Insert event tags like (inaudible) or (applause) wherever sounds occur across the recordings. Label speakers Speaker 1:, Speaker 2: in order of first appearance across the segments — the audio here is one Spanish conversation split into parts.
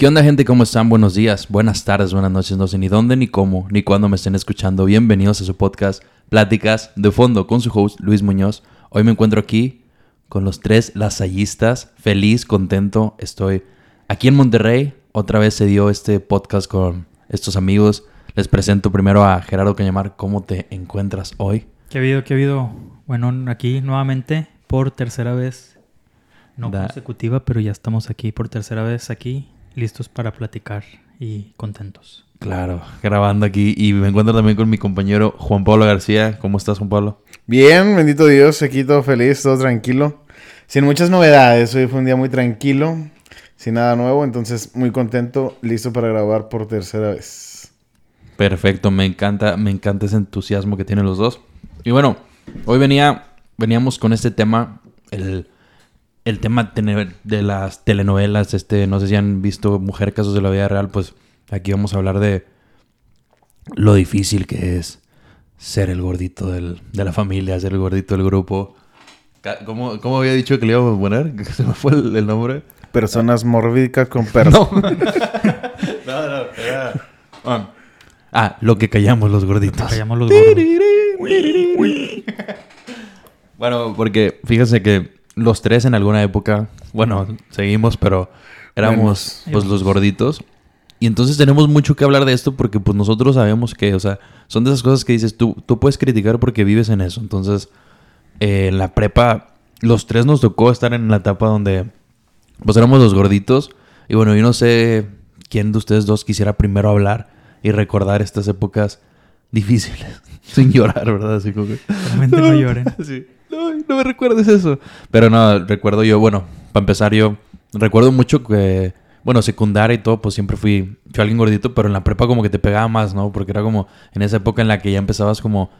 Speaker 1: ¿Qué onda gente? ¿Cómo están? Buenos días, buenas tardes, buenas noches. No sé ni dónde, ni cómo, ni cuándo me estén escuchando. Bienvenidos a su podcast Pláticas de Fondo con su host Luis Muñoz. Hoy me encuentro aquí con los tres lasallistas. Feliz, contento. Estoy aquí en Monterrey. Otra vez se dio este podcast con estos amigos. Les presento primero a Gerardo Cañamar. ¿Cómo te encuentras hoy?
Speaker 2: ¿Qué ha habido? ¿Qué ha habido? Bueno, aquí nuevamente por tercera vez. No
Speaker 1: Da-
Speaker 2: consecutiva, pero ya estamos aquí por tercera vez aquí, listos para platicar y contentos.
Speaker 1: Claro, grabando aquí. Y me encuentro también con mi compañero Juan Pablo García. ¿Cómo estás, Juan Pablo?
Speaker 3: Bien, bendito Dios, aquí todo feliz, todo tranquilo. Sin muchas novedades, hoy fue un día muy tranquilo, sin nada nuevo, entonces muy contento, listo para grabar por tercera vez.
Speaker 1: Perfecto, me encanta, me encanta ese entusiasmo que tienen los dos. Y bueno, hoy venía, veníamos con este tema, el, el tema de las telenovelas, este, no sé si han visto Mujer Casos de la Vida Real, pues aquí vamos a hablar de lo difícil que es ser el gordito del- de la familia, ser el gordito del grupo. ¿Cómo, cómo había dicho que le íbamos a poner? (laughs) Se me fue el, el nombre.
Speaker 3: Personas morbídicas con (laughs) perros.
Speaker 1: No. (laughs) no, no, era- Ah. Ah, lo que callamos los gorditos.
Speaker 2: Callamos los gordos.
Speaker 1: Bueno, porque fíjense que los tres en alguna época, bueno, seguimos, pero éramos pues los gorditos. Y entonces tenemos mucho que hablar de esto porque pues nosotros sabemos que, o sea, son de esas cosas que dices, tú, tú puedes criticar porque vives en eso. Entonces, eh, en la prepa, los tres nos tocó estar en la etapa donde pues éramos los gorditos. Y bueno, yo no sé quién de ustedes dos quisiera primero hablar y recordar estas épocas difíciles. (laughs) Sin llorar, ¿verdad? Así como que...
Speaker 2: Realmente no lloren. (laughs)
Speaker 1: Sí. No, no me recuerdes eso. Pero no, recuerdo yo, bueno, para empezar yo, recuerdo mucho que, bueno, secundaria y todo, pues siempre fui, fui alguien gordito, pero en la prepa como que te pegaba más, ¿no? Porque era como en esa época en la que ya empezabas como,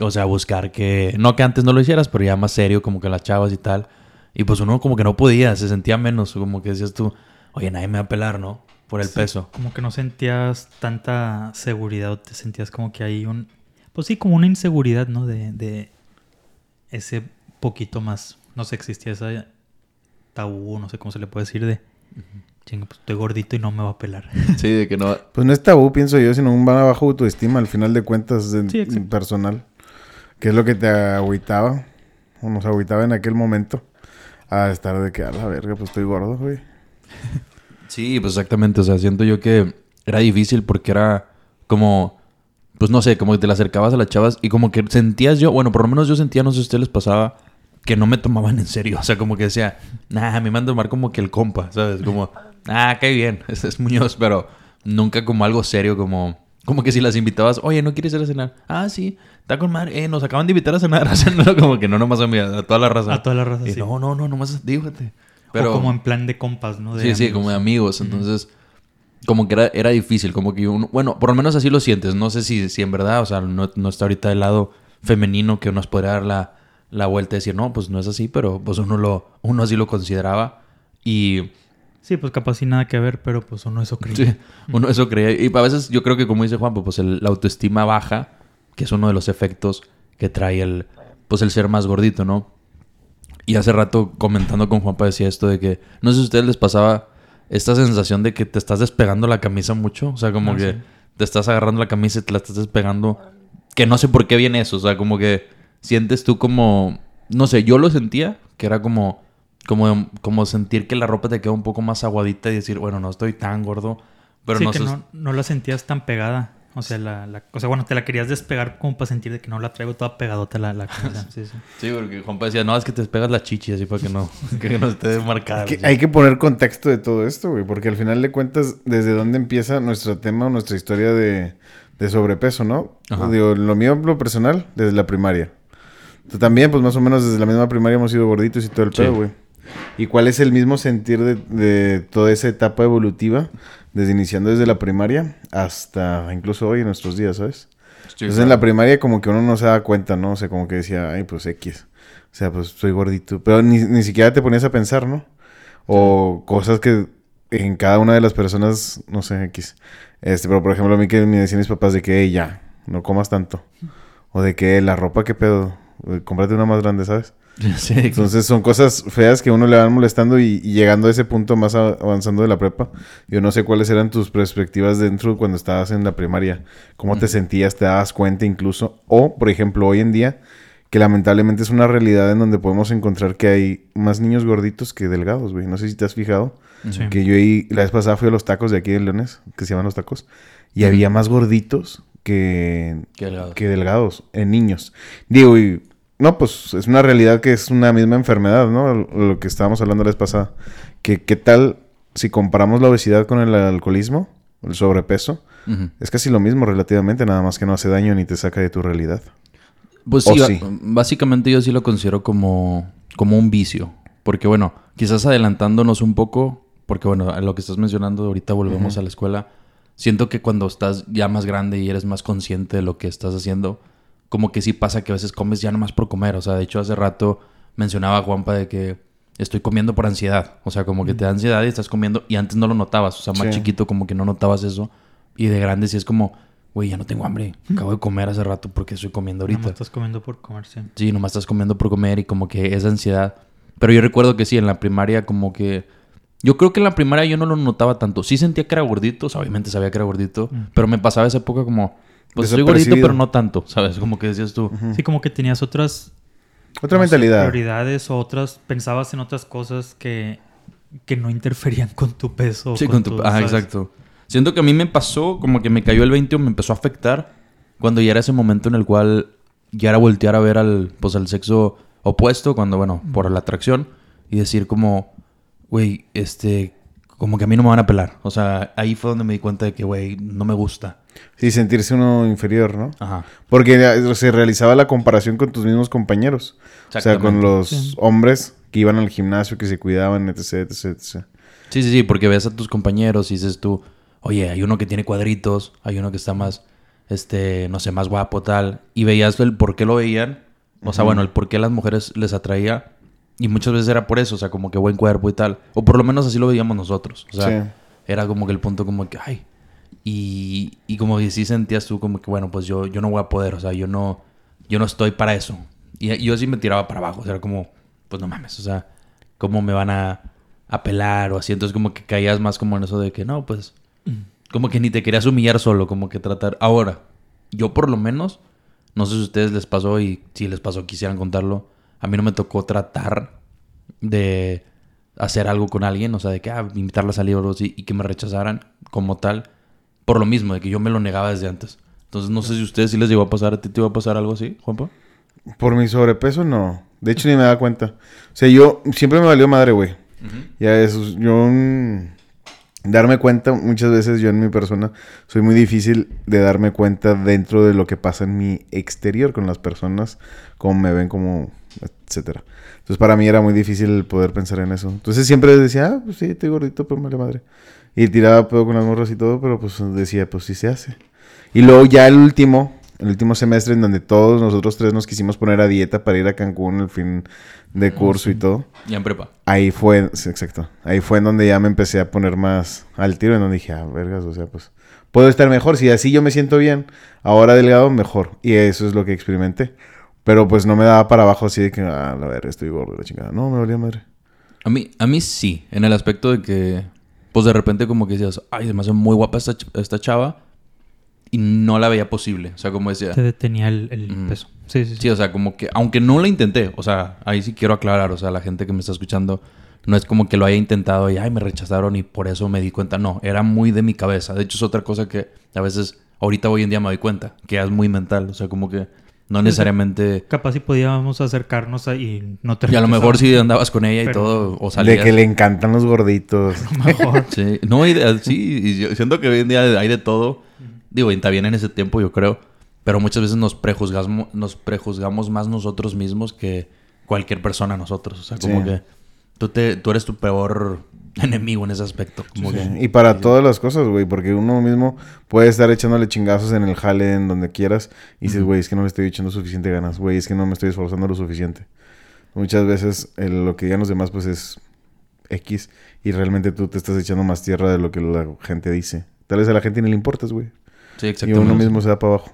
Speaker 1: o sea, a buscar que, no que antes no lo hicieras, pero ya más serio, como que las chavas y tal. Y pues uno como que no podía, se sentía menos, como que decías tú, oye, nadie me va a pelar, ¿no? Por el
Speaker 2: Sí,
Speaker 1: peso.
Speaker 2: Como que no sentías tanta seguridad, o te sentías como que hay un... Pues sí, como una inseguridad, ¿no? De, de ese poquito más... No sé, existía ese tabú, no sé cómo se le puede decir, de... Chinga, pues estoy gordito y no me va a pelar. (laughs)
Speaker 1: Sí, de que no...
Speaker 3: Pues no es tabú, pienso yo, sino un bajo autoestima al final de cuentas de-
Speaker 2: Sí, exacto.
Speaker 3: personal. Que es lo que te agüitaba, o nos agüitaba en aquel momento, a estar de que a la verga, pues estoy gordo, güey. (laughs)
Speaker 1: Sí, pues exactamente. O sea, siento yo que era difícil porque era como, pues no sé, como que te la acercabas a las chavas y como que sentías yo, bueno, por lo menos yo sentía, no sé si a ustedes les pasaba, que no me tomaban en serio. (laughs) O sea, como que decía, nah, me mando a tomar como que el compa, ¿sabes? Como, ah, qué bien, (laughs) ese es Muñoz, pero nunca como algo serio, como, como que si las invitabas, oye, ¿no quieres ir a cenar? Ah, sí, está con madre, eh, nos acaban de invitar a cenar, (laughs) a como que no nomás a mí, a toda la raza.
Speaker 2: A toda la raza,
Speaker 1: Y
Speaker 2: sí.
Speaker 1: No, no, no, nomás dígate.
Speaker 2: o como en plan de compas, ¿no? De
Speaker 1: Sí, sí, como de amigos. Entonces, como que era, era difícil. Como que uno... Bueno, por lo menos así lo sientes. No sé si, si en verdad, o sea, no, no está ahorita el lado femenino que nos podría dar la, la vuelta y decir, no, pues no es así, pero pues uno, lo, uno así lo consideraba. Y
Speaker 2: Sí, pues capaz sin nada que ver, pero pues uno eso cree.
Speaker 1: sí, (laughs) uno eso creía. Y a veces yo creo que, como dice Juan, pues el- la autoestima baja, que es uno de los efectos que trae el, pues el ser más gordito, ¿no? Y hace rato comentando con Juanpa decía esto de que no sé si a ustedes les pasaba esta sensación de que te estás despegando la camisa mucho, o sea, como
Speaker 2: Ah,
Speaker 1: que
Speaker 2: sí.
Speaker 1: te estás agarrando la camisa y te la estás despegando, que no sé por qué viene eso, o sea, como que sientes tú como no sé, yo lo sentía que era como como como sentir que la ropa te queda un poco más aguadita y decir, bueno, no estoy tan gordo, pero
Speaker 2: sí,
Speaker 1: no
Speaker 2: que no, no la sentías tan pegada. O sea, la, la- o sea, bueno, te la querías despegar como para sentir de que no la traigo toda pegadota la, la (laughs) camisa. Sí, sí.
Speaker 1: Sí, porque Juanpa decía, no, es que te despegas la chichi así para que no, (laughs) que no esté marcada.
Speaker 3: Que hay que poner contexto de todo esto, güey, porque al final de cuentas, desde dónde empieza nuestro tema o nuestra historia de, de sobrepeso, ¿no?
Speaker 1: Ajá.
Speaker 3: Digo, lo mío, lo personal, desde la primaria. Tú también, pues más o menos desde la misma primaria hemos sido gorditos y todo el
Speaker 1: Sí.
Speaker 3: pedo, güey. ¿Y cuál es el mismo sentir de, de toda esa etapa evolutiva, desde iniciando desde la primaria hasta incluso hoy en nuestros días, ¿sabes?
Speaker 1: Sí,
Speaker 3: Entonces
Speaker 1: claro.
Speaker 3: en la primaria como que uno no se da cuenta, ¿no? O sea, como que decía, ay, pues X. O sea, pues soy gordito. Pero ni, ni siquiera te ponías a pensar, ¿no? O cosas que en cada una de las personas, no sé, X. Este, pero por ejemplo, a mí que me decían mis papás de que, "Ey, ya, no comas tanto. O de que la ropa, ¿qué pedo? Eh, cómprate una más grande, ¿sabes? (laughs)
Speaker 1: Sí,
Speaker 3: Entonces son cosas feas que a uno le van molestando y, y llegando a ese punto más avanzando de la prepa. Yo no sé cuáles eran tus perspectivas dentro cuando estabas en la primaria. ¿Cómo te sentías? ¿Te dabas cuenta incluso? O, por ejemplo, hoy en día, que lamentablemente es una realidad en donde podemos encontrar que hay más niños gorditos que delgados, güey. No sé si te has fijado.
Speaker 2: Sí.
Speaker 3: Que yo ahí, la vez pasada fui a los tacos de aquí de Leones, que se llaman los tacos, y había más gorditos que,
Speaker 1: Qué delgado.
Speaker 3: que delgados en niños. Digo, y no, pues es una realidad que es una misma enfermedad, ¿no? Lo que estábamos hablando la vez pasada. Que, ¿Qué tal si comparamos la obesidad con el alcoholismo, el sobrepeso? Es casi lo mismo relativamente, nada más que no hace daño ni te saca de tu realidad.
Speaker 1: Pues
Speaker 3: ¿O
Speaker 1: sí, ba-
Speaker 3: sí?
Speaker 1: básicamente yo sí lo considero como, como un vicio. Porque bueno, quizás adelantándonos un poco, porque bueno, a lo que estás mencionando, ahorita volvemos a la escuela. Siento que cuando estás ya más grande y eres más consciente de lo que estás haciendo, como que sí pasa que a veces comes ya nomás por comer. O sea, de hecho hace rato mencionaba Juanpa de que estoy comiendo por ansiedad. O sea, como que te da ansiedad y estás comiendo y antes no lo notabas. O sea, más
Speaker 3: Sí.
Speaker 1: chiquito como que no notabas eso. Y de grande sí es como, güey, ya no tengo hambre. Acabo de comer hace rato porque estoy comiendo ahorita.
Speaker 2: más estás comiendo por comer, sí.
Speaker 1: Sí, nomás estás comiendo por comer y como que esa ansiedad. Pero yo recuerdo que sí, en la primaria como que... Yo creo que en la primaria yo no lo notaba tanto. Sí sentía que era gordito, o sea, obviamente sabía que era gordito,
Speaker 2: Mm.
Speaker 1: pero me pasaba esa época como... Pues soy gordito, pero no tanto, ¿sabes? Como que decías tú.
Speaker 2: Sí, como que tenías otras
Speaker 3: Otra
Speaker 2: no sé,
Speaker 3: mentalidad.
Speaker 2: prioridades o otras, pensabas en otras cosas que, que no interferían con tu peso.
Speaker 1: Sí, con tu... Ah,
Speaker 2: ¿sabes?
Speaker 1: exacto. Siento que a mí me pasó, como que me cayó el 20 o me empezó a afectar cuando ya era ese momento en el cual ya era voltear a ver al, pues, al sexo opuesto, cuando, bueno, por la atracción, y decir como, güey, este, como que a mí no me van a pelar. O sea, ahí fue donde me di cuenta de que, güey, no me gusta.
Speaker 3: Sí, sentirse uno inferior, ¿no?
Speaker 1: Ajá.
Speaker 3: Porque se realizaba la comparación con tus mismos compañeros. O sea, con los
Speaker 2: Sí.
Speaker 3: hombres que iban al gimnasio, que se cuidaban, etc, etc, etc.
Speaker 1: Sí, sí, sí, porque ves a tus compañeros y dices tú, oye, hay uno que tiene cuadritos, hay uno que está más, este, no sé, más guapo, tal. Y veías el por qué lo veían, o sea, bueno, el por qué las mujeres les atraía. Y muchas veces era por eso, o sea, como que buen cuerpo y tal. O por lo menos así lo veíamos nosotros. O sea,
Speaker 3: Sí.
Speaker 1: era como que el punto como que, ay. Y, y como que sí sentías tú como que, bueno, pues yo, yo no voy a poder, o sea, yo no, yo no estoy para eso. Y y yo sí me tiraba para abajo, o sea, era como, pues no mames, o sea, ¿cómo me van a, a pelar o así? Entonces como que caías más como en eso de que, no, pues, como que ni te querías humillar solo, como que tratar. Ahora, yo por lo menos, no sé si a ustedes les pasó y si les pasó quisieran contarlo, a mí no me tocó tratar de hacer algo con alguien, o sea, de que ah, invitarla a salir o algo así y que me rechazaran como tal, por lo mismo, de que yo me lo negaba desde antes. Entonces, no sé si a ustedes sí les llegó a pasar, ¿a ti te iba a pasar algo así, Juanpa?
Speaker 3: Por mi sobrepeso, no. De hecho, ni me daba cuenta. O sea, yo siempre me valió madre, güey. Ya eso, yo... mm, darme cuenta, muchas veces yo en mi persona soy muy difícil de darme cuenta dentro de lo que pasa en mi exterior con las personas, cómo me ven, como, etcétera. Entonces, para mí era muy difícil poder pensar en eso. Entonces, siempre decía, ah, pues sí, estoy gordito, pero vale madre. Y tiraba pedo con las morras y todo, pero pues decía, pues sí se hace. Y luego ya el último, el último semestre en donde todos nosotros tres nos quisimos poner a dieta para ir a Cancún el fin de curso y todo.
Speaker 1: Ya en prepa.
Speaker 3: Ahí fue, sí, exacto. Ahí fue en donde ya me empecé a poner más al tiro, en donde dije, ah, vergas, o sea, pues puedo estar mejor. Si así yo me siento bien, ahora delgado, mejor. Y eso es lo que experimenté. Pero pues no me daba para abajo así de que, ah, a ver, estoy gordo, la chingada. No, me valía madre.
Speaker 1: A mí, a mí sí, en el aspecto de que, pues de repente como que decías, ay, demasiado muy guapa esta, ch- esta chava, y no la veía posible. O sea, como decía,
Speaker 2: Te detenía el, el
Speaker 1: Mm.
Speaker 2: peso. Sí, sí, sí.
Speaker 1: sí, o sea, como que, aunque no la intenté, o sea, ahí sí quiero aclarar, o sea, la gente que me está escuchando, no es como que lo haya intentado y, ay, me rechazaron y por eso me di cuenta. No, era muy de mi cabeza. De hecho, es otra cosa que a veces, ahorita hoy en día me doy cuenta, que es muy mental, o sea, como que no necesariamente...
Speaker 2: Capaz si podíamos acercarnos ahí no te
Speaker 1: Y a lo mejor si andabas con ella y
Speaker 2: Pero-
Speaker 1: todo, o
Speaker 3: De
Speaker 1: salías...
Speaker 3: que le encantan los gorditos. (laughs)
Speaker 2: A lo mejor.
Speaker 1: Sí, no, y de- sí, y yo siento que hoy en día hay de todo. Digo, bien en ese tiempo, yo creo. Pero muchas veces nos prejuzgamos, nos prejuzgamos más nosotros mismos que cualquier persona a nosotros. O sea, como
Speaker 3: Sí.
Speaker 1: que tú, te, tú eres tu peor enemigo en ese aspecto. Como
Speaker 3: Sí,
Speaker 1: que-
Speaker 3: Y para todas las cosas, güey, porque uno mismo puede estar echándole chingazos en el jale, en donde quieras, y dices, güey, es que no le estoy echando suficiente ganas, güey, es que no me estoy esforzando lo suficiente. Muchas veces el- lo que digan los demás, pues es X, y realmente tú te estás echando más tierra de lo que la gente dice. Tal vez a la gente ni le importas, güey.
Speaker 1: Sí,
Speaker 3: Y
Speaker 1: exactamente.
Speaker 3: uno mismo se da para abajo.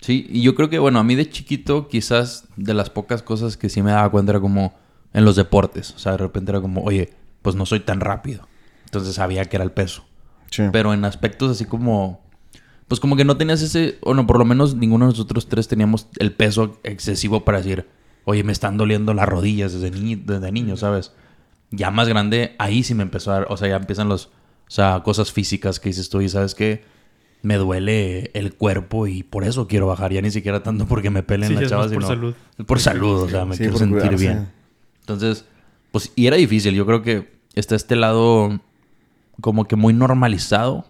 Speaker 1: Sí, y yo creo que, bueno, a mí de chiquito, quizás de las pocas cosas que sí me daba cuenta era como en los deportes. O sea, de repente era como, oye, pues no soy tan rápido. Entonces sabía que era el peso.
Speaker 3: Sí.
Speaker 1: Pero en aspectos así como. Pues como que no tenías ese. O no, por lo menos ninguno de nosotros tres teníamos el peso excesivo para decir, oye, me están doliendo las rodillas desde, ni desde niño, ¿sabes? Ya más grande, ahí sí me empezó a dar. O sea, ya empiezan los. O sea, cosas físicas que dices tú y sabes que me duele el cuerpo y por eso quiero bajar. Ya ni siquiera tanto porque me peleen
Speaker 2: Sí,
Speaker 1: las chavas,
Speaker 2: por
Speaker 1: sino
Speaker 2: salud.
Speaker 1: por salud. O sea, me
Speaker 3: Sí,
Speaker 1: quiero sentir
Speaker 3: cuidarse.
Speaker 1: bien. Entonces, pues, y era difícil. Yo creo que está este lado como que muy normalizado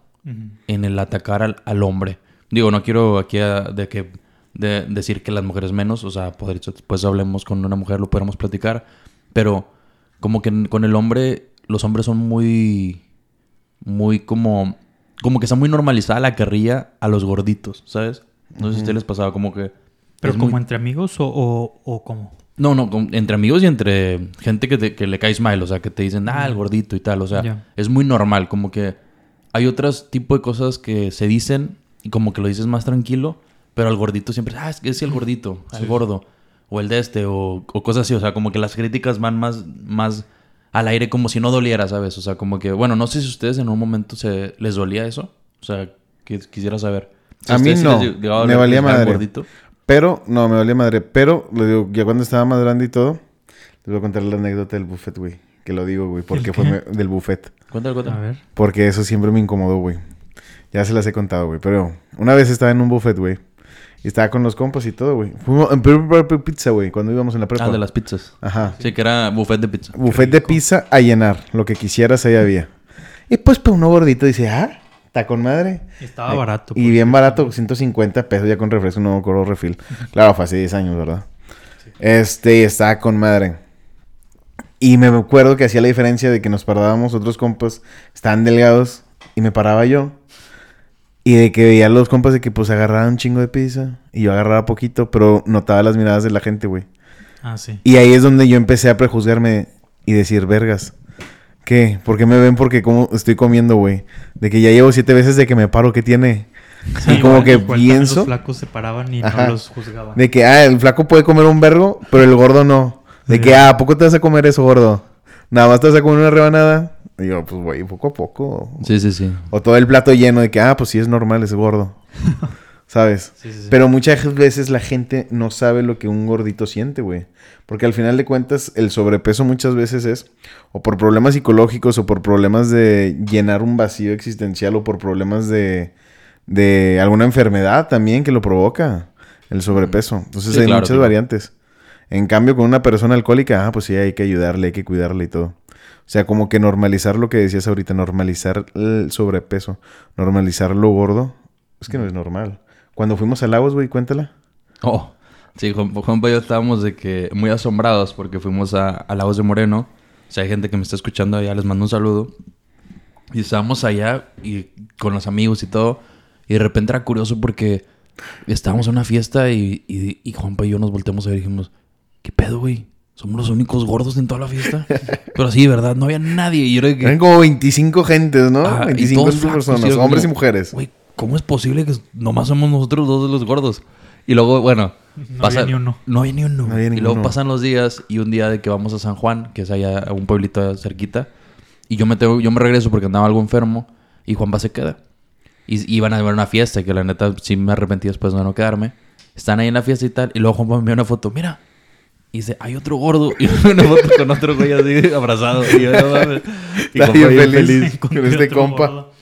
Speaker 1: en el atacar al, al hombre. Digo, no quiero aquí a- de que de decir que las mujeres menos, o sea, poder, después hablemos con una mujer, lo podemos platicar, pero como que con el hombre, los hombres son muy, muy como, como que está muy normalizada la carrilla a los gorditos, ¿sabes? No sé si a ustedes les pasaba como que...
Speaker 2: ¿Pero como
Speaker 1: muy-
Speaker 2: entre amigos o, o, o cómo?
Speaker 1: no, no, con- entre amigos y entre gente que, te- que le caes mal, o sea, que te dicen, ah, el gordito y tal, o sea, es muy normal, como que hay otros tipo de cosas que se dicen y como que lo dices más tranquilo, pero al gordito siempre, ah, es que es el gordito, al gordo, o el de este, o, o cosas así, o sea, como que las críticas van más, más al aire como si no doliera, ¿sabes? O sea, como que, bueno, no sé si a ustedes en un momento se les dolía eso, o sea, que quisiera saber. Si
Speaker 3: A mí
Speaker 1: ustedes sí
Speaker 3: no,
Speaker 1: les a
Speaker 3: me valía madre.
Speaker 1: gordito.
Speaker 3: Pero, no, me valía madre. Pero, lo digo, ya cuando estaba más grande y todo, les voy a contar la anécdota del buffet, güey. Que lo digo, güey, porque
Speaker 2: ¿El
Speaker 3: fue me- del buffet.
Speaker 1: Cuéntale,
Speaker 2: A
Speaker 1: cuéntale.
Speaker 2: ver.
Speaker 3: Porque eso siempre me incomodó, güey. Ya se las he contado, güey. Pero una vez estaba en un buffet, güey. Y estaba con los compas y todo, güey. Fuimos en Pizza, güey, cuando íbamos en la prepa.
Speaker 1: Ah, de las pizzas.
Speaker 3: Ajá.
Speaker 1: Sí, que era buffet de pizza.
Speaker 3: Buffet de pizza a llenar. Lo que quisieras ahí había. Y pues, pues uno gordito dice, ah, está con madre.
Speaker 2: Estaba
Speaker 3: Eh,
Speaker 2: barato.
Speaker 3: Y
Speaker 2: por
Speaker 3: bien barato, 150 pesos ya con refresco, no cobro refil. (laughs) Claro, fue hace 10 años, ¿verdad? Este, y estaba con madre. Y me acuerdo que hacía la diferencia de que nos parábamos otros compas, estaban delgados, y me paraba yo. Y de que veía a los compas de que pues agarraban un chingo de pizza, y yo agarraba poquito, pero notaba las miradas de la gente, güey.
Speaker 2: Ah, sí.
Speaker 3: Y ahí es donde yo empecé a prejuzgarme y decir, vergas. ¿Qué? ¿Por qué me ven porque como estoy comiendo, güey? De que ya llevo siete veces de que me paro, ¿qué tiene?
Speaker 2: Sí,
Speaker 3: y como que pienso
Speaker 2: Los flacos se paraban y
Speaker 3: Ajá.
Speaker 2: no los juzgaban.
Speaker 3: de que, ah, el flaco puede comer un vergo, pero el gordo no. De
Speaker 2: Sí.
Speaker 3: que, ah, ¿a poco te vas a comer eso, gordo? Nada más te vas a comer una rebanada. Y yo, pues, güey, poco a poco.
Speaker 1: Sí, sí, sí.
Speaker 3: O todo el plato lleno de que, ah, pues sí es normal, es gordo. (laughs) ¿Sabes?
Speaker 2: Sí, sí, sí.
Speaker 3: Pero muchas veces la gente no sabe lo que un gordito siente, güey. Porque al final de cuentas, el sobrepeso muchas veces es o por problemas psicológicos o por problemas de llenar un vacío existencial o por problemas de, de alguna enfermedad también que lo provoca, el sobrepeso. Entonces hay
Speaker 1: claro,
Speaker 3: muchas variantes. En cambio, con una persona alcohólica, ah, pues sí, hay que ayudarle, hay que cuidarle y todo. O sea, como que normalizar lo que decías ahorita, normalizar el sobrepeso, normalizar lo gordo, es que no es normal. Cuando fuimos a Lagos, güey, cuéntala.
Speaker 1: Oh, sí, Juan, Juanpa y yo estábamos de que muy asombrados porque fuimos a, a Lagos de Moreno. O sea, hay gente que me está escuchando allá, les mando un saludo. Y estábamos allá y con los amigos y todo. Y de repente era curioso porque estábamos en una fiesta y, y, y Juanpa y yo nos volteamos a ver y dijimos, ¿qué pedo, güey? Somos los únicos gordos en toda la fiesta. (laughs) Pero sí, ¿verdad? No había nadie. Y yo era de que,
Speaker 3: Eran como 25 gentes, ¿no?
Speaker 1: Ah, y
Speaker 3: 25
Speaker 1: todos flacos,
Speaker 3: personas,
Speaker 1: y
Speaker 3: hombres y
Speaker 1: como,
Speaker 3: mujeres.
Speaker 1: Güey, ¿cómo es posible que nomás somos nosotros dos de los gordos? Y luego, bueno,
Speaker 2: No había ni uno.
Speaker 1: No había ni uno.
Speaker 3: No había
Speaker 1: y luego pasan los días y un día de que vamos a San Juan, que es allá a un pueblito cerquita, y yo me tengo, yo me regreso porque andaba algo enfermo y Juanpa se queda. Y iban a ver una fiesta que la neta sí me arrepentí después de no quedarme. Están ahí en la fiesta y tal, y luego Juanpa me envía una foto, mira. Y dice, hay otro gordo. (laughs) Y una foto con otro güey así abrazado. Y yo, no mames. Y
Speaker 3: bien feliz. Con este compa.
Speaker 2: gordo.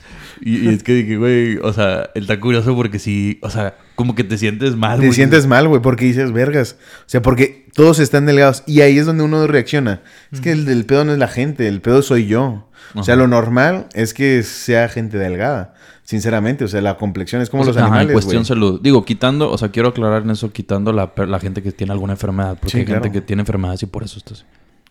Speaker 1: Y, y es que dije, güey, o sea, él está curioso porque sí, o sea, como que te sientes mal.
Speaker 3: Te
Speaker 1: porque-
Speaker 3: sientes mal, güey, porque dices, vergas. O sea, porque todos están delgados. Y ahí es donde uno reacciona. Es que el pedo no es la gente, el pedo soy yo. O sea,
Speaker 1: Ajá.
Speaker 3: lo normal es que sea gente delgada. Sinceramente, o sea, la complexión es como
Speaker 1: O sea,
Speaker 3: los
Speaker 1: ajá, en
Speaker 3: animales,
Speaker 1: cuestión salud. Digo, quitando, o sea, quiero aclarar en eso, quitando la, per- la gente que tiene alguna enfermedad. Porque
Speaker 3: Sí,
Speaker 1: hay gente que tiene enfermedades y por eso está así.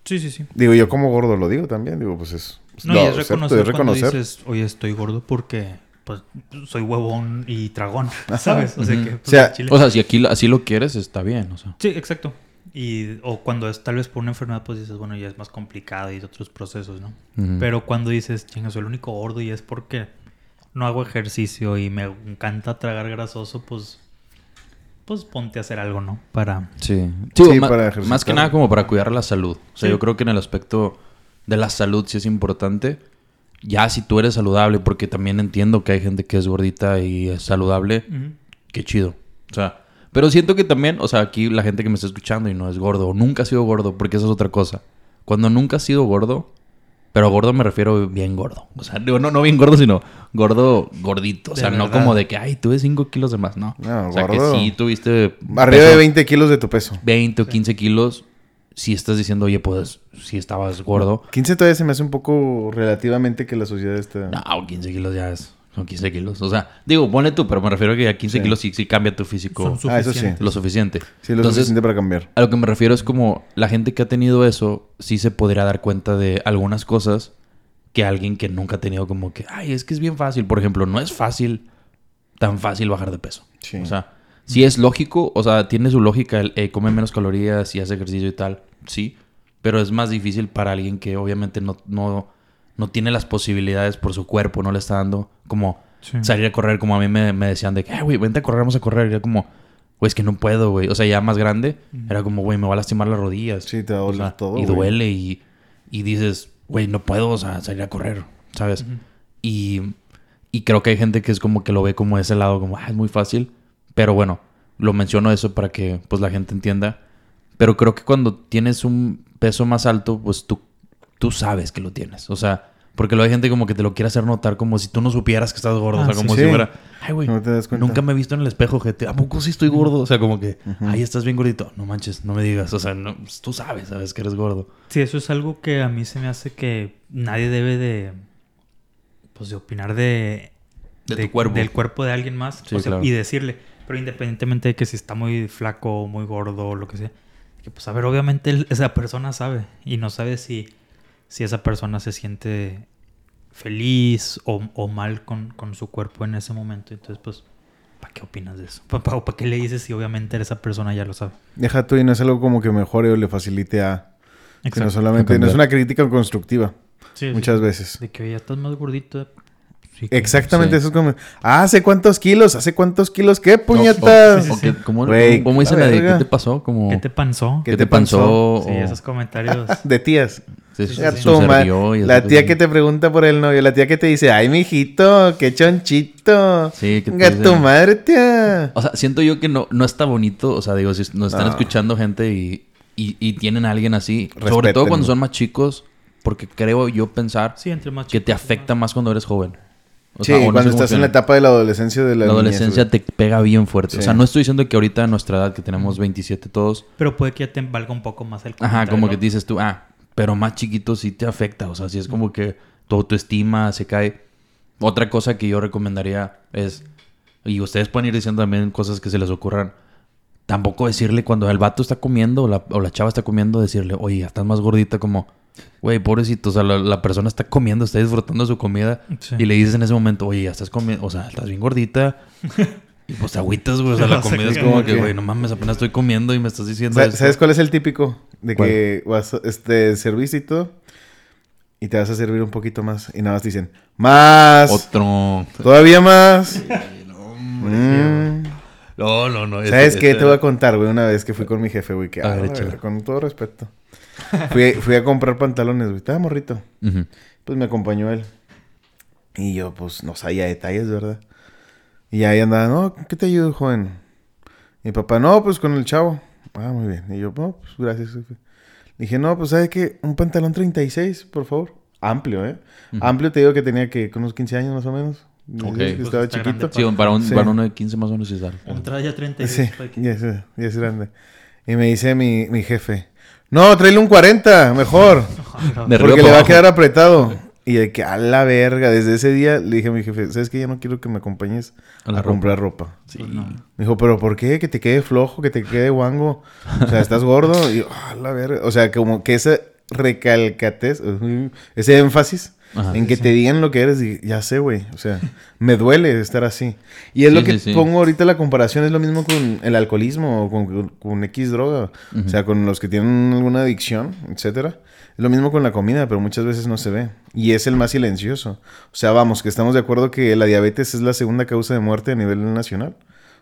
Speaker 2: Sí, sí, sí.
Speaker 3: Digo, yo como gordo lo digo también. Digo, pues es...
Speaker 2: No,
Speaker 3: lo
Speaker 2: y es reconocer,
Speaker 3: es
Speaker 2: cuando
Speaker 3: reconocer.
Speaker 2: dices, oye, estoy gordo porque pues soy huevón y tragón, (laughs) ¿sabes? O sea que... pues,
Speaker 3: O sea,
Speaker 2: chile-
Speaker 1: O sea, si aquí lo- así lo quieres, está bien, o sea.
Speaker 2: Sí, exacto. Y, o cuando es tal vez por una enfermedad, pues dices, bueno, ya es más complicado y otros procesos, ¿no? Pero cuando dices, chinga, soy el único gordo y es porque no hago ejercicio y me encanta tragar grasoso, pues pues ponte a hacer algo, ¿no? Para...
Speaker 1: Sí.
Speaker 3: Sí,
Speaker 1: Sí,
Speaker 3: para
Speaker 1: más que nada como para cuidar la salud. O sea,
Speaker 2: Sí.
Speaker 1: yo creo que en el aspecto de la salud sí es importante. Ya si tú eres saludable, porque también entiendo que hay gente que es gordita y es saludable, qué chido. O sea, pero siento que también, o sea, aquí la gente que me está escuchando y no es gordo, o nunca ha sido gordo, porque eso es otra cosa. Cuando nunca has sido gordo, pero gordo me refiero bien gordo. O sea, digo, no, no bien gordo, sino gordo gordito. O sea, no como de que, ay, tuve 5 kilos de más, no.
Speaker 3: No,
Speaker 1: o sea,
Speaker 3: gordo.
Speaker 1: que sí tuviste...
Speaker 3: Arriba
Speaker 1: peso
Speaker 3: de 20 kilos de tu peso.
Speaker 1: 20 o 15 kilos, si estás diciendo, oye, pues, si estabas gordo.
Speaker 3: 15 todavía se me hace un poco relativamente que la sociedad está...
Speaker 1: No, 15 kilos ya es... Son 15 kilos. O sea, digo, ponle tú, pero me refiero a que a 15
Speaker 3: Sí.
Speaker 1: kilos sí, sí cambia tu físico
Speaker 3: Ah, eso sí.
Speaker 1: lo suficiente.
Speaker 3: Sí, lo
Speaker 1: Entonces,
Speaker 3: suficiente para cambiar.
Speaker 1: a lo que me refiero es como la gente que ha tenido eso, sí se podría dar cuenta de algunas cosas que alguien que nunca ha tenido como que, ay, es que es bien fácil. Por ejemplo, no es fácil, tan fácil bajar de peso.
Speaker 3: Sí.
Speaker 1: O sea, sí es lógico, o sea, tiene su lógica el eh, come menos calorías y hace ejercicio y tal, sí. Pero es más difícil para alguien que obviamente no, no, no tiene las posibilidades por su cuerpo, no le está dando como
Speaker 2: Sí.
Speaker 1: salir a correr, como a mí me, me decían de que, "Eh, güey, vente a correr, vamos a correr. Y era como, güey, es que no puedo, güey. O sea, ya más grande, era como, güey, me va a lastimar las rodillas.
Speaker 3: Sí, te va a
Speaker 1: O
Speaker 3: doler
Speaker 1: sea,
Speaker 3: todo,
Speaker 1: Y duele y, y dices, güey, no puedo, o sea, salir a correr, ¿sabes? Y, y creo que hay gente que es como que lo ve como de ese lado, como, ah, es muy fácil. Pero bueno, lo menciono eso para que pues la gente entienda. Pero creo que cuando tienes un peso más alto, pues tú, tú sabes que lo tienes. O sea, porque luego hay gente como que te lo quiere hacer notar como si tú no supieras que estás gordo.
Speaker 2: Ah,
Speaker 1: o sea,
Speaker 2: sí,
Speaker 1: como
Speaker 3: sí.
Speaker 1: si fuera, ay, güey,
Speaker 3: No te das cuenta.
Speaker 1: nunca me he visto en el espejo, gente. ¿A poco sí estoy gordo? O sea, como que, ay, estás bien gordito. No manches, no me digas. O sea, no, pues, tú sabes, sabes que eres gordo.
Speaker 2: Sí, eso es algo que a mí se me hace que nadie debe de... Pues de opinar de...
Speaker 1: De tu cuerpo.
Speaker 2: Del cuerpo de alguien más.
Speaker 1: Sí,
Speaker 2: o sea,
Speaker 1: claro.
Speaker 2: Y decirle. Pero independientemente de que si está muy flaco, muy gordo o lo que sea. Que pues a ver, obviamente el- esa persona sabe. Y no sabe si, si esa persona se siente feliz o, o mal con, con su cuerpo en ese momento. Entonces, pues, ¿para qué opinas de eso? (laughs) ¿Para, qué le dices si obviamente esa persona ya lo sabe?
Speaker 3: Deja tú y no es algo como que mejore o le facilite a... Sino solamente... No es una crítica constructiva.
Speaker 2: Sí, sí.
Speaker 3: Muchas veces.
Speaker 2: De que ya estás más gordito. Sí,
Speaker 3: Exactamente,
Speaker 1: Sí.
Speaker 3: eso es como... Ah, ¿hace cuántos kilos? ¿Hace cuántos kilos? ¿Qué puñetas?
Speaker 1: o- o que- ¿Cómo, dicen
Speaker 3: la
Speaker 1: la de qué te pasó? Como,
Speaker 2: ¿Qué te panzó?
Speaker 3: ¿Qué
Speaker 1: ¿Qué
Speaker 3: te
Speaker 1: te panzó?
Speaker 2: Sí, esos comentarios. (laughs)
Speaker 3: De tías.
Speaker 1: Se- se-
Speaker 3: La tía que te pregunta por el novio, la tía que te dice, ay, mijito, qué chonchito.
Speaker 1: Sí, que te
Speaker 3: Venga, tu madre, tía.
Speaker 1: O sea, siento yo que no, no está bonito. O sea, digo, si nos están
Speaker 3: No.
Speaker 1: escuchando gente y, y, y tienen a alguien así, sobre todo cuando son más chicos, porque creo yo pensar
Speaker 2: Sí, entre más
Speaker 1: que te afecta más cuando eres joven. O
Speaker 3: Sí,
Speaker 1: sea, o no sé
Speaker 3: cuando estás en la etapa de la adolescencia de la,
Speaker 1: adolescencia te pega bien fuerte. O sea, no estoy diciendo que ahorita a nuestra edad, que tenemos 27 todos,
Speaker 2: Pero puede que ya te valga un poco más el
Speaker 1: Ajá, como que
Speaker 2: ¿no?
Speaker 1: dices tú, ah, pero más chiquito sí te afecta. O sea, sí es como que tu autoestima se cae. Otra cosa que yo recomendaría es, y ustedes pueden ir diciendo también cosas que se les ocurran, tampoco decirle cuando el vato está comiendo o la, o la chava está comiendo, decirle, oye, estás más gordita, como, güey, pobrecito, o sea, la, la persona está comiendo, está disfrutando su comida
Speaker 2: Sí.
Speaker 1: y le dices en ese momento, oye, ya estás comiendo, o sea, estás bien gordita. (laughs) Y pues agüitas, güey. O sea, (laughs) la comida es como que, güey, no mames, apenas estoy comiendo y me estás diciendo
Speaker 3: Sa-
Speaker 1: esto.
Speaker 3: ¿Sabes cuál es el típico? De
Speaker 1: ¿Cuál?
Speaker 3: que vas, a- este, serviste y todo. Y te vas a servir un poquito más. Y nada más te dicen, más.
Speaker 1: Otro.
Speaker 3: Todavía más.
Speaker 1: No,
Speaker 3: Mm.
Speaker 1: No, no, no.
Speaker 3: ¿Sabes qué? Te voy a contar, güey, una vez que fui con mi jefe, güey. Que,
Speaker 1: A
Speaker 3: ah,
Speaker 1: ver,
Speaker 3: con todo respeto. Fui, fui a comprar pantalones, güey. Estaba morrito. Pues me acompañó él. Y yo, pues, no sabía detalles, ¿verdad? Y ahí andaba, no, ¿qué te ayudo, joven? Mi papá, no, pues con el chavo. Ah, muy bien. Y yo, no, pues gracias. jefe". Dije, no, pues, ¿sabe qué? Un pantalón 36, por favor. Amplio, ¿eh? Amplio te digo que tenía que con unos 15 años más o menos.
Speaker 1: Ok.
Speaker 3: Que
Speaker 2: Pues
Speaker 3: estaba chiquito.
Speaker 2: grande.
Speaker 1: Sí, para un
Speaker 3: Sí.
Speaker 1: varón de 15 más o menos es algo.
Speaker 2: Entrada ya 36.
Speaker 3: Sí, ya es, ya es grande. Y me dice mi, mi jefe, no, tráele un 40, mejor. Porque
Speaker 1: para
Speaker 3: le va a quedar apretado. Y de que a la verga, desde ese día le dije a mi jefe, ¿sabes qué? Ya no quiero que me acompañes
Speaker 1: A
Speaker 3: comprar ropa.
Speaker 1: Sí.
Speaker 2: Pues no.
Speaker 3: Me dijo, ¿pero por qué? Que te quede flojo, que te quede guango. O sea, ¿estás gordo? Y yo, a la verga. O sea, como que esa recalcatez, ese énfasis
Speaker 1: Ajá.
Speaker 3: en que te digan lo que eres, y ya sé, güey. O sea, me duele estar así. Y es
Speaker 1: Sí,
Speaker 3: lo que
Speaker 1: sí, sí.
Speaker 3: pongo ahorita la comparación, es lo mismo con el alcoholismo o con, con X droga. O sea, con los que tienen alguna adicción, etcétera. Es lo mismo con la comida, pero muchas veces no se ve. Y es el más silencioso. O sea, vamos, que estamos de acuerdo que la diabetes es la segunda causa de muerte a nivel nacional.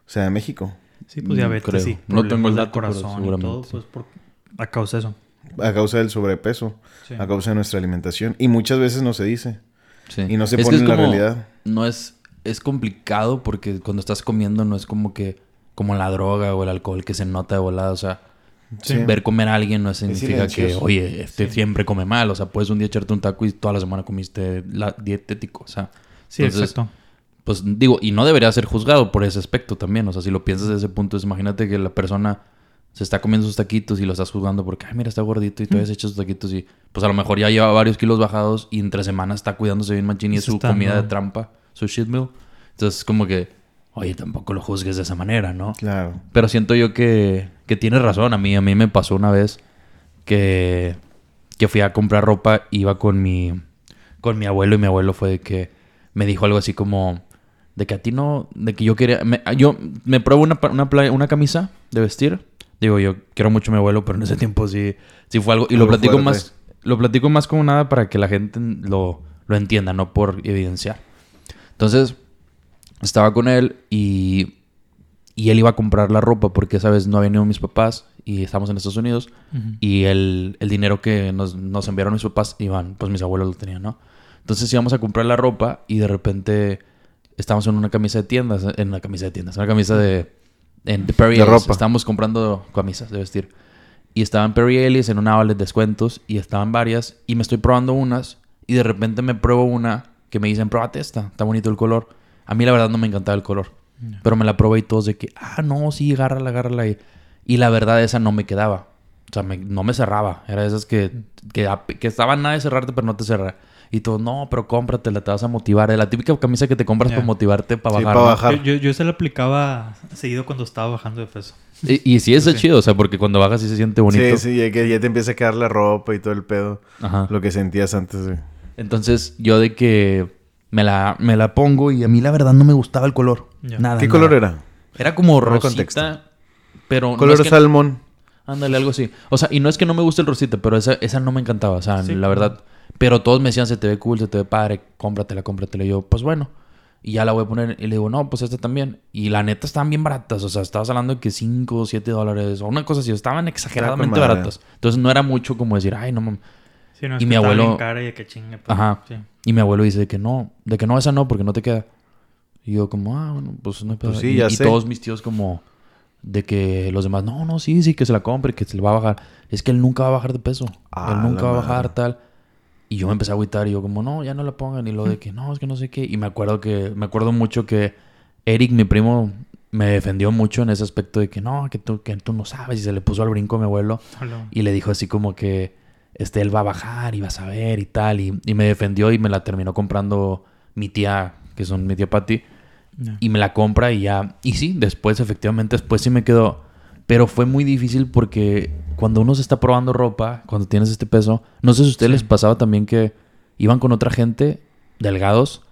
Speaker 3: O sea, en México.
Speaker 2: Sí, pues diabetes
Speaker 1: creo.
Speaker 2: sí.
Speaker 1: No tengo el dato, pero
Speaker 2: corazón y
Speaker 1: seguramente
Speaker 2: todo, pues por, a causa de eso.
Speaker 3: A causa del sobrepeso,
Speaker 2: Sí.
Speaker 3: a causa de nuestra alimentación. Y muchas veces no se dice.
Speaker 1: Sí.
Speaker 3: Y no se
Speaker 1: Es que
Speaker 3: pone
Speaker 1: es
Speaker 3: en la
Speaker 1: como-
Speaker 3: realidad.
Speaker 1: No es... Es complicado porque cuando estás comiendo no es como que... Como la droga o el alcohol que se nota de volada. O sea,
Speaker 3: Sí.
Speaker 1: ver comer a alguien no significa que... Oye, este siempre come mal. O sea, puedes un día echarte un taco y toda la semana comiste la dietético. O sea...
Speaker 2: Sí,
Speaker 1: Entonces,
Speaker 2: exacto.
Speaker 1: Pues digo, y no debería ser juzgado por ese aspecto también. O sea, si lo piensas desde ese punto, es imagínate que la persona se está comiendo sus taquitos y lo estás juzgando porque, ay, mira, está gordito y todavía se echa sus taquitos y pues a lo mejor ya lleva varios kilos bajados y entre semanas está cuidándose bien machín y es su
Speaker 2: está
Speaker 1: comida de trampa, su shit meal. Entonces, como que, oye, tampoco lo juzgues de esa manera, ¿no?
Speaker 3: Claro.
Speaker 1: Pero siento yo que, que tienes razón. A mí, a mí me pasó una vez que, que fui a comprar ropa, iba con mi, con mi abuelo y mi abuelo fue de que me dijo algo así como de que a ti no, de que yo quería, me- yo me pruebo una, una, playa- una camisa de vestir. Digo, yo quiero mucho a mi abuelo, pero en ese tiempo sí, sí fue algo. Y lo
Speaker 3: Algo
Speaker 1: platico
Speaker 3: fuerte.
Speaker 1: más, lo platico más como nada para que la gente lo, lo entienda, no por evidenciar. Entonces, estaba con él y, y él iba a comprar la ropa porque esa vez no habían ido mis papás y estamos en Estados Unidos. Y el, el dinero que nos, nos enviaron mis papás iban, pues mis abuelos lo tenían, ¿no? Entonces íbamos a comprar la ropa y de repente estábamos en una camisa de tiendas, en una camisa de tiendas, una camisa de, en, de Perry
Speaker 3: De
Speaker 1: Ellis.
Speaker 3: ropa.
Speaker 1: Estábamos comprando camisas de vestir. Y estaban Perry Ellis en una outlet de descuentos y estaban varias y me estoy probando unas y de repente me pruebo una que me dicen, pruébate esta, está bonito el color. A mí la verdad no me encantaba el color.
Speaker 2: Ya.
Speaker 1: Pero me la probé y todos de que, ah, no, sí, agárrala, agárrala. Y, y la verdad, esa no me quedaba. O sea, me- no me cerraba. Era de esas que, que, que estaban nada de cerrarte, pero no te cerra. Y tú, no, pero cómpratela, te vas a motivar. Es la típica camisa que te compras para motivarte, para
Speaker 3: Sí,
Speaker 1: bajar.
Speaker 3: para
Speaker 1: ¿no?
Speaker 3: bajar.
Speaker 2: Yo, yo, yo se la aplicaba seguido cuando estaba bajando de peso.
Speaker 1: Y, y sí, es
Speaker 2: Sí.
Speaker 1: chido, o sea, porque cuando bajas sí se siente bonito.
Speaker 3: Sí, sí, ya que ya te empieza a quedar la ropa y todo el pedo.
Speaker 1: Ajá.
Speaker 3: Lo que sentías antes.
Speaker 1: Entonces, yo de que me la, me la pongo y a mí la verdad no me gustaba el color. Nada.
Speaker 3: ¿Qué
Speaker 1: nada.
Speaker 3: color era?
Speaker 1: Era como
Speaker 3: Dame
Speaker 1: rosita,
Speaker 3: contexto.
Speaker 1: pero... no
Speaker 3: Color
Speaker 1: es que-
Speaker 3: salmón.
Speaker 1: Ándale, algo así. O sea, y no es que no me guste el rosita, pero esa, esa no me encantaba. O sea,
Speaker 2: Sí.
Speaker 1: la verdad. Pero todos me decían, se te ve cool, se te ve padre, cómpratela, cómpratela. Y yo, pues bueno. Y ya la voy a poner. Y le digo, no, pues esta también. Y la neta estaban bien baratas. O sea, estabas hablando de que 5 o 7 dólares o una cosa así. Estaban exageradamente baratas. Entonces no era mucho como decir, ay, no mames.
Speaker 2: Sí, no,
Speaker 1: Y mi abuelo-
Speaker 2: bien cara y de que chingue. pues,
Speaker 1: Ajá.
Speaker 2: sí.
Speaker 1: Y mi abuelo dice de que no, de que no, esa no, porque no te queda. Y yo como, ah, bueno, pues no hay pedo.
Speaker 3: Pues sí,
Speaker 1: y,
Speaker 3: ya
Speaker 1: y
Speaker 3: sé.
Speaker 1: todos mis tíos como de que los demás, no, no, sí, sí, que se la compre, que se le va a bajar. Es que él nunca va a bajar de peso.
Speaker 3: Ah,
Speaker 1: él nunca va a bajar tal. Y yo me empecé a agüitar y yo como, no, ya no la pongan. Y lo de que, no, es que no sé qué. Y me acuerdo que, me acuerdo mucho que Eric, mi primo, me defendió mucho en ese aspecto de que no, que tú, que tú no sabes. Y se le puso al brinco a mi abuelo.
Speaker 2: Hola.
Speaker 1: Y le dijo así como que este, él va a bajar y vas a ver y tal. Y, y me defendió y me la terminó comprando mi tía, que son mi tía Patty. Y me la compra y ya. Y sí, después, efectivamente, después sí me quedó. Pero fue muy difícil porque cuando uno se está probando ropa, cuando tienes este peso, no sé si a ustedes
Speaker 2: Sí.
Speaker 1: les pasaba también que iban con otra gente, delgados,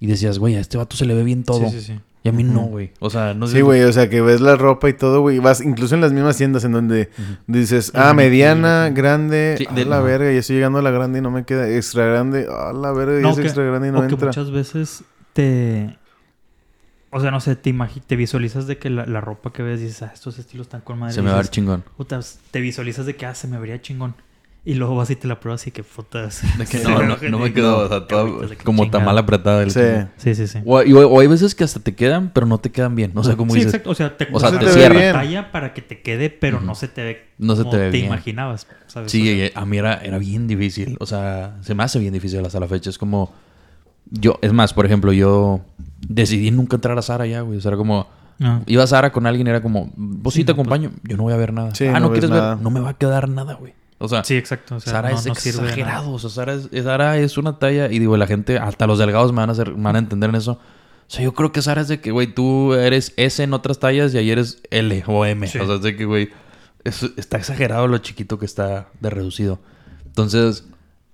Speaker 1: y decías, güey, a este vato se le ve bien todo.
Speaker 2: Sí, sí, sí.
Speaker 1: Y a mí no, güey. O sea, no sé.
Speaker 3: Sí, güey, o sea, que ves la ropa y todo, güey. Vas incluso en las mismas tiendas en donde dices, ah, mediana, grande,
Speaker 1: Sí,
Speaker 3: a
Speaker 1: de-
Speaker 3: la verga, ya estoy llegando a la grande y no me queda extra grande, a la verga,
Speaker 2: No,
Speaker 3: es
Speaker 2: que-
Speaker 3: extra grande y no
Speaker 2: o que
Speaker 3: entra.
Speaker 2: muchas veces te... O sea, no sé, te, imagi- te visualizas de que la, la ropa que ves dices, ah, estos estilos están con madre.
Speaker 1: Se me va a ver chingón.
Speaker 2: puta, te visualizas de que, ah, se me vería chingón. Y luego vas y te la pruebas y que putas. (laughs)
Speaker 1: De que no, no, no me
Speaker 2: que-
Speaker 1: quedó, o sea, toda- como tamal apretado. del
Speaker 3: Sí.
Speaker 2: Sí, sí, sí.
Speaker 1: O, y- o hay veces que hasta te quedan, pero no te quedan bien. O sea, como
Speaker 2: sí,
Speaker 1: dices,
Speaker 2: exacto. O sea, te,
Speaker 1: O sea,
Speaker 2: te
Speaker 3: te
Speaker 2: cierra
Speaker 3: cierra.
Speaker 2: la talla para que te quede, pero no se te ve
Speaker 1: No se
Speaker 2: como
Speaker 1: te ve bien.
Speaker 2: imaginabas, ¿sabes?
Speaker 1: Sí,
Speaker 2: O sea,
Speaker 1: a mí era, era bien difícil. O sea, se me hace bien difícil hasta la fecha. Es como. Yo, es más, por ejemplo, yo decidí nunca entrar a Sara ya, güey. O sea, era como.
Speaker 2: no.
Speaker 1: Iba a Sara con alguien, era como, vos sí,
Speaker 2: Sí,
Speaker 1: te
Speaker 2: no, pues-
Speaker 1: acompaño. Yo no voy a ver nada.
Speaker 3: Sí,
Speaker 1: ah,
Speaker 3: no
Speaker 1: quieres
Speaker 3: nada.
Speaker 1: ver. No me va a quedar nada, güey. O sea,
Speaker 2: Sí, exacto. O sea,
Speaker 1: Sara
Speaker 2: no,
Speaker 1: es exagerado. O sea, Sara es, Sara es una talla. Y digo, la gente, hasta los delgados me van a, hacer, me van a entender en eso. O sea, yo creo que Sara es de que, güey, tú eres S en otras tallas y ahí eres L o M.
Speaker 2: Sí.
Speaker 1: O sea, es de que, güey, es- está exagerado lo chiquito que está de reducido. Entonces,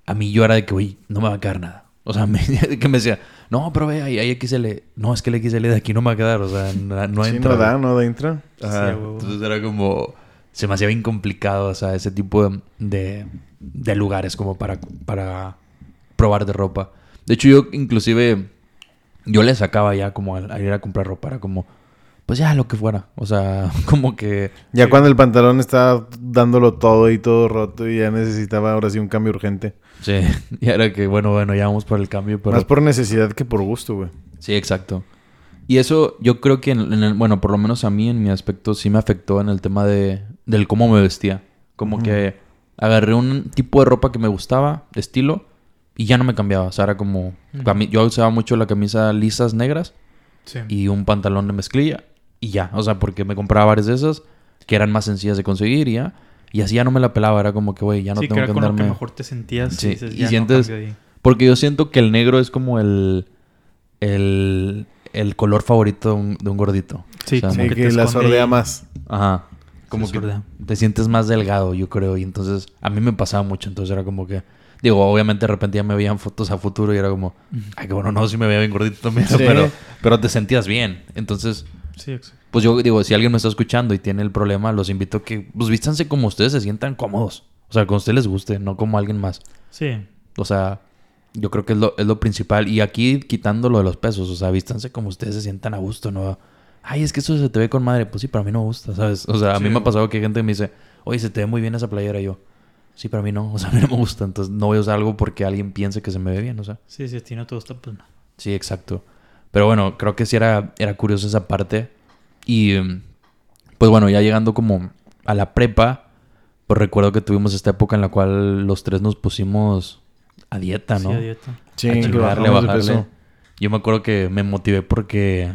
Speaker 1: a mí yo era de que, güey, no me va a quedar nada. O sea, (laughs) me, que me decía, no, pero ve, ahí hay XL. No, es que el XL de aquí no me va a quedar. O sea, no, no
Speaker 3: Sí,
Speaker 1: entra.
Speaker 3: no da, no da, entra.
Speaker 1: Ajá.
Speaker 2: Sí.
Speaker 1: Entonces era como. Se me hacía bien complicado, o sea, ese tipo de, de, de lugares como para, para probar de ropa. De hecho, yo inclusive. Yo le sacaba ya como al, al ir a comprar ropa. Era como. pues ya lo que fuera. O sea, (laughs) como que...
Speaker 3: Ya cuando el pantalón estaba dándolo todo y todo roto y ya necesitaba ahora sí un cambio urgente.
Speaker 1: Sí, (laughs) y era que, bueno, bueno, ya vamos por el cambio, pero...
Speaker 3: Más por necesidad que por gusto, güey.
Speaker 1: Sí, exacto. Y eso yo creo que, en, en el, bueno, por lo menos a mí en mi aspecto sí me afectó en el tema de, del cómo me vestía. Como que agarré un tipo de ropa que me gustaba, de estilo, y ya no me cambiaba. O sea, era como... Yo usaba mucho la camisa lisas negras
Speaker 2: Sí.
Speaker 1: y un pantalón de mezclilla y ya. O sea, porque me compraba varias de esas que eran más sencillas de conseguir y ya. Y así ya no me la pelaba. Era como que, güey, ya no
Speaker 2: sí, que
Speaker 1: tengo
Speaker 2: era
Speaker 1: que
Speaker 2: con lo que
Speaker 1: andarme...
Speaker 2: mejor te sentías.
Speaker 1: Sí,
Speaker 2: dices,
Speaker 1: y
Speaker 2: "Ya no
Speaker 1: sientes-
Speaker 2: ahí".
Speaker 1: Porque yo siento que el negro es como el... El, el color favorito de un, de un gordito.
Speaker 2: Sí,
Speaker 1: O sea,
Speaker 2: como
Speaker 3: Sí,
Speaker 2: que
Speaker 3: que,
Speaker 2: te
Speaker 3: la sordea
Speaker 2: ahí.
Speaker 3: más.
Speaker 1: Ajá. Como
Speaker 2: Se
Speaker 1: que
Speaker 2: sordea.
Speaker 1: te sientes más delgado, yo creo. Y entonces, a mí me pasaba mucho. Entonces era como que... Digo, obviamente de repente ya me veían fotos a futuro y era como... Ay, que bueno, no, sí me veía bien gordito también.
Speaker 3: Sí. (laughs)
Speaker 1: Pero, pero te sentías bien. Entonces,
Speaker 2: Sí, exacto.
Speaker 1: Pues yo digo, si alguien me está escuchando y tiene el problema, los invito a que... Pues vístanse como ustedes se sientan cómodos. O sea, como a ustedes les guste, no como a alguien más.
Speaker 2: Sí.
Speaker 1: O sea, yo creo que es lo, es lo principal. Y aquí quitando lo de los pesos, o sea, vístanse como ustedes se sientan a gusto, ¿no? Ay, es que eso se te ve con madre. Pues sí, pero a mí no me gusta, ¿sabes? O sea, a mí
Speaker 2: Sí.
Speaker 1: me ha pasado que gente me dice, oye, se te ve muy bien esa playera. Y yo, sí, pero a mí no. O sea, a mí no me gusta. Entonces no voy a usar algo porque alguien piense que se me ve bien, o sea.
Speaker 2: Sí, si a ti no te gusta, pues no.
Speaker 1: Sí, exacto. Pero bueno, creo que sí era, era curioso esa parte. Y mm, pues bueno, ya llegando como a la prepa, pues recuerdo que tuvimos esta época en la cual los tres nos pusimos a dieta, ¿no?
Speaker 2: Sí, a dieta.
Speaker 3: Sí,
Speaker 1: a
Speaker 3: bajamos de
Speaker 1: bajarle.
Speaker 3: peso.
Speaker 1: Yo me acuerdo que me motivé porque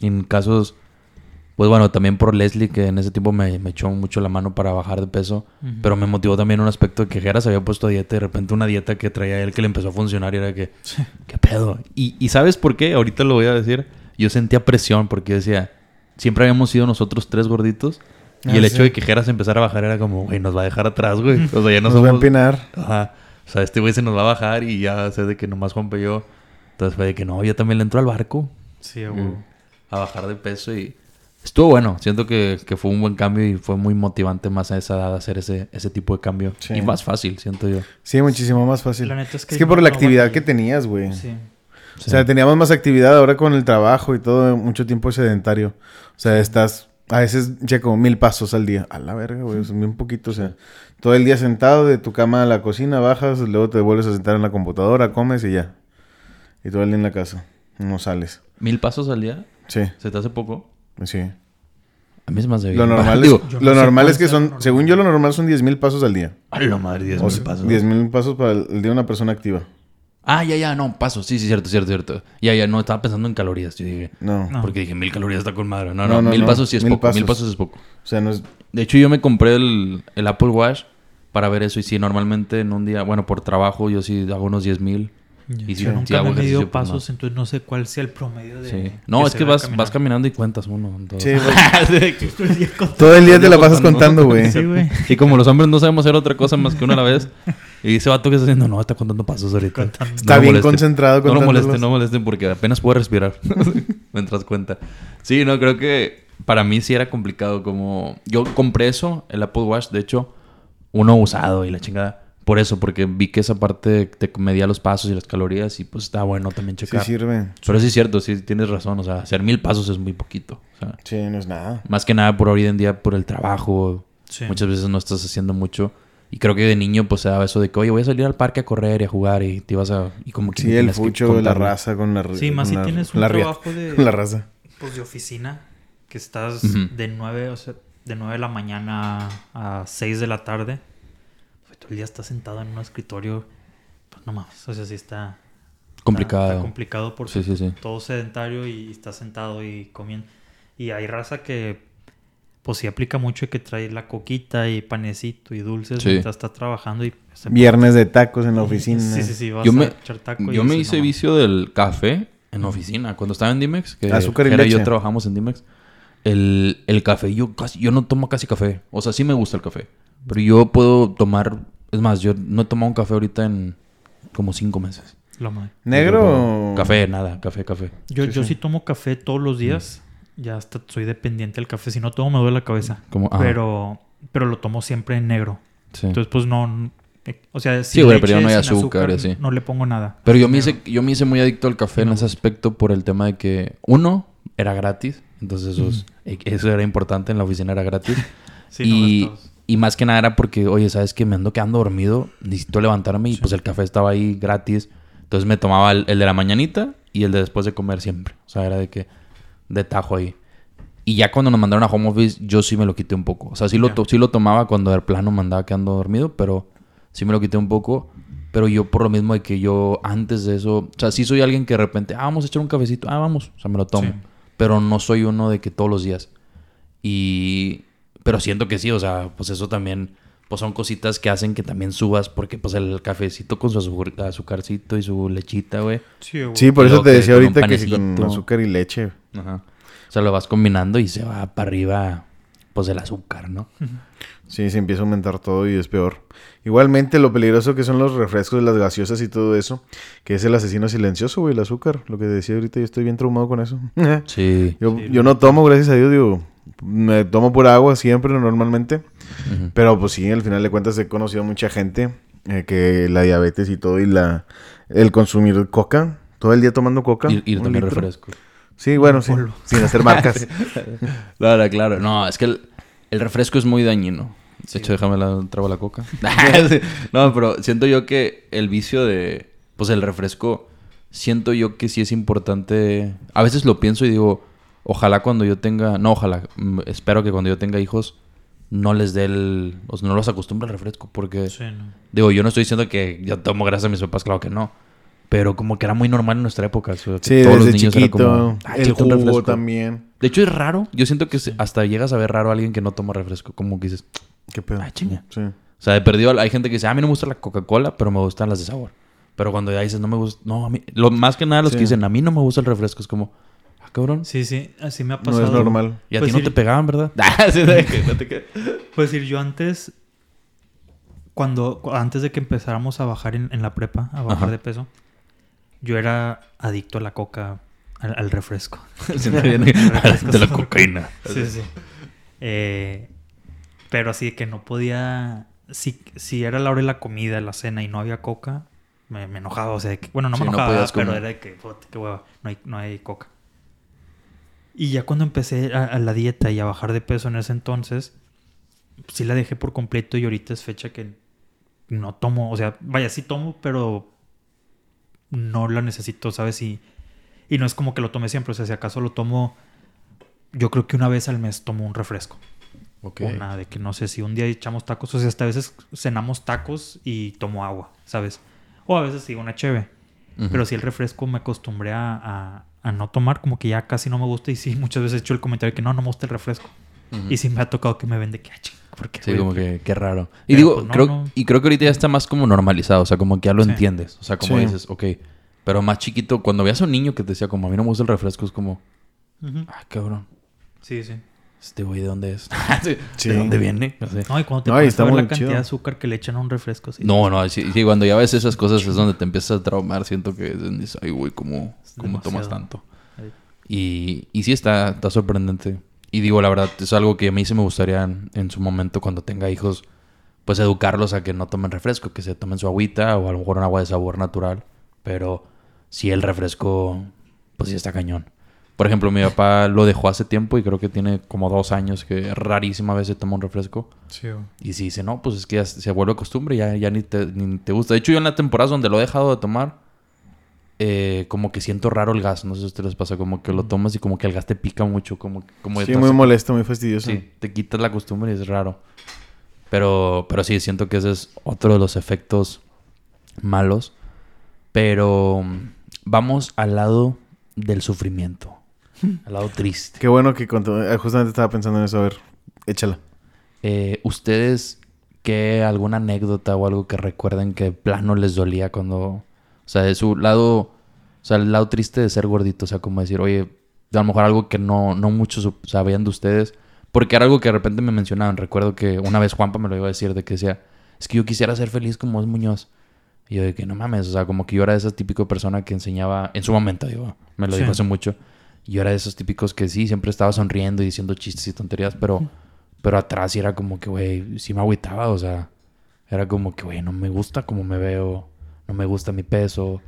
Speaker 1: en casos, pues bueno, también por Leslie, que en ese tiempo me, me echó mucho la mano para bajar de peso, pero me motivó también un aspecto de que Jera se había puesto a dieta y de repente una dieta que traía él que le empezó a funcionar y era que, ¿qué pedo? Y, y ¿sabes por qué? Ahorita lo voy a decir. Yo sentía presión porque decía, siempre habíamos sido nosotros tres gorditos. Y
Speaker 3: Ah,
Speaker 1: el
Speaker 3: sí.
Speaker 1: hecho de que Jera se empezara a bajar era como, güey, nos va a dejar atrás, güey. (laughs) O sea, ya no
Speaker 3: Nos va a
Speaker 1: somos...
Speaker 3: empinar.
Speaker 1: Ajá. O sea, este güey se nos va a bajar y ya sé de que nomás Juanpa y yo. Entonces fue de que no, yo también le entro al barco
Speaker 2: Sí, a huevo.
Speaker 1: a bajar de peso y estuvo bueno. Siento que, que fue un buen cambio y fue muy motivante más a esa edad hacer ese, ese tipo de cambio.
Speaker 3: Sí.
Speaker 1: Y más fácil, siento yo.
Speaker 3: Sí, muchísimo más fácil.
Speaker 2: La neta es que
Speaker 3: es que
Speaker 2: no-
Speaker 3: por la actividad que tenías, güey.
Speaker 2: Sí.
Speaker 3: O sea, teníamos más actividad ahora con el trabajo y todo, mucho tiempo sedentario. O sea, estás a veces ya como mil pasos al día. A la verga, güey, es bien poquito. O sea, todo el día sentado de tu cama a la cocina, bajas, luego te vuelves a sentar en la computadora, comes y ya. Y todo el día en la casa. No sales.
Speaker 1: ¿Mil pasos al día?
Speaker 3: Sí,
Speaker 1: ¿Se te hace poco?
Speaker 3: sí.
Speaker 1: A mí es más de
Speaker 3: Lo normal, es,
Speaker 2: no
Speaker 3: lo normal es que son,
Speaker 2: normal.
Speaker 3: según yo, lo normal son 10 mil pasos al día.
Speaker 1: a la madre, 10
Speaker 3: O
Speaker 1: mil pasos.
Speaker 3: 10 mil pasos para el día de una persona activa.
Speaker 1: Ah, ya, ya, no, pasos. Sí, sí, cierto, cierto, cierto. Ya, ya, no, estaba pensando en calorías. Yo dije,
Speaker 3: No.
Speaker 2: No.
Speaker 1: porque dije, mil calorías está con madre. No,
Speaker 3: No,
Speaker 1: no,
Speaker 3: no,
Speaker 1: mil
Speaker 3: no.
Speaker 1: pasos sí es
Speaker 3: Mil
Speaker 1: poco. Mil
Speaker 3: pasos.
Speaker 1: es poco.
Speaker 3: O sea, no es...
Speaker 1: De hecho, yo me compré el, el Apple Watch para ver eso. Y sí, normalmente en un día, bueno, por trabajo, yo sí hago unos 10 mil. Y si,
Speaker 2: Yo nunca
Speaker 1: hago
Speaker 2: me he medido
Speaker 1: pues,
Speaker 2: pasos, entonces no sé cuál sea el promedio de...
Speaker 1: Sí. No, es que vas,
Speaker 2: caminar.
Speaker 1: vas caminando y cuentas uno.
Speaker 3: Sí. (laughs) Todo el día te la pasas contando, güey.
Speaker 2: Sí, güey.
Speaker 1: y como los hombres no sabemos hacer otra cosa más que una a la vez. (laughs) Y ese vato que está haciendo, no, está contando pasos ahorita.
Speaker 2: Contando.
Speaker 3: Está
Speaker 1: No
Speaker 3: bien
Speaker 1: molesten.
Speaker 3: concentrado
Speaker 1: No lo molesten, no molesten porque apenas puedo respirar (laughs) mientras cuenta. Sí, no, creo que para mí sí era complicado como... Yo compré eso, el Apple Watch, de hecho, uno usado y la chingada. Por eso, porque vi que esa parte te medía los pasos y las calorías y pues está bueno también
Speaker 3: Sí
Speaker 1: checar.
Speaker 3: sirve.
Speaker 1: Pero sí es cierto, sí tienes razón. O sea, hacer mil pasos es muy poquito. O sea,
Speaker 3: Sí, no es nada.
Speaker 1: más que nada por hoy en día, por el trabajo.
Speaker 2: Sí.
Speaker 1: Muchas veces no estás haciendo mucho. Y creo que de niño pues se daba eso de que, oye, voy a salir al parque a correr y a jugar y te ibas a... Y como que
Speaker 3: Sí, el fucho, la
Speaker 1: contarlo.
Speaker 3: raza con la
Speaker 2: Sí, más si
Speaker 3: la-
Speaker 2: tienes un
Speaker 3: la
Speaker 2: trabajo de... (laughs)
Speaker 3: la raza.
Speaker 2: Pues de oficina, que estás de 9, o sea, de 9 de la mañana a 6 de la tarde. Pues, todo el día estás sentado en un escritorio. Pues no mames, o sea, sí está... está-
Speaker 1: Complicado.
Speaker 2: Está, complicado porque
Speaker 1: Sí, sí, sí.
Speaker 2: todo sedentario y estás sentado y comiendo. Y hay raza que, pues sí aplica mucho que trae la coquita y panecito y dulces
Speaker 1: Sí.
Speaker 2: mientras está trabajando y... se-
Speaker 3: Viernes de tacos en la oficina.
Speaker 2: Sí, sí, sí, vas
Speaker 1: Yo
Speaker 2: a
Speaker 1: me,
Speaker 2: echar taco
Speaker 1: yo me hice vicio del café en la oficina. Cuando estaba en Dimex, que
Speaker 3: Azúcar y leche.
Speaker 1: yo trabajamos en Dimex. El, el café, yo casi, yo no tomo casi café. O sea, sí me gusta el café. Pero yo puedo tomar... Es más, yo no he tomado un café ahorita en como cinco meses.
Speaker 2: La madre.
Speaker 3: ¿Negro o...?
Speaker 1: Café, nada. Café, café.
Speaker 2: Yo,
Speaker 3: Sí,
Speaker 2: yo
Speaker 3: sí.
Speaker 2: sí tomo café todos los días. Ya hasta soy dependiente del café. Si no tomo me duele la cabeza.
Speaker 1: Como,
Speaker 2: Pero, pero lo tomo siempre en negro.
Speaker 1: sí.
Speaker 2: Entonces, pues no. eh, O sea,
Speaker 1: Sí, güey, pero
Speaker 2: leche,
Speaker 1: no hay azúcar así.
Speaker 2: No le pongo nada.
Speaker 1: Pero yo me, hice, yo me hice muy adicto al café en ese aspecto por el tema de que, uno, era gratis. Entonces eso, es- eh, eso era importante, en la oficina era gratis. (laughs)
Speaker 2: Sí,
Speaker 1: y, y más que nada era porque, oye, ¿sabes que Me ando quedando dormido, necesito levantarme y pues el café estaba ahí gratis. Entonces me tomaba el, el de la mañanita y el de después de comer siempre. O sea, era de que, de tajo ahí. Y ya cuando nos mandaron a home office, yo sí me lo quité un poco. O sea, sí lo, sí lo tomaba cuando de plano me andaba quedando dormido, pero sí me lo quité un poco. Pero yo por lo mismo de que yo antes de eso, o sea, sí soy alguien que de repente, ah, vamos a echar un cafecito, ah, vamos, o sea, me lo tomo.
Speaker 2: Sí.
Speaker 1: Pero no soy uno de que todos los días. Y, pero siento que sí, o sea, pues eso también, pues son cositas que hacen que también subas, porque pues el cafecito con su azúcar- azucarcito y su lechita, güey.
Speaker 2: Sí, güey.
Speaker 3: Sí, por eso te
Speaker 1: que
Speaker 3: decía ahorita que sí, con azúcar y leche.
Speaker 1: Ajá. O sea, lo vas combinando y se va para arriba, pues el azúcar, ¿no?
Speaker 3: Sí, se empieza a aumentar todo y es peor. Igualmente, lo peligroso que son los refrescos, las gaseosas y todo eso, que es el asesino silencioso, güey, el azúcar. Lo que decía ahorita, yo estoy bien traumado con eso. (laughs)
Speaker 1: Sí.
Speaker 3: yo,
Speaker 2: Sí,
Speaker 3: yo no tomo, gracias a Dios, digo, me tomo pura agua siempre, normalmente. Pero pues sí, al final de cuentas he conocido mucha gente eh, que la diabetes y todo y la el consumir coca, todo el día tomando coca.
Speaker 1: Y, también
Speaker 3: litro.
Speaker 1: refresco.
Speaker 3: Sí, bueno, sí, sin hacer marcas. (laughs)
Speaker 1: Claro, claro. No, es que el, el refresco es muy dañino. De
Speaker 2: Sí.
Speaker 1: hecho, déjame la trago la coca. (laughs) Sí. no, pero siento yo que el vicio de, pues el refresco, siento yo que sí es importante. A veces lo pienso y digo, ojalá cuando yo tenga, no, ojalá, mm, espero que cuando yo tenga hijos no les dé el, o sea, no los acostumbre al refresco, porque
Speaker 2: Sí, no.
Speaker 1: digo, yo no estoy diciendo que yo tomo gracias a mis papás, claro que no. Pero como que era muy normal en nuestra época. o sea, que
Speaker 3: Sí,
Speaker 1: todos los niños era
Speaker 3: chiquito.
Speaker 1: como, "Ah,
Speaker 3: el jugo
Speaker 1: refresco".
Speaker 3: también.
Speaker 1: De hecho, es raro. Yo siento que hasta llegas a ver raro a alguien que no toma refresco. Como que dices,
Speaker 3: ¿Qué pedo?
Speaker 1: ah, chinga.
Speaker 3: Sí.
Speaker 1: O sea, de perdido hay gente que dice, "Ah, a mí no me gusta la Coca-Cola, pero me gustan las de sabor. Pero cuando ya dices, no me gusta, no, a mí, lo más que nada los
Speaker 3: Sí.
Speaker 1: que dicen, a mí no me gusta el refresco, es como, cabrón.
Speaker 2: Sí, sí, así me ha
Speaker 3: No
Speaker 2: pasado.
Speaker 3: es normal.
Speaker 1: Y a
Speaker 2: Pues
Speaker 1: ti no te pegaban, ¿verdad? (laughs) Ah, sí, de que no te que- (laughs)
Speaker 2: Pues decir, yo antes, cuando, cu- antes de que empezáramos a bajar en, en la prepa, a bajar
Speaker 1: Ajá.
Speaker 2: de peso, yo era adicto a la coca, al, al refresco. (laughs)
Speaker 1: De la cocaína.
Speaker 2: Sí, sí. Eh, pero así de que no podía. Si, si era la hora de la comida, la cena y no había coca, me, me enojaba. O sea, de que- bueno, no me
Speaker 1: Sí, no
Speaker 2: enojaba, pero era de que, qué hueva, no hay, no hay coca. Y ya cuando empecé a, a la dieta y a bajar de peso en ese entonces, sí la dejé por completo y ahorita es fecha que no tomo. O sea, vaya, sí tomo, pero no la necesito, ¿sabes? Y, y no es como que lo tome siempre. O sea, si acaso lo tomo, yo creo que una vez al mes tomo un refresco.
Speaker 1: Ok.
Speaker 2: Una de que no sé si un día echamos tacos, o sea, hasta a veces cenamos tacos y tomo agua, ¿sabes? O a veces sigo una cheve.
Speaker 1: Ujú.
Speaker 2: Pero sí el refresco me acostumbré a, a- a no tomar, como que ya casi no me gusta. Y sí, (laughs) muchas veces he hecho el comentario que no, no me gusta el refresco. Y sí me ha tocado que me vende que, ah, chinga, ¿por qué,
Speaker 1: Sí,
Speaker 2: güey?
Speaker 1: como que qué raro. Y
Speaker 2: Pero,
Speaker 1: digo,
Speaker 2: pues, no,
Speaker 1: creo,
Speaker 2: no.
Speaker 1: y creo que ahorita ya está más como normalizado, o sea, como que ya lo
Speaker 2: Sí.
Speaker 1: entiendes. O sea, como
Speaker 3: Sí.
Speaker 1: dices, ok. Pero más chiquito, cuando veas a un niño que te decía como a mí no me gusta el refresco, es como,
Speaker 2: Ujú.
Speaker 1: ah, cabrón.
Speaker 2: Sí, sí.
Speaker 1: Este güey, ¿de dónde es? (laughs)
Speaker 3: Sí.
Speaker 1: ¿De dónde viene? No sé.
Speaker 2: No, y cuando te
Speaker 3: No,
Speaker 2: pones a ver la cantidad
Speaker 3: chido.
Speaker 2: de azúcar que le echan a un refresco, sí.
Speaker 1: No, no, sí, sí, cuando ya ves esas cosas es donde te empiezas a traumar. Siento que dices, ay, güey, ¿cómo, cómo tomas tanto? Y, y sí está, está sorprendente. Y digo, la verdad, es algo que a mí sí me gustaría en, en su momento cuando tenga hijos, pues educarlos a que no tomen refresco, que se tomen su agüita o a lo mejor un agua de sabor natural. Pero sí el refresco, pues sí está cañón. Por ejemplo, mi papá lo dejó hace tiempo y creo que tiene como dos años que rarísima vez se toma un refresco.
Speaker 2: Sí, güey.
Speaker 1: Y si dice, no, pues es que ya se vuelve costumbre, ya, ya ni, te, ni te gusta. De hecho, yo en la temporada donde lo he dejado de tomar, eh, como que siento raro el gas. No sé si a ustedes les pasa, como que lo tomas y como que el gas te pica mucho. Como, como
Speaker 3: Sí, muy molesto, muy fastidioso.
Speaker 1: Sí, te quitas la costumbre y es raro. Pero, pero sí, siento que ese es otro de los efectos malos. Pero mm, vamos al lado del sufrimiento. (laughs) Al lado triste.
Speaker 3: Qué bueno que contó- eh, justamente estaba pensando en eso. A ver, échala.
Speaker 1: Eh, ¿Ustedes qué alguna anécdota o algo que recuerden que plano les dolía cuando... O sea, de su lado... O sea, el lado triste de ser gordito. O sea, como decir, oye, a lo mejor algo que no, no muchos sabían de ustedes. Porque era algo que de repente me mencionaban. Recuerdo que una vez Juanpa me lo iba a decir de que decía... Es que yo quisiera ser feliz como es Muñoz. Y yo de que no mames. O sea, como que yo era esa típico persona que enseñaba... En su momento, digo. Me lo
Speaker 2: Sí.
Speaker 1: dijo hace mucho. Y yo era de esos típicos que sí, siempre estaba sonriendo y diciendo chistes y tonterías. Pero... Pero atrás sí era como que, güey, sí me agüitaba, o sea, era como que, güey, no me gusta cómo me veo, no me gusta mi peso.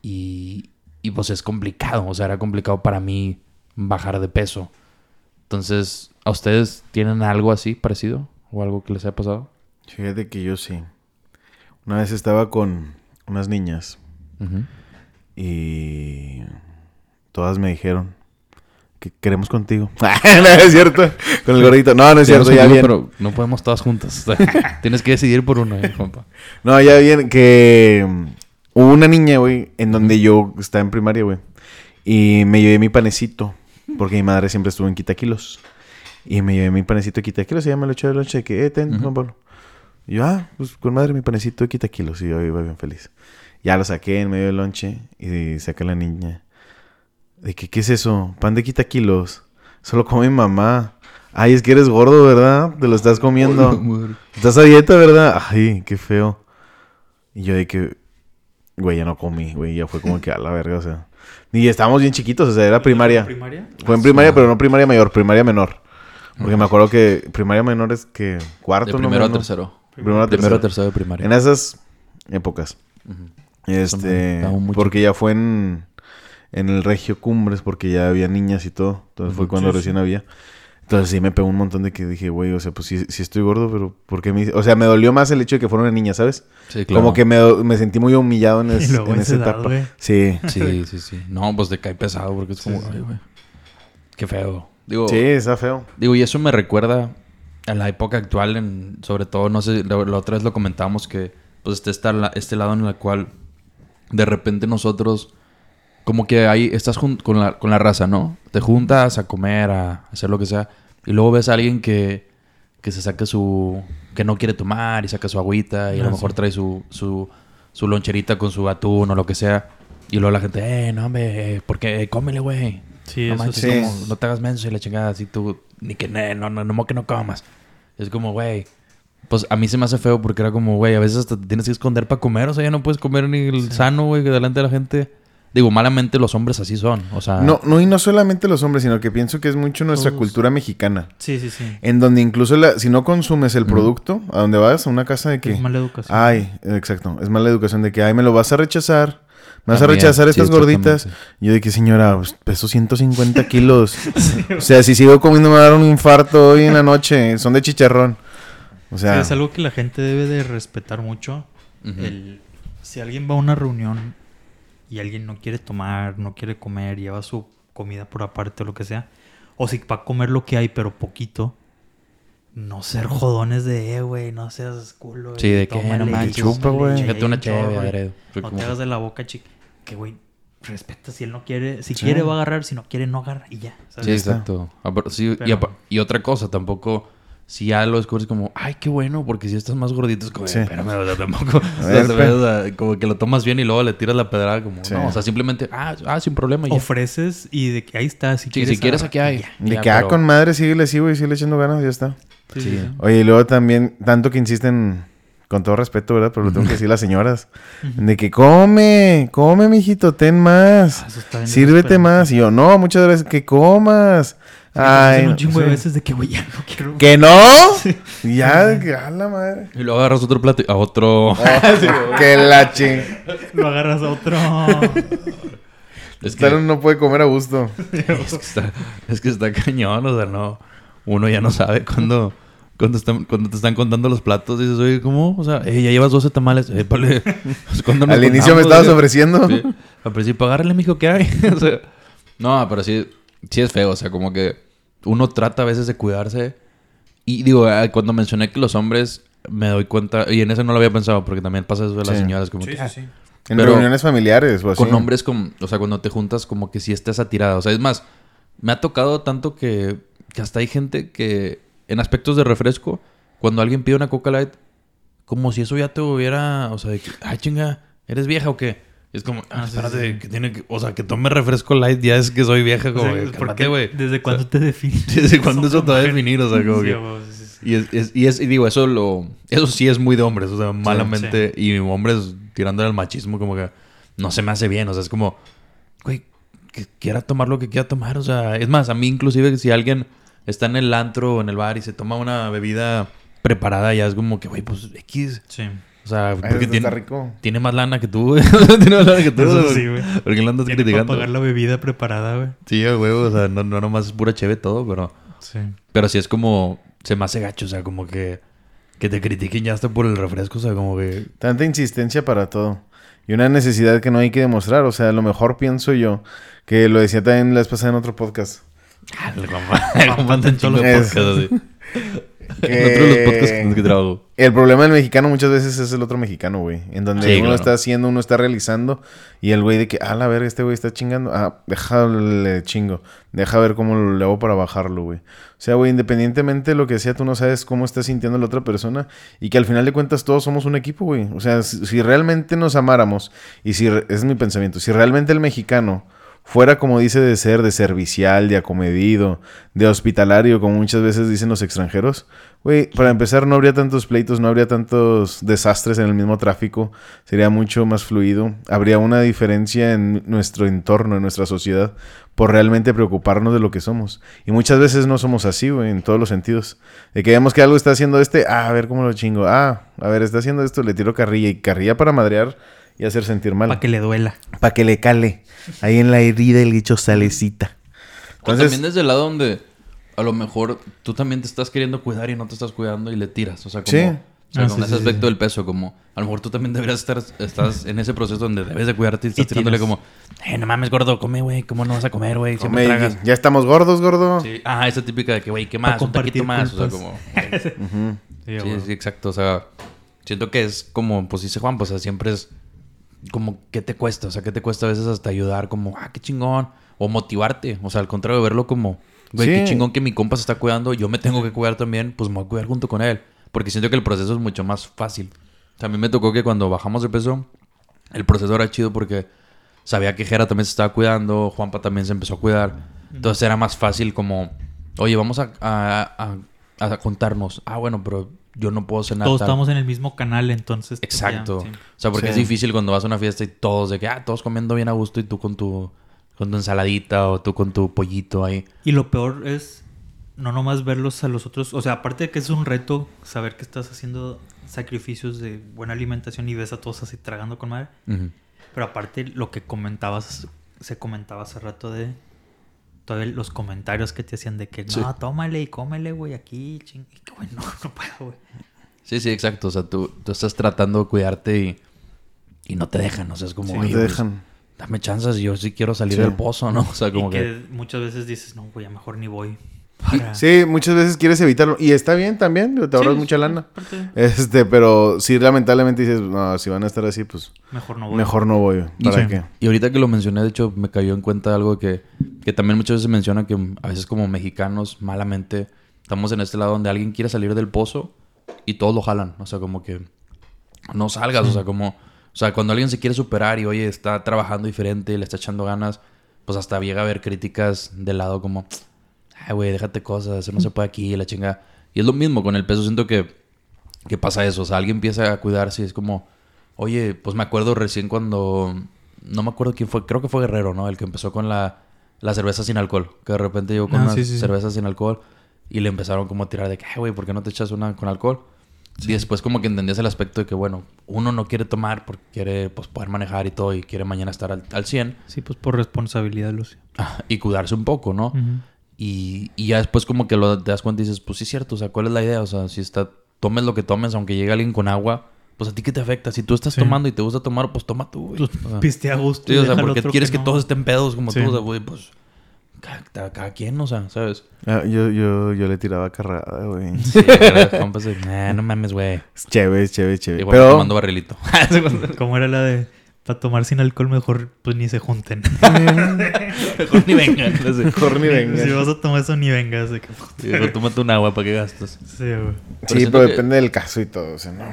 Speaker 1: Y, y pues es complicado, o sea, era complicado para mí bajar de peso. Entonces, ¿a ustedes tienen algo así parecido? ¿O algo que les haya pasado?
Speaker 3: Fíjate que yo sí. Una vez estaba con unas niñas y todas me dijeron que queremos contigo. (laughs) no es cierto. Con el gordito. No, no es cierto. Ya bien.
Speaker 1: Pero no podemos todas juntas. O sea, (laughs) tienes que decidir por una, eh, compa.
Speaker 3: No, ya bien. Que mm, hubo una niña, güey, en donde yo estaba en primaria, güey. Y me llevé mi panecito. Porque mi madre siempre estuvo en Quitaquilos. Y me llevé mi panecito de Quitaquilos y ya me lo eché de lonche. Que, eh, ten. Juan Pablo. Y yo, ah, pues con madre mi panecito de Quitaquilos. Y yo iba bien feliz. Ya lo saqué en medio del lonche y saca la niña. De que, ¿qué es eso? Pan de Quitaquilos. Solo come mi mamá. Ay, es que eres gordo, ¿verdad? Te lo estás comiendo. Estás a dieta, ¿verdad? Ay, qué feo. Y yo de que, güey, ya no comí, güey, ya fue como que a la verga, o sea. Y estábamos bien chiquitos, o sea, era primaria.
Speaker 2: ¿Primaria?
Speaker 3: Fue en primaria, pero no primaria mayor, primaria menor. Porque me acuerdo que primaria menor es que cuarto,
Speaker 1: De
Speaker 3: ¿no?
Speaker 1: primero a
Speaker 3: ¿no?
Speaker 1: tercero.
Speaker 3: Primero a
Speaker 1: Primero a
Speaker 3: tercero.
Speaker 1: tercero de primaria.
Speaker 3: En esas épocas. Este, porque ya fue en, en el Regio Cumbres, porque ya había niñas y todo. Entonces fue cuando
Speaker 2: Sí,
Speaker 3: recién había. Entonces sí me pegó un montón de que dije, güey, o sea, pues sí, sí estoy gordo, pero ¿por qué me hice-?" O sea, me dolió más el hecho de que fuera una niña, ¿sabes?
Speaker 1: Sí, claro.
Speaker 3: Como que me, me sentí muy humillado en, (laughs) es- en
Speaker 2: esa
Speaker 3: etapa. Sí.
Speaker 1: Sí, (laughs) sí, sí. No, pues te cae pesado porque es como, ay, güey. Qué feo. Digo,
Speaker 3: Sí, está feo.
Speaker 1: digo, y eso me recuerda a la época actual, en, sobre todo, no sé, la, la otra vez lo comentábamos que, pues, este, está la- este lado en el cual de repente nosotros, como que ahí estás con, la, con la raza, ¿no? Te juntas a comer, a hacer lo que sea, y luego ves a alguien que, que se saca su. que no quiere tomar y saca su agüita, y a
Speaker 2: Ah,
Speaker 1: lo mejor
Speaker 2: sí.
Speaker 1: trae su, su, su loncherita con su atún o lo que sea. Y luego la gente, eh, no, hombre, eh, ¿por qué? Cómele, güey.
Speaker 2: Sí,
Speaker 1: no
Speaker 2: eso
Speaker 1: manches,
Speaker 3: sí.
Speaker 1: como, no te hagas menso y la chingada, así tú, ni que, ne, no, no, no, que no comas. Es como, güey, pues a mí se me hace feo porque era como, güey, a veces hasta te tienes que esconder para comer, o sea, ya no puedes comer ni el
Speaker 2: Sí.
Speaker 1: sano, güey, que delante de la gente. Digo, malamente los hombres así son, o sea...
Speaker 3: No, no, y no solamente los hombres, sino que pienso que es mucho nuestra
Speaker 2: Todos.
Speaker 3: cultura mexicana.
Speaker 2: Sí, sí, sí.
Speaker 3: En donde incluso la- si no consumes el producto, a donde vas, a una casa de que...
Speaker 2: Es mala educación.
Speaker 3: Ay, exacto. Es mala educación de que, ay, me lo vas a rechazar. Me vas a rechazar
Speaker 1: sí,
Speaker 3: estas gorditas. Yo de que, señora, pues, peso 150 (laughs) kilos. o sea, si sigo comiendo me va a dar un infarto hoy en la noche. Son de chicharrón. O
Speaker 2: Sí,
Speaker 3: sea,
Speaker 2: es algo que la gente debe de respetar mucho. El, si alguien va a una reunión y alguien no quiere tomar, no quiere comer, lleva su comida por aparte o lo que sea, o si va a comer lo que hay pero poquito, no ser jodones de, eh, güey, no seas culo.
Speaker 1: Sí, de que,
Speaker 2: tómale,
Speaker 1: no manches,
Speaker 3: chupa, güey.
Speaker 1: Fíjate una chévere,
Speaker 2: No
Speaker 1: como-
Speaker 2: te hagas de la boca, chica. Que, güey, respeta si él no quiere. Si
Speaker 3: Sí.
Speaker 2: quiere va a agarrar, si no quiere no agarra y ya. ¿sabes?
Speaker 1: Sí, exacto. Sí,
Speaker 2: Pero-
Speaker 1: y otra cosa, tampoco... Si ya lo descubres como, ay, qué bueno, porque si estás más gordito es como,
Speaker 3: Sí.
Speaker 1: espérame, o sea, tampoco.
Speaker 3: A
Speaker 1: o
Speaker 3: ver,
Speaker 1: sea,
Speaker 3: pe-
Speaker 1: o sea, como que lo tomas bien y luego le tiras la pedrada, como,
Speaker 3: Sí.
Speaker 1: no, o sea, simplemente, ah, ah sin problema. y ya.
Speaker 2: Ofreces y de que ahí está. Si
Speaker 1: Sí,
Speaker 2: quieres,
Speaker 1: si quieres, aquí hay.
Speaker 2: y ya.
Speaker 3: de
Speaker 1: Ya,
Speaker 3: que, ah,
Speaker 1: pero-
Speaker 3: con madre, síguele así, güey, síguele echando ganas, ya está. Oye, y luego también, tanto que insisten, con todo respeto, ¿verdad? Pero lo tengo que decir las señoras. De que come, come, mijito, ten más.
Speaker 2: Ah, eso está bien
Speaker 3: Sírvete más. Y yo, no, muchas gracias, que comas.
Speaker 2: Sí,
Speaker 3: Ay,
Speaker 2: un chingo de
Speaker 3: sí.
Speaker 2: veces de que, güey, ya no quiero.
Speaker 3: ¿Que no? Y ya, a la madre.
Speaker 1: Y luego agarras otro plato y a otro. (laughs) (laughs)
Speaker 3: que la ching.
Speaker 2: Lo agarras a otro. (laughs)
Speaker 1: es, que,
Speaker 3: no puede comer a gusto.
Speaker 1: es que está, es que está cañón, o sea, no. Uno ya no sabe cuándo. Cuando, están, cuando te están contando los platos, dices, oye, ¿cómo? O sea, "Eh, ya llevas 12 tamales. Épale. ¿Cuándo nos
Speaker 3: Al inicio me estabas
Speaker 1: Digo,
Speaker 3: ofreciendo.
Speaker 1: Sí. Al principio, agárrale, mijo, ¿qué hay? O sea, no, pero sí, sí es feo. O sea, como que uno trata a veces de cuidarse. Y digo, eh, cuando mencioné que los hombres, me doy cuenta, y en eso no lo había pensado, porque también pasa eso de las
Speaker 3: Sí.
Speaker 1: señoras, como que, ah,
Speaker 3: En
Speaker 1: Pero-
Speaker 3: reuniones familiares o así.
Speaker 1: con hombres, como, o sea, cuando te juntas, como que sí estás atirada. O sea, es más, me ha tocado tanto que, que hasta hay gente que, en aspectos de refresco, cuando alguien pide una Coca Light, como si eso ya te hubiera, o sea, de que, ay, chinga, ¿eres vieja o qué? Es como, ah,
Speaker 2: sí,
Speaker 1: espérate,
Speaker 2: sí.
Speaker 1: que tiene que, o sea, que tome refresco light ya es que soy vieja, como,
Speaker 2: O sea,
Speaker 1: güey,
Speaker 2: ¿por
Speaker 1: cálmate,
Speaker 2: qué?
Speaker 1: güey.
Speaker 2: ¿Desde cuándo te defines? (laughs)
Speaker 1: ¿Desde cuándo eso te va a definir? O sea, como
Speaker 2: Sí,
Speaker 1: que...
Speaker 2: güey, sí, sí.
Speaker 1: Y, es, es- y, es- y digo, eso lo... Eso sí es muy de hombres, o sea, malamente. Y hombres tirándole al machismo como que no se me hace bien. O sea, es como, güey, que quiera tomar lo que quiera tomar. O sea, es más, a mí inclusive si alguien está en el antro o en el bar y se toma una bebida preparada, ya es como que, güey, pues X.
Speaker 2: Sí.
Speaker 1: O sea,
Speaker 3: Eso
Speaker 1: porque
Speaker 3: está
Speaker 1: tiene,
Speaker 3: rico.
Speaker 1: tiene más lana que tú, güey. (laughs) tiene más lana que tú.
Speaker 2: Eso
Speaker 1: güey.
Speaker 2: sí, güey.
Speaker 1: ¿Por qué lo andas
Speaker 2: Tiene para
Speaker 1: criticando?
Speaker 2: pagar la bebida preparada, güey.
Speaker 1: Sí, güey, o sea, no, no nomás es pura cheve todo, pero...
Speaker 2: Sí.
Speaker 1: Pero sí es como... Se me hace gacho, o sea, como que... Que te critiquen ya hasta por el refresco, o sea, como que...
Speaker 3: Tanta insistencia para todo. Y una necesidad que no hay que demostrar. O sea, a lo mejor pienso yo, que lo decía también la vez pasada en otro podcast.
Speaker 1: Ah, el compa- el compa en
Speaker 2: todos los
Speaker 3: podcasts.
Speaker 1: podcasts, así.
Speaker 3: Que-
Speaker 1: En otro de los podcasts con los que trabajo.
Speaker 3: El problema del mexicano muchas veces es el otro mexicano, güey. En donde
Speaker 1: Sí,
Speaker 3: uno
Speaker 1: claro.
Speaker 3: está haciendo, uno está realizando. Y el güey de que, ah, la verga, este güey está chingando. Ah, déjale chingo. Deja ver cómo le hago para bajarlo, güey. O sea, güey, independientemente de lo que sea, tú no sabes cómo está sintiendo la otra persona. Y que al final de cuentas todos somos un equipo, güey. O sea, si, si realmente nos amáramos. Y si, re- es mi pensamiento, si realmente el mexicano fuera como dice de ser, de servicial, de acomedido, de hospitalario, como muchas veces dicen los extranjeros, güey, para empezar no habría tantos pleitos, no habría tantos desastres en el mismo tráfico, sería mucho más fluido, habría una diferencia en nuestro entorno, en nuestra sociedad, por realmente preocuparnos de lo que somos. Y muchas veces no somos así, güey, en todos los sentidos. De que vemos que algo está haciendo este, ah, a ver cómo lo chingo, ah, a ver, está haciendo esto, le tiro carrilla y carrilla para madrear y hacer sentir mal.
Speaker 2: Para que le duela.
Speaker 3: Para que le cale. Ahí en la herida el dicho salecita.
Speaker 1: O
Speaker 3: Entonces,
Speaker 1: también desde el lado donde a lo mejor tú también te estás queriendo cuidar y no te estás cuidando y le tiras. O sea, como,
Speaker 3: Sí.
Speaker 1: o sea,
Speaker 2: Ah,
Speaker 1: con
Speaker 2: sí,
Speaker 1: ese
Speaker 2: sí,
Speaker 1: aspecto
Speaker 2: sí.
Speaker 1: del peso, como a lo mejor tú también deberías estar estás en ese proceso donde debes de cuidarte y estás
Speaker 2: Y
Speaker 1: tirándole
Speaker 2: tienes-
Speaker 1: como, eh, no mames, gordo, come, güey, ¿cómo no vas a comer, güey? Siempre
Speaker 3: come,
Speaker 1: tragas.
Speaker 3: ya estamos gordos, gordo.
Speaker 1: Sí. Ah, esa típica de que, güey, ¿qué más? Un taquito más. O sea, como. (laughs)
Speaker 2: Sí,
Speaker 1: sí, exacto. O sea, siento que es como, pues dice Juan, pues o sea, siempre es como, ¿qué te cuesta? O sea, ¿qué te cuesta a veces hasta ayudar? Como, ah, qué chingón. O motivarte. O sea, al contrario verlo como, güey,
Speaker 3: Sí.
Speaker 1: qué chingón que mi compa se está cuidando. Yo me tengo que cuidar también, pues me voy a cuidar junto con él. Porque siento que el proceso es mucho más fácil. O sea, a mí me tocó que cuando bajamos de peso, el proceso era chido porque sabía que Jera también se estaba cuidando, Juanpa también se empezó a cuidar. Entonces era más fácil como, oye, vamos a, a, a- a contarnos. Ah, bueno, pero yo no puedo cenar.
Speaker 2: Todos
Speaker 1: tal".
Speaker 2: estamos en el mismo canal, entonces. pues, ya,
Speaker 1: Exacto.
Speaker 2: sí.
Speaker 1: O sea, porque
Speaker 3: Sí.
Speaker 1: es difícil cuando vas a una fiesta y todos de que, ah, todos comiendo bien a gusto y tú con tu, con tu ensaladita o tú con tu pollito ahí.
Speaker 2: Y lo peor es no nomás verlos a los otros. O sea, aparte de que es un reto saber que estás haciendo sacrificios de buena alimentación y ves a todos así tragando con madre. Pero aparte lo que comentabas, se comentaba hace rato de todos los comentarios que te hacían de que
Speaker 1: Sí.
Speaker 2: no, tómale y cómele, güey, aquí, ching. Y que, güey, no, (laughs) no puedo, güey.
Speaker 1: Sí, sí, exacto. O sea, tú, tú estás tratando de cuidarte y, y no te dejan. O sea, es como,
Speaker 3: Sí, no
Speaker 1: "Oye,
Speaker 3: te
Speaker 1: pues,
Speaker 3: dejan.
Speaker 1: dame chances, yo sí quiero salir
Speaker 3: Sí.
Speaker 1: del pozo, ¿no? (laughs) O sea, como
Speaker 2: y
Speaker 1: que...
Speaker 2: que, muchas veces dices, no, güey, a mejor ni voy. Para...
Speaker 3: Sí, muchas veces quieres evitarlo. Y está bien también, te ahorras
Speaker 2: Sí,
Speaker 3: mucha
Speaker 2: sí,
Speaker 3: lana. Este, pero sí, lamentablemente dices, no, si van a estar así, pues
Speaker 2: Mejor no voy.
Speaker 3: mejor no voy. ¿Para
Speaker 1: Sí.
Speaker 3: qué?
Speaker 1: Y ahorita que lo mencioné, de hecho, me cayó en cuenta algo que, que también muchas veces se menciona que a veces como mexicanos, malamente, estamos en este lado donde alguien quiere salir del pozo y todos lo jalan. O sea, como que no salgas. O sea, como... O sea, cuando alguien se quiere superar y, oye, está trabajando diferente, le está echando ganas, pues hasta llega a haber críticas del lado como... Ay, güey, déjate cosas, eso no se puede aquí, la chinga. Y es lo mismo con el peso. Siento que, que pasa eso. O sea, alguien empieza a cuidarse y es como... Oye, pues me acuerdo recién cuando... No me acuerdo quién fue. Creo que fue Guerrero, ¿no? El que empezó con la, la cerveza sin alcohol. Que de repente llegó con
Speaker 2: Ah,
Speaker 1: una
Speaker 2: sí, sí, sí.
Speaker 1: cerveza sin alcohol. Y le empezaron como a tirar de que... "Ay, güey, ¿por qué no te echas una con alcohol? Y después como que entendías el aspecto de que, bueno... Uno no quiere tomar porque quiere pues, poder manejar y todo. Y quiere mañana estar al, al 100.
Speaker 2: Sí, pues por responsabilidad, Lucio.
Speaker 1: ah, Y cuidarse un poco, ¿no?
Speaker 2: Ujú.
Speaker 1: Y, y ya después como que lo, te das cuenta y dices, pues sí es cierto, o sea, ¿cuál es la idea? O sea, si está, tomes lo que tomes, aunque llegue alguien con agua, pues a ti qué te afecta. Si tú estás
Speaker 2: Sí.
Speaker 1: tomando y te gusta tomar, pues toma tú, güey.
Speaker 2: Pues,
Speaker 1: O sea,
Speaker 2: piste a gusto.
Speaker 1: sí, o sea, porque quieres que,
Speaker 2: no.
Speaker 1: todos estén pedos como
Speaker 2: Sí.
Speaker 1: tú, o sea, güey, pues cada, cada quien, o sea, ¿sabes?
Speaker 3: Ah, yo, yo, yo le tiraba carrada, güey. (laughs)
Speaker 1: Sí, Juan, pues, "Nah, no mames, güey.
Speaker 3: Es chévere, es chévere, chévere.
Speaker 1: Igual
Speaker 3: Pero
Speaker 1: tomando barrilito. (laughs)
Speaker 2: Como era la de para tomar sin alcohol, mejor pues ni se junten. (laughs)
Speaker 1: Mejor ni vengan. no sé.
Speaker 3: mejor ni venga.
Speaker 2: si vas a tomar eso, ni vengas. de que-
Speaker 1: tómate un agua para que gastes.
Speaker 2: Sí, güey.
Speaker 3: Sí, pero
Speaker 1: que-
Speaker 3: depende del caso y todo, o sea, no.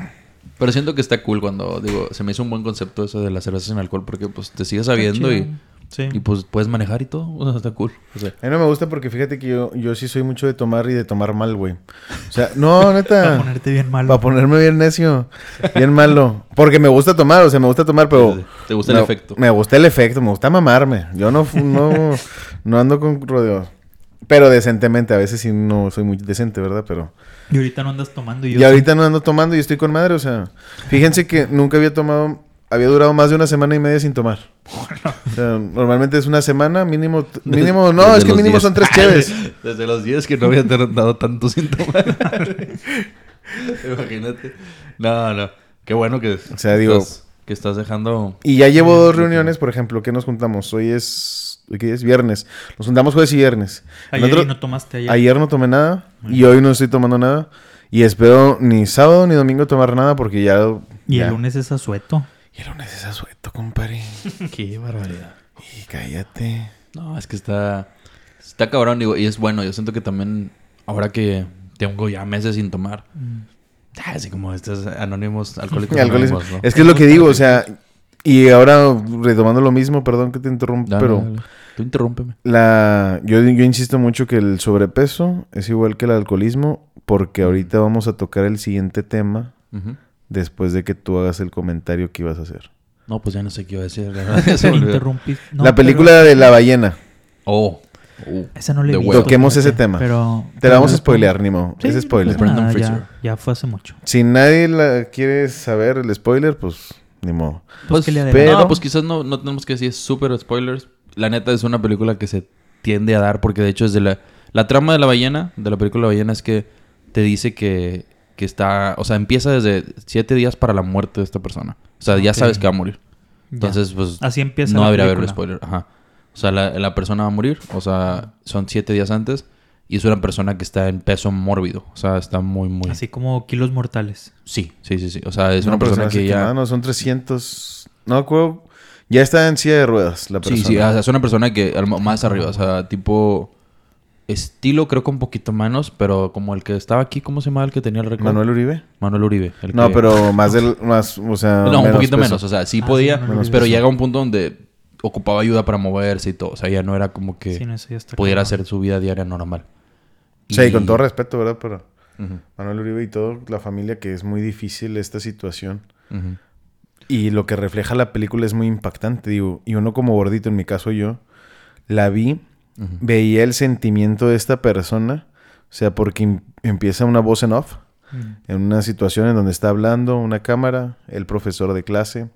Speaker 1: Pero siento que está cool cuando, digo, se me hizo un buen concepto eso de la cerveza sin alcohol porque pues te sigues sabiendo y,
Speaker 2: Sí.
Speaker 1: y pues puedes manejar y todo. O sea, está cool. O sea,
Speaker 3: A mí no me gusta porque fíjate que yo, yo sí soy mucho de tomar y de tomar mal, güey. O sea, no,
Speaker 2: Para (laughs)
Speaker 3: neta.
Speaker 2: ponerte bien malo.
Speaker 3: Para ponerme bien necio. Bien malo. Porque me gusta tomar, o sea, me gusta tomar, pero...
Speaker 1: ¿Te gusta el efecto?
Speaker 3: Me gusta el efecto, me gusta mamarme. Yo no, no, no ando con rodeos. Pero decentemente, a veces sí no soy muy decente, ¿verdad? Pero...
Speaker 2: Y ahorita no andas tomando y yo
Speaker 3: Y ahorita no ando tomando y estoy con madre, o sea... Fíjense que nunca había tomado... Había durado más de una semana y media sin tomar. O sea, normalmente es una semana, mínimo... Mínimo... No,
Speaker 1: Desde
Speaker 3: es que mínimo
Speaker 1: 10.
Speaker 3: son tres cheves. (laughs)
Speaker 1: Desde los 10 que no había dado tanto sin tomar. (laughs) Imagínate. No, no. Qué bueno que,
Speaker 3: O sea, digo-
Speaker 1: estás, que estás dejando...
Speaker 3: Y ya llevo dos reuniones, por ejemplo, que nos juntamos. Hoy es... ¿hoy ¿Qué es? Viernes. Nos juntamos jueves y viernes.
Speaker 2: Ayer
Speaker 3: otro-
Speaker 2: y no tomaste ayer.
Speaker 3: Ayer no tomé nada y hoy no estoy tomando nada. Y espero ni sábado ni domingo tomar nada porque ya...
Speaker 2: Y
Speaker 3: ya-
Speaker 2: el lunes es asueto.
Speaker 3: Y el lunes es asueto, compadre. (laughs)
Speaker 1: Qué barbaridad.
Speaker 3: Y cállate.
Speaker 1: No, es que está... Está cabrón, digo. Y es bueno. Yo siento que también... Ahora que tengo ya meses sin tomar... ah, Así como estos anónimos (laughs) alcohólicos
Speaker 3: Alcoholismo.
Speaker 1: anónimos, ¿no?
Speaker 3: Es que es lo que digo, o sea... Y ahora retomando lo mismo, perdón que te interrumpa,
Speaker 1: Dale,
Speaker 3: pero...
Speaker 1: dale. Tú interrúmpeme.
Speaker 3: La, yo, yo insisto mucho que el sobrepeso es igual que el alcoholismo porque ahorita vamos a tocar el siguiente tema
Speaker 1: Ujú.
Speaker 3: Después de que tú hagas el comentario que ibas a hacer.
Speaker 1: No, pues ya no sé qué iba a decir. la (laughs) se
Speaker 2: interrumpí. No,
Speaker 3: película
Speaker 2: pero-
Speaker 3: de la ballena.
Speaker 1: Oh. Uh.
Speaker 2: Esa no le vi.
Speaker 3: Toquemos ese tema.
Speaker 2: Pero...
Speaker 3: Te la vamos a spoilear, Nimo.
Speaker 2: Sí,
Speaker 3: es spoiler.
Speaker 2: no pasa
Speaker 1: Brendan
Speaker 2: nada, ya, ya fue hace mucho.
Speaker 3: Si nadie la quiere saber el spoiler, pues ni modo.
Speaker 2: Pues, le
Speaker 1: pero-. No, pues quizás no, no tenemos que decir súper spoilers. La neta es una película que se tiende a dar porque de hecho es de la... La trama de la ballena, de la película La ballena es que te dice que, que está... O sea, empieza desde siete días para la muerte de esta persona. O sea, ya sabes que va a morir.
Speaker 2: Ya.
Speaker 1: Entonces, pues...
Speaker 2: Así empieza
Speaker 1: no
Speaker 2: la
Speaker 1: debería haber un spoiler. Ajá. O sea, la, la persona va a morir. O sea, son siete días antes. Y es una persona que está en peso mórbido. O sea, está muy, muy...
Speaker 2: Así como kilos mortales.
Speaker 1: Sí, sí, sí, sí. O sea, es
Speaker 3: No,
Speaker 1: una
Speaker 3: me
Speaker 1: persona que ya...
Speaker 3: nada, no, son 300. No acuerdo. Ya está en silla de ruedas la persona.
Speaker 1: Sí, sí, o sea, es una persona que más arriba, o sea, tipo estilo creo que un poquito menos, pero como el que estaba aquí, ¿cómo se llama el que tenía el récord?
Speaker 3: Manuel Uribe.
Speaker 1: Manuel Uribe. el
Speaker 3: No,
Speaker 1: que-
Speaker 3: pero más del. Más, o sea.
Speaker 1: No, un poquito
Speaker 3: peso.
Speaker 1: menos, o sea, sí
Speaker 2: Ah,
Speaker 1: podía,
Speaker 2: sí,
Speaker 1: pero llega a un punto donde ocupaba ayuda para moverse y todo, o sea, ya no era como que
Speaker 2: Sí, no, eso ya está
Speaker 1: pudiera hacer su vida diaria normal.
Speaker 3: Sí, y con todo respeto, ¿verdad? Pero Manuel Uribe y toda la familia, que es muy difícil esta situación. Y lo que refleja la película es muy impactante, digo. Y uno como gordito, en mi caso yo, la vi, Veía el sentimiento de esta persona. O sea, porque em- empieza una voz en off.
Speaker 2: Mm.
Speaker 3: en una situación en donde está hablando una cámara, el profesor de clase,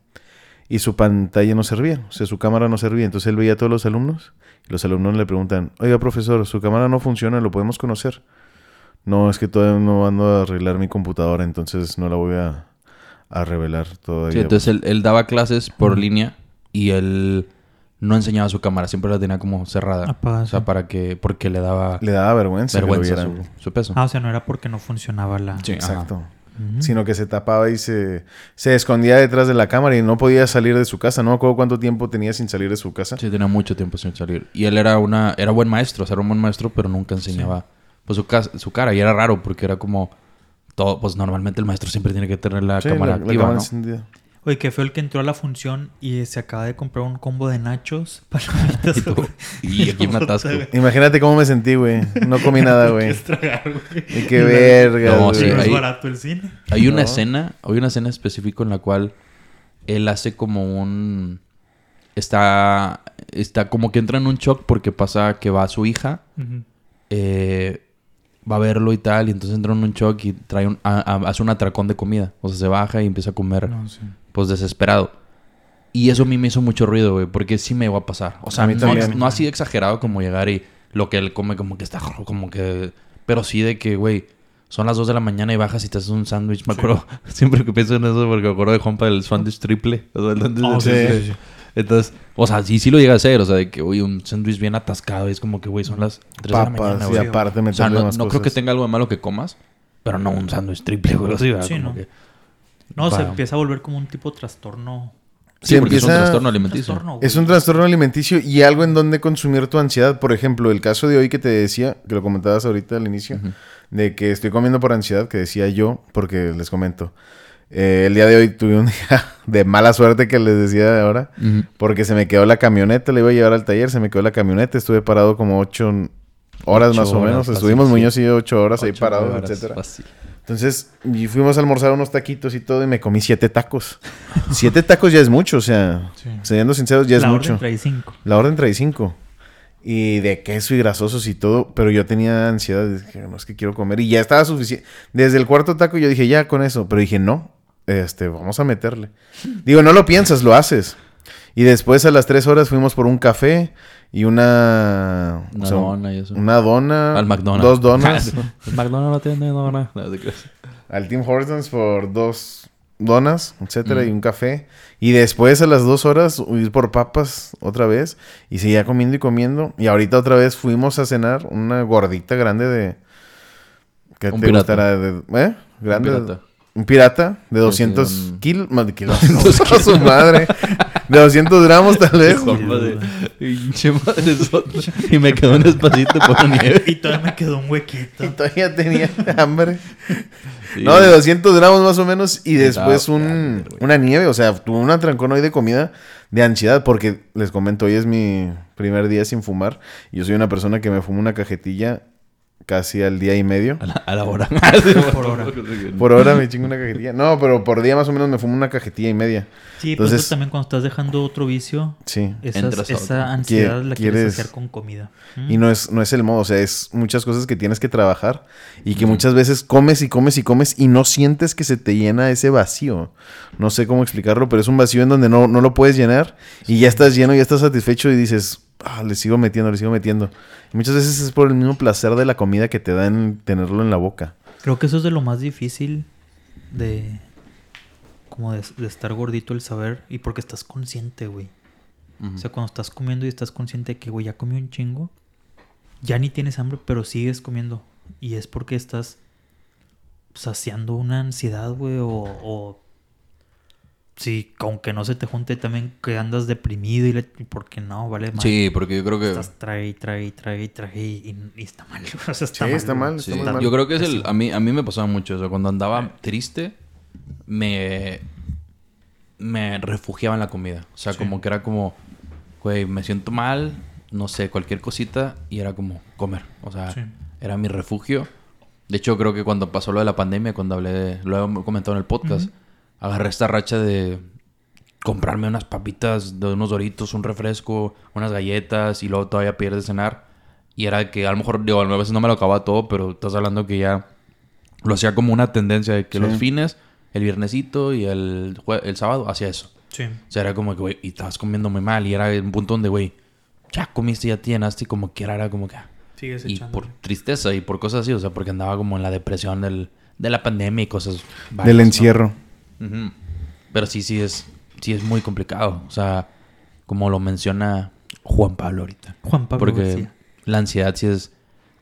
Speaker 3: y su pantalla no servía, o sea, su cámara no servía. Entonces él veía a todos los alumnos, y los alumnos le preguntan, oiga, profesor, su cámara no funciona, ¿lo podemos conocer? No, es que todavía no ando a arreglar mi computadora, entonces no la voy a, a revelar todavía.
Speaker 1: Sí, entonces él, él daba clases por línea y él no enseñaba su cámara, siempre la tenía como cerrada.
Speaker 2: Apagada,
Speaker 1: O sea,
Speaker 2: sí.
Speaker 1: para que, porque le daba
Speaker 3: Le daba vergüenza, que lo
Speaker 1: vergüenza
Speaker 3: vieran.
Speaker 1: su, su peso.
Speaker 2: Ah, o sea, no era porque no funcionaba la...
Speaker 1: Sí, ajá.
Speaker 3: Exacto. Sino que se tapaba y se, se escondía detrás de la cámara y no podía salir de su casa. No me acuerdo cuánto tiempo tenía sin salir de su casa.
Speaker 1: Sí, tenía mucho tiempo sin salir. Y él era una era buen maestro, o sea, era un buen maestro, pero nunca enseñaba pues, su, su cara. Y era raro porque era como todo, pues normalmente el maestro siempre tiene que tener la
Speaker 3: Sí,
Speaker 1: cámara
Speaker 3: la- la
Speaker 1: activa,
Speaker 3: cámara
Speaker 1: ¿no?
Speaker 3: encendida.
Speaker 2: Oye, que fue el que entró a la función y se acaba de comprar un combo de nachos. (laughs) palomitas,
Speaker 1: Y, tú, y aquí me atasco.
Speaker 3: Imagínate cómo me sentí, güey. No comí (laughs) nada, güey. Y qué verga,
Speaker 1: No,
Speaker 3: güey.
Speaker 1: sí,
Speaker 2: no es barato el cine.
Speaker 1: Hay una
Speaker 3: No.
Speaker 1: escena, hay una escena específica en la cual él hace como un está está como que entra en un shock porque pasa que va su hija eh, va a verlo y tal, y entonces entra en un shock y trae un, a- a- hace un atracón de comida. O sea, se baja y empieza a comer,
Speaker 2: No, sí.
Speaker 1: Pues desesperado. Y eso a mí me hizo mucho ruido, güey, porque sí me iba a pasar. O sea,
Speaker 3: A mí
Speaker 1: no,
Speaker 3: también.
Speaker 1: no así de exagerado como llegar y lo que él come como que está (laughs) como que... Pero sí de que, güey, son las 2 de la mañana y bajas y te haces un sándwich. Me acuerdo, (laughs) siempre que pienso en eso, porque me acuerdo de Juanpa del sándwich triple. O sea, el sándwich
Speaker 2: Oh, sí,
Speaker 1: triple.
Speaker 2: sí, sí.
Speaker 1: Entonces, o sea, sí, sí lo llega a hacer. O sea, de que, güey, un sándwich bien atascado. Y es como que, güey, son las 3 de la
Speaker 3: Papas
Speaker 1: mañana, güey.
Speaker 3: aparte
Speaker 1: O sea, no,
Speaker 3: más
Speaker 1: no creo que tenga algo de malo que comas, pero no un sándwich triple, güey. ¿verdad?
Speaker 2: Sí,
Speaker 1: Como
Speaker 2: no.
Speaker 1: que-
Speaker 2: No, se empieza a volver como un tipo trastorno.
Speaker 1: Sí, porque es un
Speaker 3: empieza-
Speaker 1: trastorno alimenticio.
Speaker 2: Trastorno.
Speaker 3: Es un trastorno alimenticio y algo en donde consumir tu ansiedad. Por ejemplo, el caso de hoy que te decía, que lo comentabas ahorita al inicio, de que estoy comiendo por ansiedad, que decía yo, porque les comento. eh, el día de hoy tuve un (laughs) día de mala suerte que les decía ahora, porque se me quedó la camioneta, le iba a llevar al taller, se me quedó la camioneta, estuve parado como ocho horas más o
Speaker 1: horas,
Speaker 3: menos.
Speaker 1: fácil,
Speaker 3: Estuvimos
Speaker 1: sí.
Speaker 3: Muñoz y yo ocho horas ahí parados,
Speaker 1: horas,
Speaker 3: etcétera.
Speaker 1: fácil.
Speaker 3: Entonces, y fuimos a almorzar unos taquitos y todo, y me comí siete tacos. siete tacos ya es mucho, o sea,
Speaker 2: Sí.
Speaker 3: siendo sinceros, ya es
Speaker 2: la
Speaker 3: mucho.
Speaker 2: orden trae cinco.
Speaker 3: La orden trae cinco. y de queso y grasosos y todo, pero yo tenía ansiedad, dije, no es que quiero comer y ya estaba suficiente. Desde el cuarto taco yo dije, ya con eso, pero dije, no, este, vamos a meterle. Digo, no lo piensas, lo haces. Y después a las tres horas fuimos por un café y una...
Speaker 1: Una
Speaker 3: o sea,
Speaker 1: dona y eso.
Speaker 3: Una dona.
Speaker 1: Al McDonald's.
Speaker 3: Dos donas. (laughs)
Speaker 1: El McDonald's no tiene dona. No,
Speaker 3: al Tim Hortons por dos donas, etcétera,
Speaker 1: Mm.
Speaker 3: y un café. Y después a las dos horas ir por papas otra vez. Y seguía comiendo y comiendo. Y ahorita otra vez fuimos a cenar una gordita grande de... ¿Qué
Speaker 1: Un
Speaker 3: te
Speaker 1: pirata.
Speaker 3: gustará? De, ¿Eh? Grande.
Speaker 1: pirata.
Speaker 3: Un pirata de
Speaker 1: Sí,
Speaker 3: 200
Speaker 1: sí, un-
Speaker 3: kilos. Más de (laughs) kilos. (laughs) su madre. De 200 gramos tal vez.
Speaker 1: Pinche madre. Y me quedó un espacito por nieve.
Speaker 2: Y todavía me quedó un huequito.
Speaker 3: Y todavía tenía hambre.
Speaker 1: Sí.
Speaker 3: No, de 200 gramos más o menos. Y después un,
Speaker 1: grande,
Speaker 3: una nieve. O sea, tuve un atrancón hoy de comida de ansiedad. Porque les comento, hoy es mi primer día sin fumar. Y yo soy una persona que me fumo una cajetilla casi al día y medio.
Speaker 1: A la, a la hora. (laughs)
Speaker 2: Por hora.
Speaker 3: Por hora me chingo una cajetilla. No, pero por día más o menos me fumo una cajetilla y media.
Speaker 2: Sí, pero
Speaker 3: Entonces-
Speaker 2: eso también cuando estás dejando otro vicio,
Speaker 3: Sí.
Speaker 2: esas- esa ansiedad la quieres
Speaker 3: quieres-
Speaker 2: hacer con comida. ¿Mm?
Speaker 3: Y no es, no es el modo, o sea, es muchas cosas que tienes que trabajar y que muchas veces comes y comes y comes y no sientes que se te llena ese vacío. No sé cómo explicarlo, pero es un vacío en donde no, no lo puedes llenar y ya estás lleno, ya estás satisfecho y dices, ah, le sigo metiendo, le sigo metiendo. Y muchas veces es por el mismo placer de la comida que te dan tenerlo en la boca.
Speaker 2: Creo que eso es de lo más difícil de... Como de, de estar gordito el saber y porque estás consciente, güey. O sea, cuando estás comiendo y estás consciente de que, güey, ya comí un chingo, ya ni tienes hambre, pero sigues comiendo. Y es porque estás saciando una ansiedad, güey, o, o sí, aunque no se te junte también que andas deprimido y, le, porque no, vale, madre.
Speaker 1: Sí, porque yo creo que...
Speaker 2: Estás trae, trae, trae, trae y, y está mal. (laughs) O sea, está
Speaker 3: Sí,
Speaker 2: mal.
Speaker 3: está mal,
Speaker 1: Sí,
Speaker 3: está muy mal.
Speaker 1: Yo creo que es el... A mí, a mí me pasaba mucho. O sea, cuando andaba triste, me... Me refugiaba en la comida. O sea,
Speaker 2: Sí.
Speaker 1: como que era como... Güey, me siento mal. No sé, cualquier cosita. Y era como comer. O sea,
Speaker 2: Sí.
Speaker 1: era mi refugio. De hecho, creo que cuando pasó lo de la pandemia, cuando hablé de... Lo he comentado en el podcast. Agarré esta racha de... Comprarme unas papitas, de unos doritos, un refresco, unas galletas y luego todavía pedir de cenar. Y era que a lo mejor, digo, a veces no me lo acababa todo, pero estás hablando que ya lo hacía como una tendencia de que
Speaker 3: Sí.
Speaker 1: los fines, el viernesito y el, jue- el sábado hacía eso.
Speaker 2: Sí.
Speaker 1: O sea, era como que, güey, y estabas comiendo muy mal y era un punto donde, güey, ya comiste, ya te llenaste y como quiera era como que... ah.
Speaker 2: Sigues
Speaker 1: Y
Speaker 2: echándole.
Speaker 1: por tristeza y por cosas así, o sea, porque andaba como en la depresión del, de la pandemia y cosas...
Speaker 3: Del
Speaker 1: varias, ¿no? Pero sí, sí es, sí es muy complicado. O sea, como lo menciona Juan Pablo ahorita.
Speaker 2: Juan Pablo
Speaker 1: Porque
Speaker 2: García.
Speaker 1: la ansiedad sí es,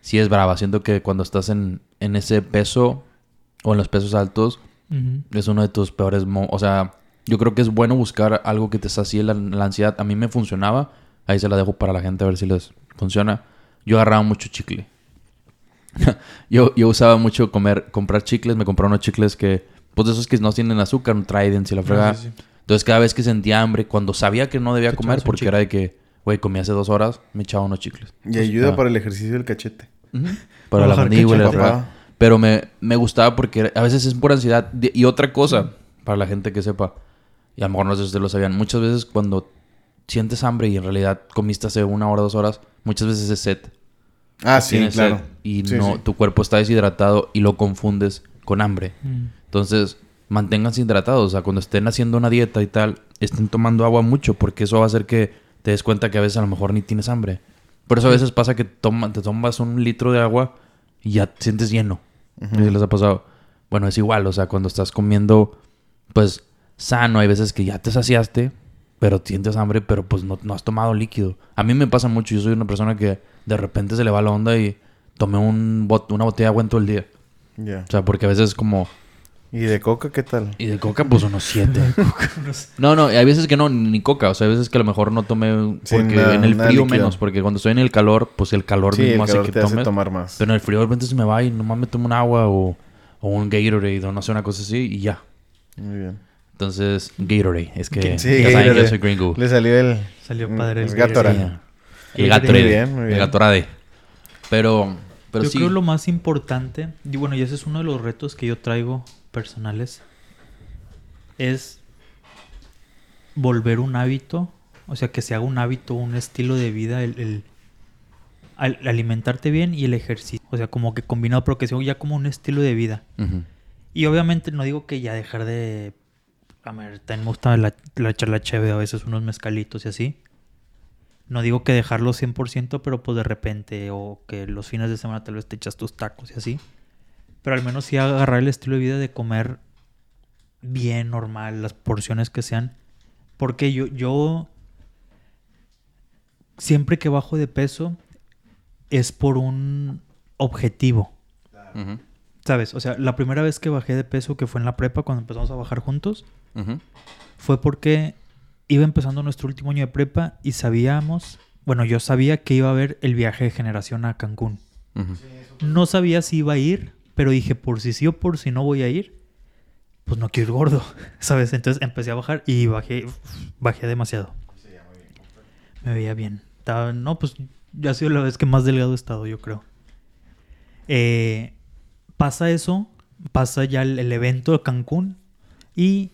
Speaker 1: sí es brava. Siento que cuando estás en, en ese peso o en los pesos altos, es uno de tus peores... o sea, yo creo que es bueno buscar algo que te sacie la, la ansiedad. A mí me funcionaba. Ahí se la dejo para la gente a ver si les funciona. Yo agarraba mucho chicle. (laughs) yo, yo usaba mucho comer, comprar chicles. Me compraba unos chicles que... Pues de esos que no tienen azúcar, un Trident y la fregada.
Speaker 2: Ah, sí, sí.
Speaker 1: Entonces cada vez que sentía hambre, cuando sabía que no debía
Speaker 2: Te
Speaker 1: comer, porque
Speaker 2: chicle.
Speaker 1: era de que, güey, comí hace dos horas, me echaba unos chicles.
Speaker 3: Y ayuda
Speaker 1: ah.
Speaker 3: para el ejercicio del cachete.
Speaker 1: Para la mandíbula. y la fregada. Pero me, me gustaba porque era- a veces es por ansiedad. Y otra cosa, para la gente que sepa, y a lo mejor no sé si ustedes lo sabían, muchas veces cuando sientes hambre y en realidad comiste hace una hora, dos horas, muchas veces es sed.
Speaker 3: Ah, sí, claro.
Speaker 1: sed y
Speaker 3: Sí,
Speaker 1: no,
Speaker 3: sí.
Speaker 1: tu cuerpo está deshidratado y lo confundes con hambre.
Speaker 2: Mm.
Speaker 1: Entonces, manténganse hidratados. O sea, cuando estén haciendo una dieta y tal, estén tomando agua mucho, porque eso va a hacer que te des cuenta que a veces a lo mejor ni tienes hambre. Por eso a veces pasa que toma, te tomas un litro de agua y ya te sientes lleno. No sé si les ha pasado. Bueno, es igual. O sea, cuando estás comiendo, pues, sano, hay veces que ya te saciaste, pero sientes hambre, pero pues no, no has tomado líquido. A mí me pasa mucho. Yo soy una persona que de repente se le va la onda y tomé un bot- una botella de agua en todo el día.
Speaker 3: Ya.
Speaker 1: O sea, porque a veces como...
Speaker 3: ¿Y de coca qué tal?
Speaker 1: Y de coca, pues unos siete. (laughs) no, no, hay veces que no, ni coca. O sea, hay veces que a lo mejor no tomé.
Speaker 3: Sí,
Speaker 1: Porque
Speaker 3: nada-
Speaker 1: en el frío
Speaker 3: líquido.
Speaker 1: menos. Porque cuando estoy en el calor, pues el calor
Speaker 3: Sí, el
Speaker 1: mismo hace que
Speaker 3: te hace
Speaker 1: tomes.
Speaker 3: tomar más.
Speaker 1: Pero en el frío de repente se me va y nomás me tomo un agua o, o un Gatorade o no sé, una cosa así y ya.
Speaker 3: Muy bien.
Speaker 1: Entonces, Gatorade. Es que
Speaker 3: Sí,
Speaker 1: ya saben que yo soy gringo.
Speaker 3: Le salió el...
Speaker 2: Salió
Speaker 3: Mm,
Speaker 2: padre
Speaker 3: el
Speaker 2: el
Speaker 3: Gatorade.
Speaker 1: El Gatorade.
Speaker 3: Muy bien, muy bien.
Speaker 1: El Gatorade. Pero, pero
Speaker 2: yo
Speaker 1: sí.
Speaker 2: creo lo más importante, y bueno, y ese es uno de los retos que yo traigo personales, es volver un hábito, o sea, que se haga un hábito, un estilo de vida, el, el al- alimentarte bien y el ejercicio. O sea, como que combinado, pero que sea ya como un estilo de vida. Y obviamente no digo que ya dejar de... A ver, también me gusta la, la charla chévere, a veces unos mezcalitos y así. No digo que dejarlo 100%, pero pues de repente, o que los fines de semana tal vez te echas tus tacos y así. Pero al menos sí agarrar el estilo de vida de comer bien, normal, las porciones que sean. Porque yo, yo siempre que bajo de peso es por un objetivo. ¿Sabes? O sea, la primera vez que bajé de peso, que fue en la prepa, cuando empezamos a bajar juntos, fue porque iba empezando nuestro último año de prepa y sabíamos, bueno, yo sabía que iba a haber el viaje de generación a Cancún. No sabía si iba a ir, pero dije, por si sí o por si no voy a ir, pues no quiero ir gordo, (laughs) ¿sabes? Entonces empecé a bajar y bajé, bajé demasiado. Me veía bien. No, pues ya ha sido la vez que más delgado he estado, yo creo. Eh, pasa eso, pasa ya el, evento de Cancún y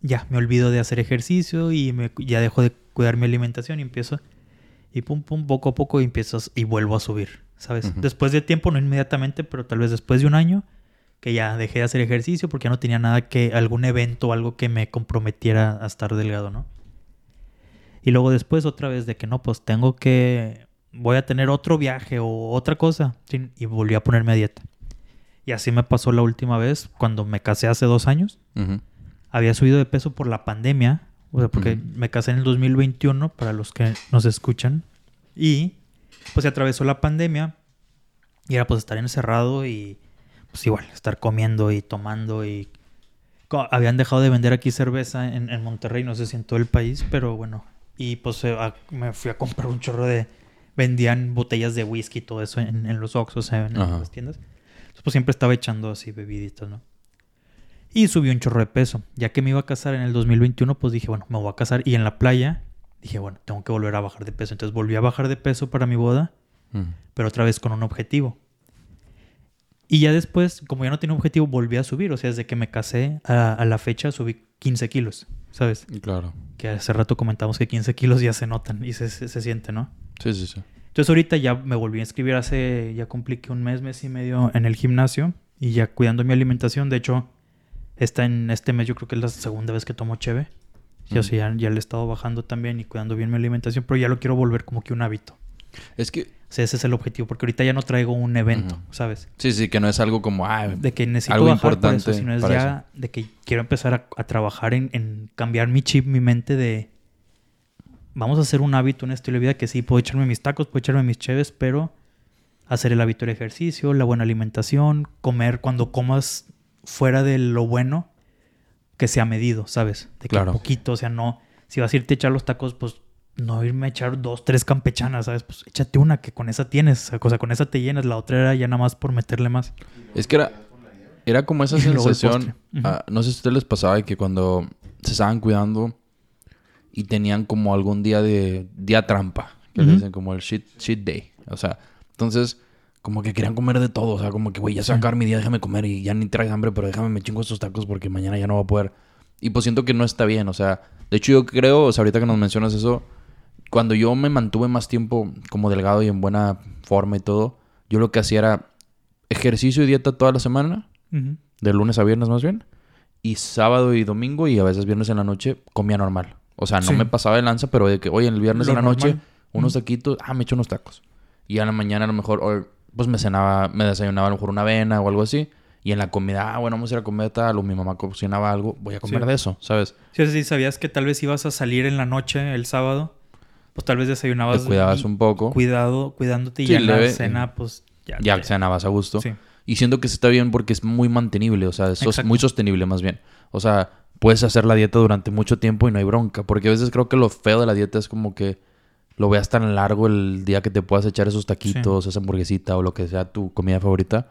Speaker 2: ya me olvido de hacer ejercicio y me, ya dejo de cuidar mi alimentación y empiezo y pum pum poco a poco y empiezas y vuelvo a subir, ¿sabes? Después de tiempo, no inmediatamente, pero tal vez después de un año que ya dejé de hacer ejercicio porque ya no tenía nada que algún evento o algo que me comprometiera a estar delgado, ¿no? Y luego después otra vez de que no, pues tengo que voy a tener otro viaje o otra cosa sí, y volví a ponerme a dieta. Y así me pasó la última vez cuando me casé hace dos años había subido de peso por la pandemia, o sea, porque me casé en el 2021, para los que nos escuchan, y pues se atravesó la pandemia, y era pues estar encerrado y pues igual, estar comiendo y tomando y... Habían dejado de vender aquí cerveza en, en Monterrey, no sé si en todo el país, pero bueno, y pues eh, a- me fui a comprar un chorro de... Vendían botellas de whisky y todo eso en, en los Oxxos, en, en las tiendas. Entonces, pues siempre estaba echando así bebiditas, ¿no? Y subí un chorro de peso. Ya que me iba a casar en el 2021, pues dije, bueno, me voy a casar. Y en la playa dije, bueno, tengo que volver a bajar de peso. Entonces volví a bajar de peso para mi boda,
Speaker 1: Ujú.
Speaker 2: pero otra vez con un objetivo. Y ya después, como ya no tenía objetivo, volví a subir. O sea, desde que me casé a, a la fecha subí 15 kilos, ¿sabes?
Speaker 1: Claro.
Speaker 2: Que hace rato comentamos que 15 kilos ya se notan y se, se, se siente, ¿no?
Speaker 1: Sí, sí, sí.
Speaker 2: Entonces ahorita ya me volví a inscribir hace, ya cumplí que un mes, mes y medio en el gimnasio y ya cuidando mi alimentación. De hecho, está en este mes yo creo que es la segunda vez que tomo cheve. O sea, ya, ya le he estado bajando también y cuidando bien mi alimentación, pero ya lo quiero volver como que un hábito.
Speaker 1: Es que,
Speaker 2: O sea, ese es el objetivo, porque ahorita ya no traigo un evento. ¿sabes?
Speaker 1: sí, sí, que no es algo como, ah,
Speaker 2: De que necesito
Speaker 1: Algo
Speaker 2: bajar por eso,
Speaker 1: importante
Speaker 2: sino es ya de que quiero empezar a, a trabajar en, en cambiar mi chip, mi mente de vamos a hacer un hábito, un estilo de vida que sí, puedo echarme mis tacos, puedo echarme mis cheves, pero hacer el hábito del ejercicio, la buena alimentación, comer cuando comas fuera de lo bueno, que sea medido, ¿sabes? De que
Speaker 1: Claro.
Speaker 2: poquito, o sea, no, si vas a irte a echar los tacos, pues no irme a echar dos, tres campechanas, ¿sabes? Pues échate una que con esa tienes, o sea, con esa te llenas, la otra era ya nada más por meterle más.
Speaker 1: Es que era, era como esa (laughs) sensación. ah, no sé si a ustedes les pasaba que cuando se estaban cuidando y tenían como algún día de día trampa, que le dicen como el shit, shit day. O sea, entonces, como que querían comer de todo. O sea, como que, güey, ya se va a acabar mi día, déjame comer y ya ni traes hambre, pero déjame me chingo estos tacos porque mañana ya no voy a poder. Y pues siento que no está bien. O sea, de hecho, yo creo, o sea, ahorita que nos mencionas eso, cuando yo me mantuve más tiempo como delgado y en buena forma y todo, yo lo que hacía era ejercicio y dieta toda la semana, de lunes a viernes más bien, y sábado y domingo y a veces viernes en la noche comía normal. O sea, no
Speaker 2: Sí.
Speaker 1: me pasaba de lanza, pero de que, oye, el viernes
Speaker 2: Lo
Speaker 1: en la noche, unos taquitos, ah, me echo unos tacos. Y a la mañana a lo mejor, pues me cenaba, me desayunaba a lo mejor una avena o algo así. Y en la comida, ah, bueno, vamos a ir a comer tal, o mi mamá cocinaba algo, voy a comer
Speaker 2: Sí.
Speaker 1: de eso, ¿sabes?
Speaker 2: Sí, si sabías que tal vez ibas a salir en la noche el sábado, pues tal vez desayunabas
Speaker 1: Te cuidabas un poco,
Speaker 2: cuidado, cuidándote y
Speaker 1: Sí,
Speaker 2: ya en la cena, pues ya.
Speaker 1: ya cenabas a gusto.
Speaker 2: Sí.
Speaker 1: Y siento que está bien porque es muy mantenible, o sea, es
Speaker 2: Exacto.
Speaker 1: muy sostenible más bien. O sea, puedes hacer la dieta durante mucho tiempo y no hay bronca. Porque a veces creo que lo feo de la dieta es como que lo veas tan largo el día que te puedas echar esos taquitos, esa hamburguesita o lo que sea tu comida favorita.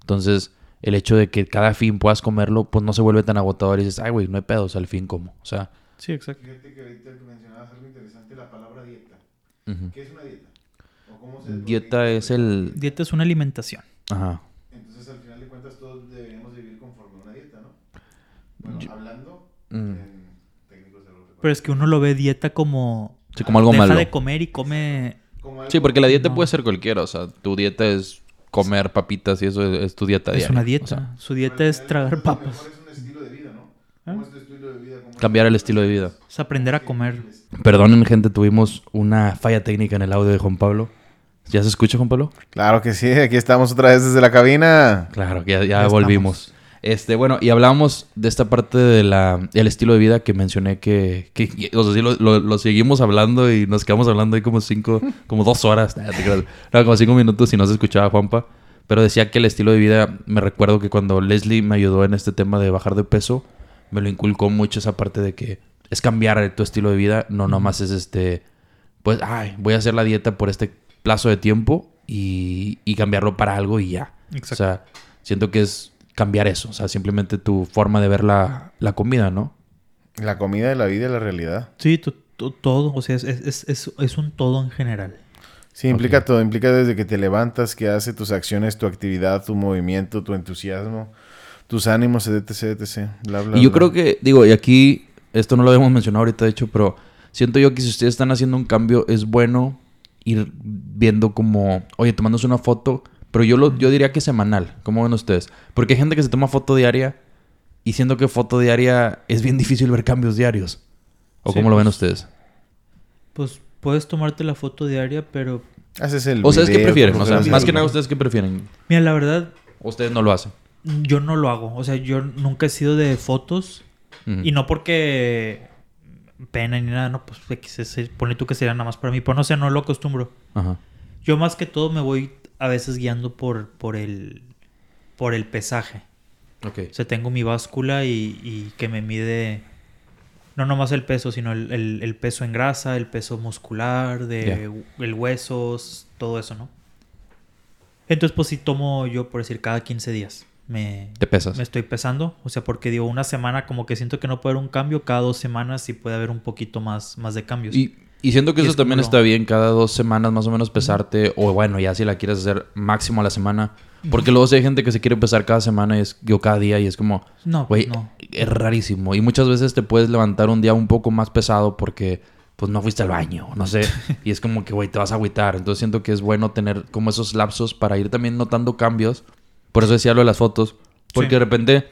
Speaker 1: Entonces, el hecho de que cada fin puedas comerlo, pues no se vuelve tan agotador y dices, ay, güey, no hay pedo, o sea, al fin como. O sea,
Speaker 2: Sí, exacto.
Speaker 3: Fíjate que ahorita mencionabas algo interesante, la palabra dieta.
Speaker 1: ujú.
Speaker 3: ¿Qué es una dieta? ¿O cómo se
Speaker 1: dieta es el...
Speaker 2: Dieta es una alimentación.
Speaker 1: Ajá.
Speaker 3: Entonces, al final de cuentas, todos deberíamos vivir conforme a una dieta, ¿no? Bueno,
Speaker 1: Yo-
Speaker 3: hablando
Speaker 1: Mm.
Speaker 3: en técnicos de los
Speaker 2: Pero es que uno lo ve dieta como...
Speaker 1: Sí, como algo
Speaker 2: deja
Speaker 1: malo.
Speaker 2: de comer y come...
Speaker 1: Sí, porque la dieta puede ser cualquiera. O sea, tu dieta es comer papitas y eso es, es tu dieta
Speaker 2: Es
Speaker 1: diaria.
Speaker 2: una
Speaker 1: O
Speaker 2: dieta.
Speaker 1: sea,
Speaker 2: Su dieta es tragar papas.
Speaker 3: es un estilo de vida, ¿no? ¿Cómo es tu estilo de vida?
Speaker 1: cambiar el estilo de vida.
Speaker 2: Es aprender a comer.
Speaker 1: Perdonen, gente, tuvimos una falla técnica en el audio de Juan Pablo. ¿Ya se escucha, Juan Pablo?
Speaker 3: Claro que sí, aquí estamos otra vez desde la cabina.
Speaker 1: Claro, que ya, ya
Speaker 2: Ya
Speaker 1: volvimos. Este, bueno, y hablábamos de esta parte del estilo de vida que mencioné que, que o sea, sí lo, lo- lo seguimos hablando y nos quedamos hablando ahí como cinco, (laughs) como dos horas. No, como cinco minutos y no se escuchaba Juanpa. Pero decía que el estilo de vida, me recuerdo que cuando Leslie me ayudó en este tema de bajar de peso, me lo inculcó mucho esa parte de que es cambiar tu estilo de vida, no nomás es este, pues, ay, voy a hacer la dieta por este plazo de tiempo y, y cambiarlo para algo y ya.
Speaker 2: Exacto.
Speaker 1: O sea, siento que es cambiar eso, o sea, simplemente tu forma de ver la, la comida, ¿no?
Speaker 3: La comida de la vida y la realidad.
Speaker 2: Sí, to- to- todo. O sea, es, es, es, es un todo en general.
Speaker 3: Sí, implica todo. Implica desde que te levantas, que hace tus acciones, tu actividad, tu movimiento, tu entusiasmo, tus ánimos, etc, etc. Bla, bla,
Speaker 1: Y yo
Speaker 3: bla.
Speaker 1: creo que, digo, y aquí, esto no lo habíamos mencionado ahorita, de hecho, pero siento yo que si ustedes están haciendo un cambio, es bueno ir viendo como, oye, tomándose una foto, pero yo, lo, yo diría que semanal, ¿cómo ven ustedes? Porque hay gente que se toma foto diaria y siento que foto diaria es bien difícil ver cambios diarios. ¿O
Speaker 2: Sí,
Speaker 1: cómo lo ven
Speaker 2: pues,
Speaker 1: ustedes?
Speaker 2: Pues puedes tomarte la foto diaria, pero
Speaker 3: Haces el
Speaker 1: ¿O ustedes qué
Speaker 3: video,
Speaker 1: prefieren? O sea, más que nada, ¿ustedes qué prefieren?
Speaker 2: mira, la verdad,
Speaker 1: ¿O ustedes no lo hacen?
Speaker 2: yo no lo hago. O sea, yo nunca he sido de fotos. Y no porque pena ni nada, no, pues ponle tú que sería nada más para mí. Pero no sé, no lo acostumbro.
Speaker 1: Ajá.
Speaker 2: Yo más que todo me voy a veces guiando por, por el por el pesaje.
Speaker 1: Ok.
Speaker 2: O sea, tengo mi báscula y, y que me mide no nomás el peso, sino el, el- el peso en grasa, el peso muscular, de el huesos, todo eso, ¿no? Entonces, pues sí tomo yo, por decir, cada 15 días. Me,
Speaker 1: Te pesas.
Speaker 2: me estoy pesando. O sea, porque digo, una semana como que siento que no puede haber un cambio. Cada dos semanas sí puede haber un poquito más, más de cambios.
Speaker 1: Y, y siento que
Speaker 2: Y
Speaker 1: eso
Speaker 2: es
Speaker 1: también está bien, cada dos semanas más o menos pesarte, o bueno, ya si la quieres hacer máximo a la semana, porque luego sí hay gente que se quiere pesar cada semana y es, yo cada día y es como,
Speaker 2: no,
Speaker 1: güey,
Speaker 2: no.
Speaker 1: es rarísimo. Y muchas veces te puedes levantar un día un poco más pesado porque pues no fuiste al baño, no sé, (laughs) y es como que, güey, te vas a agüitar. Entonces siento que es bueno tener como esos lapsos para ir también notando cambios. Por eso decía lo de las fotos, porque
Speaker 2: Sí.
Speaker 1: de repente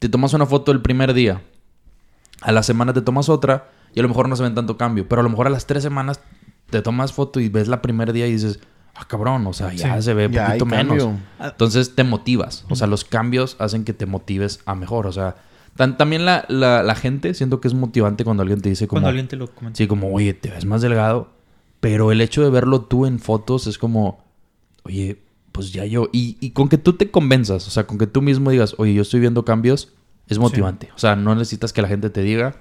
Speaker 1: te tomas una foto el primer día, a la semana te tomas otra y a lo mejor no se ven tanto cambio, pero a lo mejor a las tres semanas te tomas foto y ves la primer día y dices, ah, cabrón, o sea, ya
Speaker 2: Sí.
Speaker 1: se ve
Speaker 3: hay
Speaker 1: poquito menos.
Speaker 3: cambio.
Speaker 1: Entonces te motivas, o sea, los cambios hacen que te motives a mejor, o sea, tan- también la, la, la gente siento que es motivante cuando alguien te dice como,
Speaker 2: Cuando alguien te lo comenta.
Speaker 1: sí, como, oye, te ves más delgado, pero el hecho de verlo tú en fotos es como, oye, pues ya yo, y, y con que tú te convenzas, o sea, con que tú mismo digas, oye, yo estoy viendo cambios, es motivante, o sea, no necesitas que la gente te diga,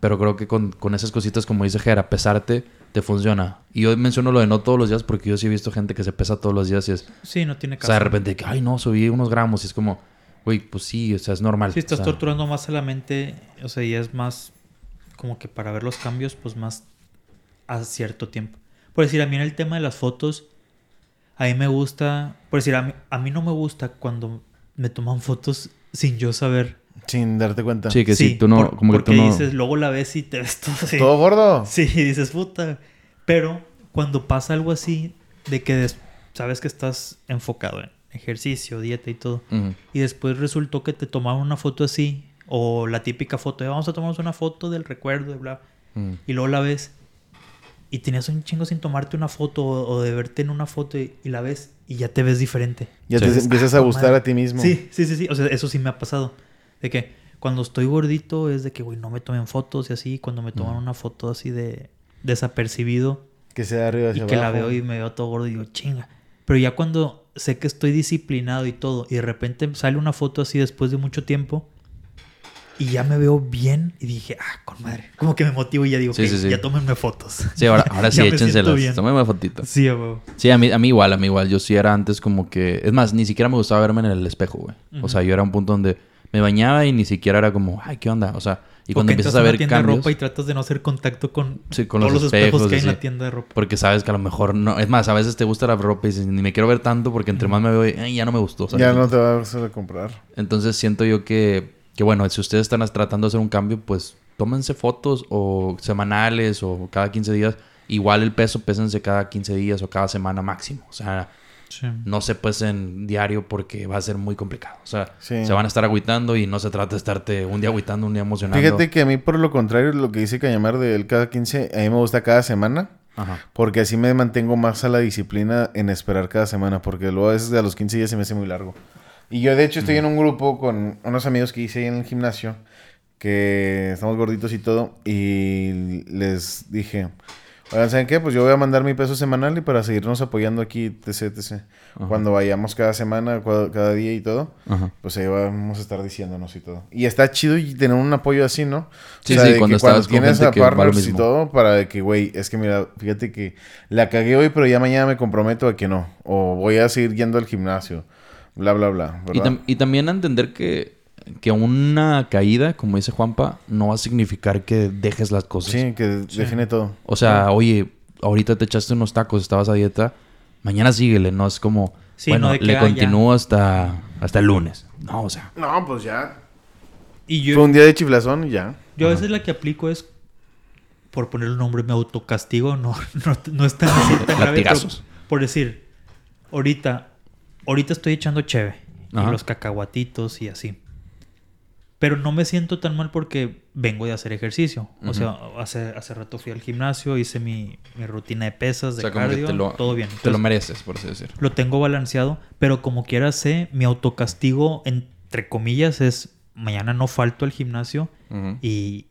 Speaker 1: pero creo que con, con esas cositas, como dice Jera, pesarte, te funciona. Y yo menciono lo de no todos los días porque yo sí he visto gente que se pesa todos los días y es,
Speaker 2: Sí, no tiene
Speaker 1: o
Speaker 2: caso.
Speaker 1: sea, de repente, que, ay, no, subí unos gramos. Y es como, güey, pues sí, o sea, es normal.
Speaker 2: Si estás
Speaker 1: o sea,
Speaker 2: torturando más a la mente, o sea, ya es más como que para ver los cambios, pues más a cierto tiempo. Por decir, a mí en el tema de las fotos, a mí me gusta, por decir, a mí, a mí no me gusta cuando me toman fotos sin yo saber.
Speaker 3: Sin darte cuenta.
Speaker 1: Sí, que sí, tú no,
Speaker 2: por-
Speaker 1: como que
Speaker 2: porque
Speaker 1: tú no.
Speaker 2: dices, luego la ves y te ves (laughs) todo así.
Speaker 3: ¿Todo gordo?
Speaker 2: Sí, dices, puta. Pero cuando pasa algo así, de que des- sabes que estás enfocado en ejercicio, dieta y todo,
Speaker 1: Ujú.
Speaker 2: y después resultó que te tomaron una foto así, o la típica foto de vamos a tomarnos una foto del recuerdo, de bla,
Speaker 1: Ujú.
Speaker 2: y luego la ves, y tenías un chingo sin tomarte una foto, o, o de verte en una foto, y, y la ves, y ya te ves diferente.
Speaker 3: Ya
Speaker 1: Sí.
Speaker 3: te empiezas
Speaker 2: Ah,
Speaker 3: a gustar
Speaker 2: madre.
Speaker 3: a ti mismo.
Speaker 2: Sí, sí, sí, sí, o sea, eso sí me ha pasado. De que cuando estoy gordito es de que, güey, no me tomen fotos y así, cuando me toman una foto así de desapercibido,
Speaker 3: Que sea de arriba
Speaker 2: y
Speaker 3: hacia
Speaker 2: que la
Speaker 3: abajo.
Speaker 2: veo y me veo todo gordo y digo, chinga. Pero ya cuando sé que estoy disciplinado y todo, y de repente sale una foto así después de mucho tiempo, y ya me veo bien, y dije, ah, con madre. Como que me motivo y ya digo,
Speaker 1: Sí,
Speaker 2: "Ok,
Speaker 1: sí, sí.
Speaker 2: ya tómenme fotos.
Speaker 1: Sí, ahora, ahora (laughs) sí, échenselas.
Speaker 2: bien.
Speaker 1: Tómame una fotito.
Speaker 2: Sí.
Speaker 1: Sí, a mí, a mí igual, a mí igual. Yo sí era antes como que... Es más, ni siquiera me gustaba verme en el espejo, güey. O sea, yo era un punto donde me bañaba y ni siquiera era como, ay, ¿qué onda? O sea, y cuando empiezas a
Speaker 2: una
Speaker 1: ver
Speaker 2: tienda de ropa y tratas de no hacer contacto con,
Speaker 1: Sí, con
Speaker 2: todos
Speaker 1: los
Speaker 2: espejos,
Speaker 1: espejos,
Speaker 2: que hay en la tienda de ropa.
Speaker 1: Porque sabes que a lo mejor no... Es más, a veces te gusta la ropa y dices, ni me quiero ver tanto porque entre más me veo, ay, ya no me gustó. ¿sabes?
Speaker 3: Ya no te vas a comprar.
Speaker 1: Entonces siento yo que, que, bueno, si ustedes están tratando de hacer un cambio, pues tómense fotos o semanales o cada 15 días igual el peso, pésense cada 15 días o cada semana máximo. O sea,
Speaker 2: Sí.
Speaker 1: no se pesen diario porque va a ser muy complicado. O sea,
Speaker 3: Sí.
Speaker 1: se van a estar agüitando y no se trata de estarte un día agüitando, un día emocionando.
Speaker 3: Fíjate que a mí, por lo contrario, lo que dice Cañamar de él cada 15, a mí me gusta cada semana.
Speaker 1: Ajá.
Speaker 3: Porque así me mantengo más a la disciplina en esperar cada semana. Porque luego a veces a los 15 días se me hace muy largo. Y yo, de hecho, estoy en un grupo con unos amigos que hice ahí en el gimnasio. Que estamos gorditos y todo. Y les dije, oigan, ¿saben qué? Pues yo voy a mandar mi peso semanal y para seguirnos apoyando aquí, etc, etc. Cuando vayamos cada semana, cada día y todo.
Speaker 1: Ajá.
Speaker 3: Pues ahí vamos a estar diciéndonos y todo. Y está chido y tener un apoyo así, ¿no?
Speaker 1: Sí, sí,
Speaker 3: de
Speaker 1: cuando
Speaker 3: que cuando tienes a partners y todo, para de que, güey, es que mira, fíjate que la cagué hoy, pero ya mañana me comprometo a que no. O voy a seguir yendo al gimnasio. Bla, bla, bla.
Speaker 1: Y, tam- y también entender que, que una caída, como dice Juanpa, no va a significar que dejes las cosas.
Speaker 3: Sí, que define todo.
Speaker 1: O sea, oye, ahorita te echaste unos tacos, estabas a dieta, mañana síguele, no es como,
Speaker 2: Sí,
Speaker 1: bueno,
Speaker 2: no
Speaker 1: le
Speaker 2: ah,
Speaker 1: continúo hasta, hasta el lunes. No, o sea,
Speaker 3: No, pues ya.
Speaker 2: Y
Speaker 3: Fue un día de chiflazón y ya.
Speaker 2: yo a veces la que aplico es, por poner el nombre, me autocastigo. No, (laughs) no, no es tan, así tan grave. pero
Speaker 1: Latigazos.
Speaker 2: Por decir, ahorita, ahorita estoy echando cheve. Y los cacahuatitos y así. Pero no me siento tan mal porque vengo de hacer ejercicio. O sea, hace, hace rato fui al gimnasio, hice mi, mi rutina de pesas,
Speaker 1: o
Speaker 2: de
Speaker 1: sea, que
Speaker 2: cardio,
Speaker 1: te lo,
Speaker 2: todo bien.
Speaker 1: te lo mereces, por así decir.
Speaker 2: lo tengo balanceado, pero como quiera sé, mi autocastigo, entre comillas, es mañana no falto al gimnasio y,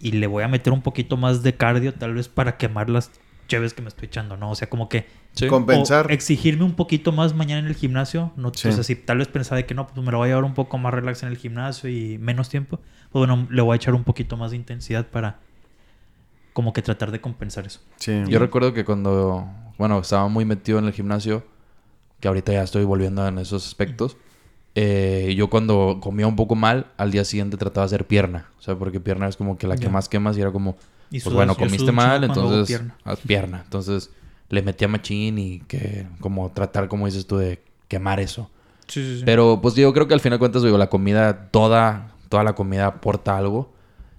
Speaker 2: y le voy a meter un poquito más de cardio tal vez para quemar las cheves que me estoy echando, ¿no? O sea, como que...
Speaker 1: Sí.
Speaker 3: Compensar.
Speaker 2: exigirme un poquito más mañana en el gimnasio. No,
Speaker 3: Sí.
Speaker 2: O sea, si tal vez pensaba de que no, pues me lo voy a llevar un poco más relax en el gimnasio y menos tiempo, pues bueno, le voy a echar un poquito más de intensidad para como que tratar de compensar eso.
Speaker 3: Sí.
Speaker 1: Yo recuerdo que cuando, bueno, estaba muy metido en el gimnasio, que ahorita ya estoy volviendo en esos aspectos, eh, yo cuando comía un poco mal, al día siguiente trataba de hacer pierna. O sea, porque pierna es como que la que más quemas y era como,
Speaker 2: Y
Speaker 1: pues bueno, comiste mal, entonces
Speaker 2: pierna.
Speaker 1: haz pierna. Entonces le metía machín y que como tratar, como dices tú, de quemar eso.
Speaker 2: Sí, sí, sí.
Speaker 1: Pero pues yo creo que al final de cuentas, digo, la comida, toda, toda la comida aporta algo.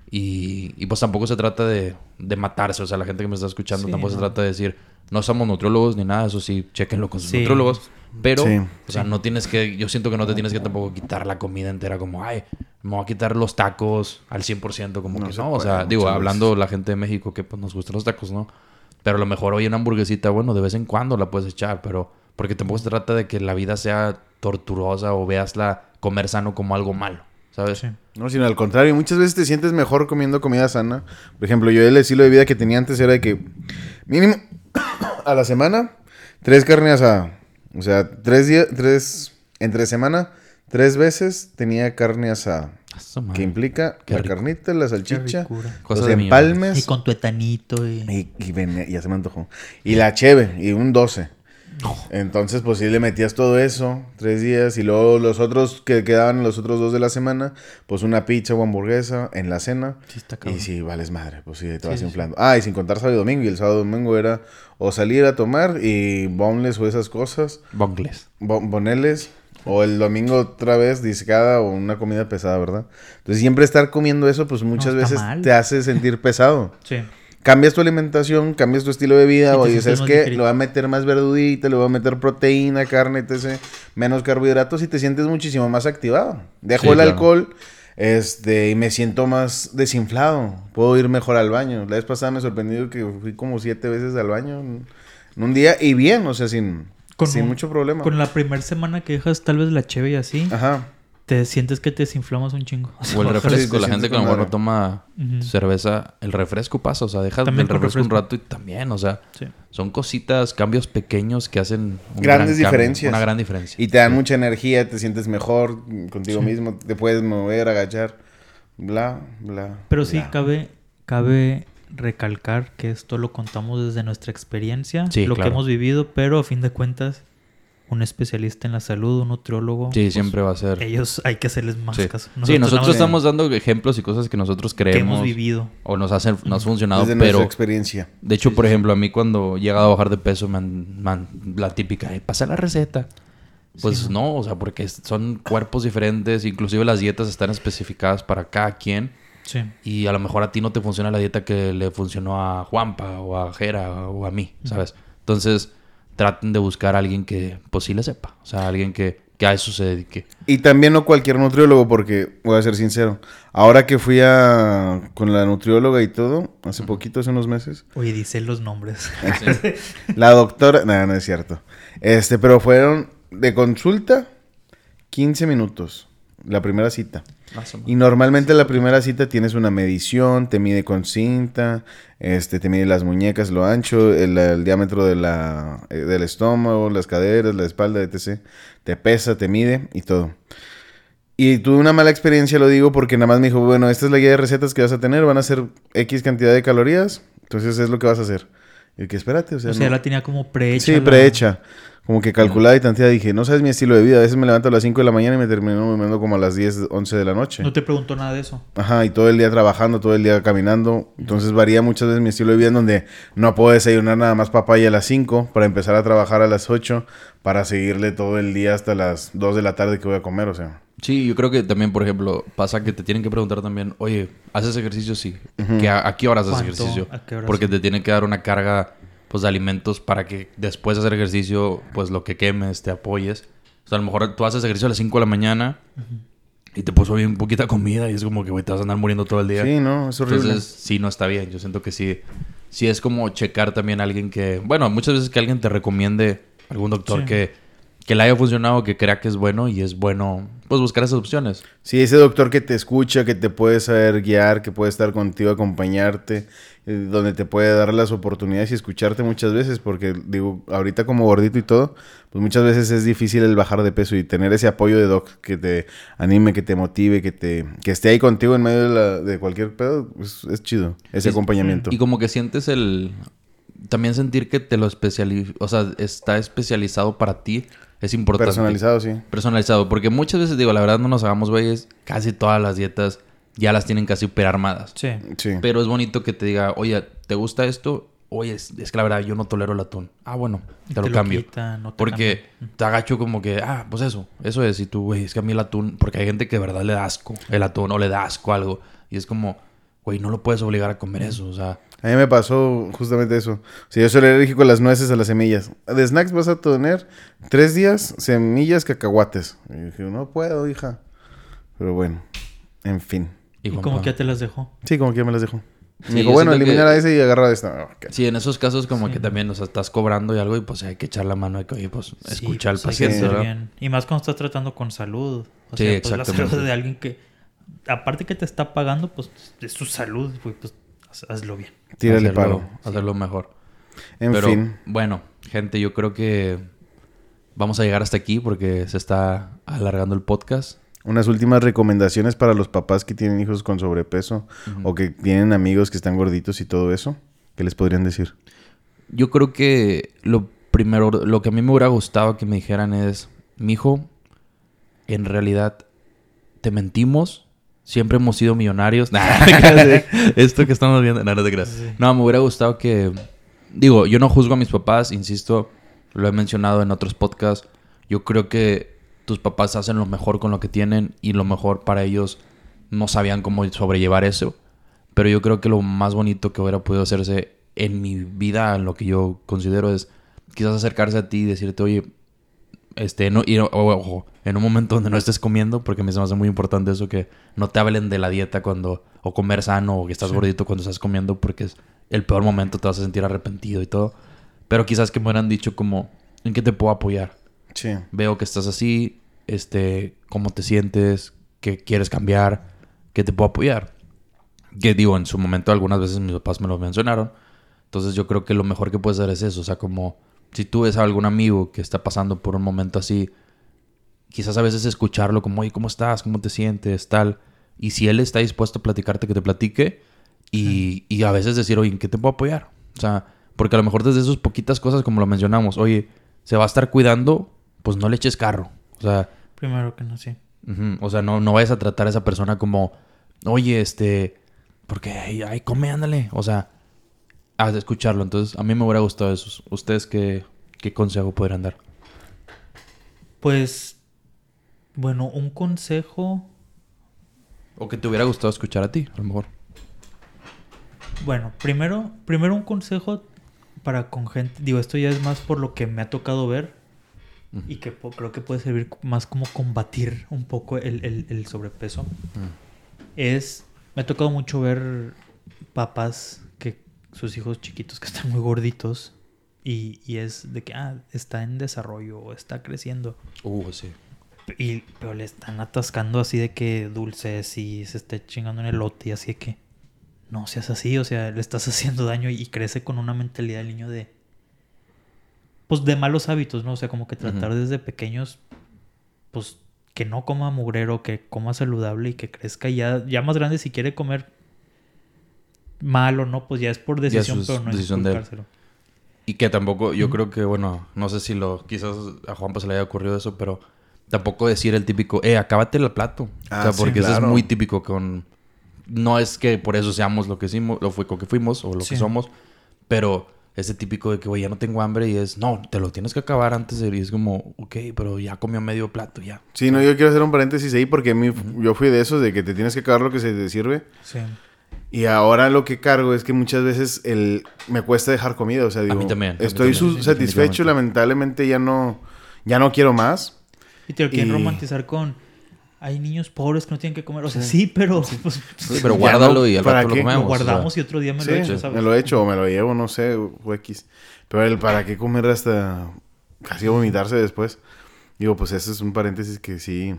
Speaker 1: Y, y, pues tampoco se trata de, de matarse. O sea, la gente que me está escuchando tampoco se
Speaker 2: no.
Speaker 1: trata de decir, no somos nutriólogos ni nada. Eso sí, chequenlo con sus
Speaker 2: Sí.
Speaker 1: nutriólogos. Pero,
Speaker 3: Sí.
Speaker 1: o sea, no tienes que, yo siento que no te tienes que tampoco quitar la comida entera como, ay, me voy a quitar los tacos al 100%, como
Speaker 3: No
Speaker 1: que
Speaker 3: se
Speaker 1: no. o sea, digo,
Speaker 3: veces.
Speaker 1: hablando la gente de México que pues nos gustan los tacos, ¿no? Pero a lo mejor hoy una hamburguesita, bueno, de vez en cuando la puedes echar, pero porque tampoco se trata de que la vida sea torturosa o veasla comer sano como algo malo, ¿sabes?
Speaker 2: Sí.
Speaker 3: No, sino al contrario, muchas veces te sientes mejor comiendo comida sana. Por ejemplo, yo el estilo de vida que tenía antes era de que mínimo a la semana tres carnes asadas. O sea, tres días, tres, entre semana, tres veces tenía carne asada. Que implica
Speaker 1: Qué
Speaker 3: la
Speaker 1: rico.
Speaker 3: carnita, la salchicha, los empalmes
Speaker 2: Y con tu etanito y...
Speaker 3: y, y ya se me antojó. Y la cheve, y un 12. Entonces, pues sí le metías todo eso, tres días, y luego los otros que quedaban, los otros dos de la semana, pues una pizza o hamburguesa en la cena.
Speaker 2: Sí, está
Speaker 3: Y sí, vales madre, pues sí, te
Speaker 2: Sí,
Speaker 3: vas
Speaker 2: sí,
Speaker 3: inflando. Ah, y sin contar sábado y domingo, y el sábado y domingo era o salir a tomar y boneless o esas cosas,
Speaker 1: Bongles.
Speaker 3: bon- boneles, o el domingo otra vez discada o una comida pesada, ¿verdad? Entonces siempre estar comiendo eso, pues muchas veces
Speaker 2: mal.
Speaker 3: te hace sentir pesado
Speaker 2: Sí.
Speaker 3: Cambias tu alimentación, cambias tu estilo de vida, oye, ¿sabes qué? Le voy a meter más verdurita, le voy a meter proteína, carne, etc. Menos carbohidratos y te sientes muchísimo más activado. Dejo
Speaker 1: Sí,
Speaker 3: el
Speaker 1: claro.
Speaker 3: alcohol este, y me siento más desinflado. Puedo ir mejor al baño. La vez pasada me sorprendió que fui como siete veces al baño en, en un día y bien, o sea, sin,
Speaker 2: Con
Speaker 3: sin
Speaker 2: un-
Speaker 3: mucho problema.
Speaker 2: Con la primera semana que dejas tal vez la cheve y así,
Speaker 3: Ajá.
Speaker 2: Te sientes que te desinflamas un chingo. (laughs)
Speaker 1: O el (laughs) refresco. la gente que a lo mejor toma cerveza, el refresco pasa. O sea, dejas
Speaker 2: También
Speaker 1: el refresco, un rato y también, o sea,
Speaker 2: Sí.
Speaker 1: son cositas, cambios pequeños que hacen un
Speaker 3: Grandes
Speaker 1: gran cambio,
Speaker 3: diferencias.
Speaker 1: una gran diferencia.
Speaker 3: Y te dan mucha energía, te sientes mejor contigo
Speaker 2: Sí.
Speaker 3: mismo, te puedes mover, agachar, bla, bla.
Speaker 2: Pero sí, cabe, cabe recalcar que esto lo contamos desde nuestra experiencia,
Speaker 1: Sí,
Speaker 2: lo
Speaker 1: claro.
Speaker 2: que hemos vivido, pero a fin de cuentas, un especialista en la salud, un nutriólogo,
Speaker 1: Sí,
Speaker 2: pues,
Speaker 1: siempre va a ser.
Speaker 2: ellos hay que hacerles más
Speaker 1: Sí.
Speaker 2: caso.
Speaker 1: sí, nosotros estamos dando ejemplos y cosas que nosotros
Speaker 2: que
Speaker 1: creemos
Speaker 2: hemos vivido.
Speaker 1: o nos hacen, nos ha funcionado,
Speaker 3: Desde
Speaker 1: pero
Speaker 3: nuestra experiencia.
Speaker 1: de hecho, por ejemplo, a mí cuando he llegado a bajar de peso, me han, me han- la típica, "Eh, pasa la receta. Pues
Speaker 2: Sí,
Speaker 1: no, o sea, porque son cuerpos diferentes, inclusive las dietas están especificadas para cada quien.
Speaker 2: Sí.
Speaker 1: Y a lo mejor a ti no te funciona la dieta que le funcionó a Juanpa o a Jera o a mí, ¿sabes? Entonces, traten de buscar a alguien que, pues sí le sepa. O sea, alguien que, que a eso se dedique.
Speaker 3: Y también no cualquier nutriólogo, porque voy a ser sincero. Ahora que fui a con la nutrióloga y todo, hace poquito, hace unos meses,
Speaker 2: Oye, dice los nombres. (laughs)
Speaker 3: la doctora, no, no es cierto. Este, pero fueron de consulta 15 minutos, la primera cita. Y normalmente la primera cita tienes una medición, te mide con cinta, este, te mide las muñecas, lo ancho, el, el diámetro de la, eh, del estómago, las caderas, la espalda, etc. Te pesa, te mide y todo. Y tuve una mala experiencia, lo digo, porque nada más me dijo, bueno, esta es la guía de recetas que vas a tener, van a ser X cantidad de calorías, entonces es lo que vas a hacer. Y que espérate, o sea,
Speaker 2: O sea,
Speaker 3: no-
Speaker 2: la tenía como prehecha.
Speaker 3: Sí,
Speaker 2: la-
Speaker 3: prehecha. Como que calculada y tanteada. Dije, no sabes mi estilo de vida. A veces me levanto a las 5 de la mañana y me termino durmiendo como a las 10, 11 de la noche.
Speaker 2: No te preguntó nada de eso.
Speaker 3: Ajá, y todo el día trabajando, todo el día caminando. Entonces varía muchas veces mi estilo de vida en donde no puedo desayunar nada más papaya a las 5 para empezar a trabajar a las 8 para seguirle todo el día hasta las 2 de la tarde que voy a comer, o sea.
Speaker 1: Sí, yo creo que también, por ejemplo, pasa que te tienen que preguntar también, oye, ¿haces ejercicio? Sí. ¿Que a, a qué horas haces
Speaker 2: ¿Cuánto?
Speaker 1: ejercicio?
Speaker 2: ¿A qué horas?
Speaker 1: Porque te tienen que dar una carga pues, de alimentos para que después de hacer ejercicio, pues lo que quemes, te apoyes. O sea, a lo mejor tú haces ejercicio a las 5 de la mañana y te puso bien poquita comida y es como que, güey, te vas a andar muriendo todo el día.
Speaker 3: Sí, no, es horrible.
Speaker 1: Entonces, sí, no está bien. Yo siento que sí. Sí es como checar también a alguien que... Bueno, muchas veces que alguien te recomiende algún doctor
Speaker 2: Sí.
Speaker 1: que, que le haya funcionado, que crea que es bueno y es bueno, pues buscar esas opciones.
Speaker 3: Sí, ese doctor que te escucha, que te puede saber guiar, que puede estar contigo, acompañarte, eh, donde te puede dar las oportunidades y escucharte muchas veces, porque digo, ahorita como gordito y todo, pues muchas veces es difícil el bajar de peso y tener ese apoyo de doc que te anime, que te motive, que te que esté ahí contigo en medio de, la- de cualquier pedo, es, es chido, ese acompañamiento.
Speaker 1: Y como que sientes el... También sentir que te lo especializa... O sea, está especializado para ti. Es importante.
Speaker 3: Personalizado, sí.
Speaker 1: Personalizado. Porque muchas veces, digo, la verdad no nos hagamos güeyes. Casi todas las dietas ya las tienen casi armadas.
Speaker 2: Sí.
Speaker 3: Sí.
Speaker 1: Pero es bonito que te diga, oye, ¿te gusta esto? Oye, es, es que la verdad yo no tolero el atún. Ah, bueno, te, lo cambio.
Speaker 2: quitan, no te
Speaker 1: porque
Speaker 2: cambian.
Speaker 1: te agacho como que, ah, pues eso, eso es. Y tú, güey, es que a mí el atún, porque hay gente que de verdad le da asco el atún o le da asco algo. Y es como, güey, no lo puedes obligar a comer eso. O sea,
Speaker 3: A mí me pasó justamente eso. Si yo soy alérgico a las nueces, a las semillas. De snacks vas a tener tres días semillas, cacahuates. Y dije, no puedo, hija. Pero bueno, en fin.
Speaker 2: ¿Y
Speaker 1: Juanpa-
Speaker 2: como que ya te las dejó?
Speaker 3: Sí, como que ya me las dejo.
Speaker 1: Sí,
Speaker 3: me dijo, bueno,
Speaker 1: siento que-
Speaker 3: elimina a ese y agarra esta. Ah, ok.
Speaker 1: Sí, en esos casos como
Speaker 2: Sí.
Speaker 1: que también, o sea, estás cobrando y algo y pues hay que echar la mano de que, oye, pues escucha al
Speaker 2: Sí, pues, hay que
Speaker 1: paciente,
Speaker 2: bien. Y más cuando estás tratando con salud. O
Speaker 1: Sí,
Speaker 2: sea, pues la
Speaker 1: exactamente.
Speaker 2: salud de alguien que, aparte que te está pagando, pues es su salud, pues haz- hazlo bien.
Speaker 3: Tírale
Speaker 1: hacerlo,
Speaker 3: paro.
Speaker 1: Hacerlo mejor.
Speaker 3: En
Speaker 1: Pero
Speaker 3: fin.
Speaker 1: bueno, gente, yo creo que vamos a llegar hasta aquí porque se está alargando el podcast.
Speaker 3: Unas últimas recomendaciones para los papás que tienen hijos con sobrepeso o que tienen amigos que están gorditos y todo eso. ¿Qué les podrían decir?
Speaker 1: Yo creo que lo primero, lo que a mí me hubiera gustado que me dijeran es, mijo, en realidad te mentimos, siempre hemos sido millonarios. Nah. (laughs) (laughs) Esto que estamos viendo, no, no te creas.
Speaker 2: Sí.
Speaker 1: No, me hubiera gustado que, digo, yo no juzgo a mis papás, insisto, lo he mencionado en otros podcasts. Yo creo que tus papás hacen lo mejor con lo que tienen y lo mejor para ellos no sabían cómo sobrellevar eso. Pero yo creo que lo más bonito que hubiera podido hacerse en mi vida, en lo que yo considero es quizás acercarse a ti y decirte, oye, este, no, y, ojo, en un momento donde no estés comiendo, porque a mí se me hace muy importante eso, que no te hablen de la dieta cuando, o comer sano, o que estás
Speaker 2: Sí.
Speaker 1: gordito cuando estás comiendo, porque es el peor momento, te vas a sentir arrepentido y todo. Pero quizás que me hubieran dicho como, ¿en qué te puedo apoyar?
Speaker 3: Sí.
Speaker 1: Veo que estás así, este, cómo te sientes, qué quieres cambiar, qué te puedo apoyar. Que digo, en su momento algunas veces mis papás me lo mencionaron. Entonces yo creo que lo mejor que puedes hacer es eso. O sea, como si tú ves a algún amigo que está pasando por un momento así, quizás a veces escucharlo como, oye, ¿cómo estás? ¿Cómo te sientes? Tal. Y si él está dispuesto a platicarte, que te platique. Y, y a veces decir, oye, ¿en qué te puedo apoyar? O sea, porque a lo mejor desde esas poquitas cosas, como lo mencionamos, oye, se va a estar cuidando, pues no le eches carro. O sea,
Speaker 2: Primero que no, sí.
Speaker 1: O sea, no, no vayas a tratar a esa persona como, oye, este, porque, ay, ay, come, ándale. O sea, de escucharlo. Entonces, a mí me hubiera gustado eso. ¿Ustedes qué, qué consejo podrían dar?
Speaker 2: Pues, bueno, un consejo.
Speaker 1: O que te hubiera gustado escuchar a ti, a lo mejor.
Speaker 2: Bueno, primero, primero un consejo para con gente, digo, esto ya es más por lo que me ha tocado ver y que creo que puede servir más como combatir un poco el, el- el sobrepeso. Es, me ha tocado mucho ver papás sus hijos chiquitos que están muy gorditos y, y es de que, ah, está en desarrollo o está creciendo.
Speaker 1: Uh, sí.
Speaker 2: Y, pero le están atascando así de que dulces y se esté chingando en el lote y así de que no seas así, o sea, le estás (laughs) haciendo daño y crece con una mentalidad del niño de pues de malos hábitos, ¿no? O sea, como que tratar desde pequeños pues que no coma mugrero, que coma saludable y que crezca y ya ya más grande si quiere comer mal o no, pues ya es por decisión,
Speaker 1: es
Speaker 2: pero no es
Speaker 1: decisión de él.
Speaker 2: inculcárselo.
Speaker 1: Y que tampoco, yo creo que, bueno, no sé si lo, quizás a Juanpa se le haya ocurrido eso, pero tampoco decir el típico, eh, acábate el plato.
Speaker 3: Ah,
Speaker 1: o sea,
Speaker 3: sí,
Speaker 1: porque eso es muy típico con... No es que por eso seamos lo que hicimos, lo, fue, que fuimos o lo
Speaker 2: Sí.
Speaker 1: que somos, pero ese típico de que, güey, ya no tengo hambre y es, no, te lo tienes que acabar antes de ir. Y es como, ok, pero ya comió medio plato, ya.
Speaker 3: Sí, no, yo quiero hacer un paréntesis ahí porque a mí, yo fui de esos de que te tienes que acabar lo que se te sirve.
Speaker 2: Sí.
Speaker 3: Y ahora lo que cargo es que muchas veces el me cuesta dejar comida, o sea, digo,
Speaker 1: mí también, a mí
Speaker 3: estoy
Speaker 1: también, sí,
Speaker 3: satisfecho, lamentablemente ya no ya no quiero más.
Speaker 2: Y te lo quieren
Speaker 3: Y-
Speaker 2: romantizar con hay niños pobres que no tienen que comer, o sea, sí, pero pues,
Speaker 1: Sí, pero
Speaker 3: Ya
Speaker 1: guárdalo
Speaker 3: no,
Speaker 1: y al
Speaker 3: ¿para
Speaker 1: rato lo
Speaker 3: qué?
Speaker 1: comemos.
Speaker 2: lo
Speaker 1: o sea.
Speaker 2: guardamos y otro día me
Speaker 3: Sí,
Speaker 2: lo echo, ¿sabes?
Speaker 3: me lo he hecho o me lo llevo, no sé, o X. Pero el para qué comer hasta casi vomitarse después. Digo, pues ese es un paréntesis que sí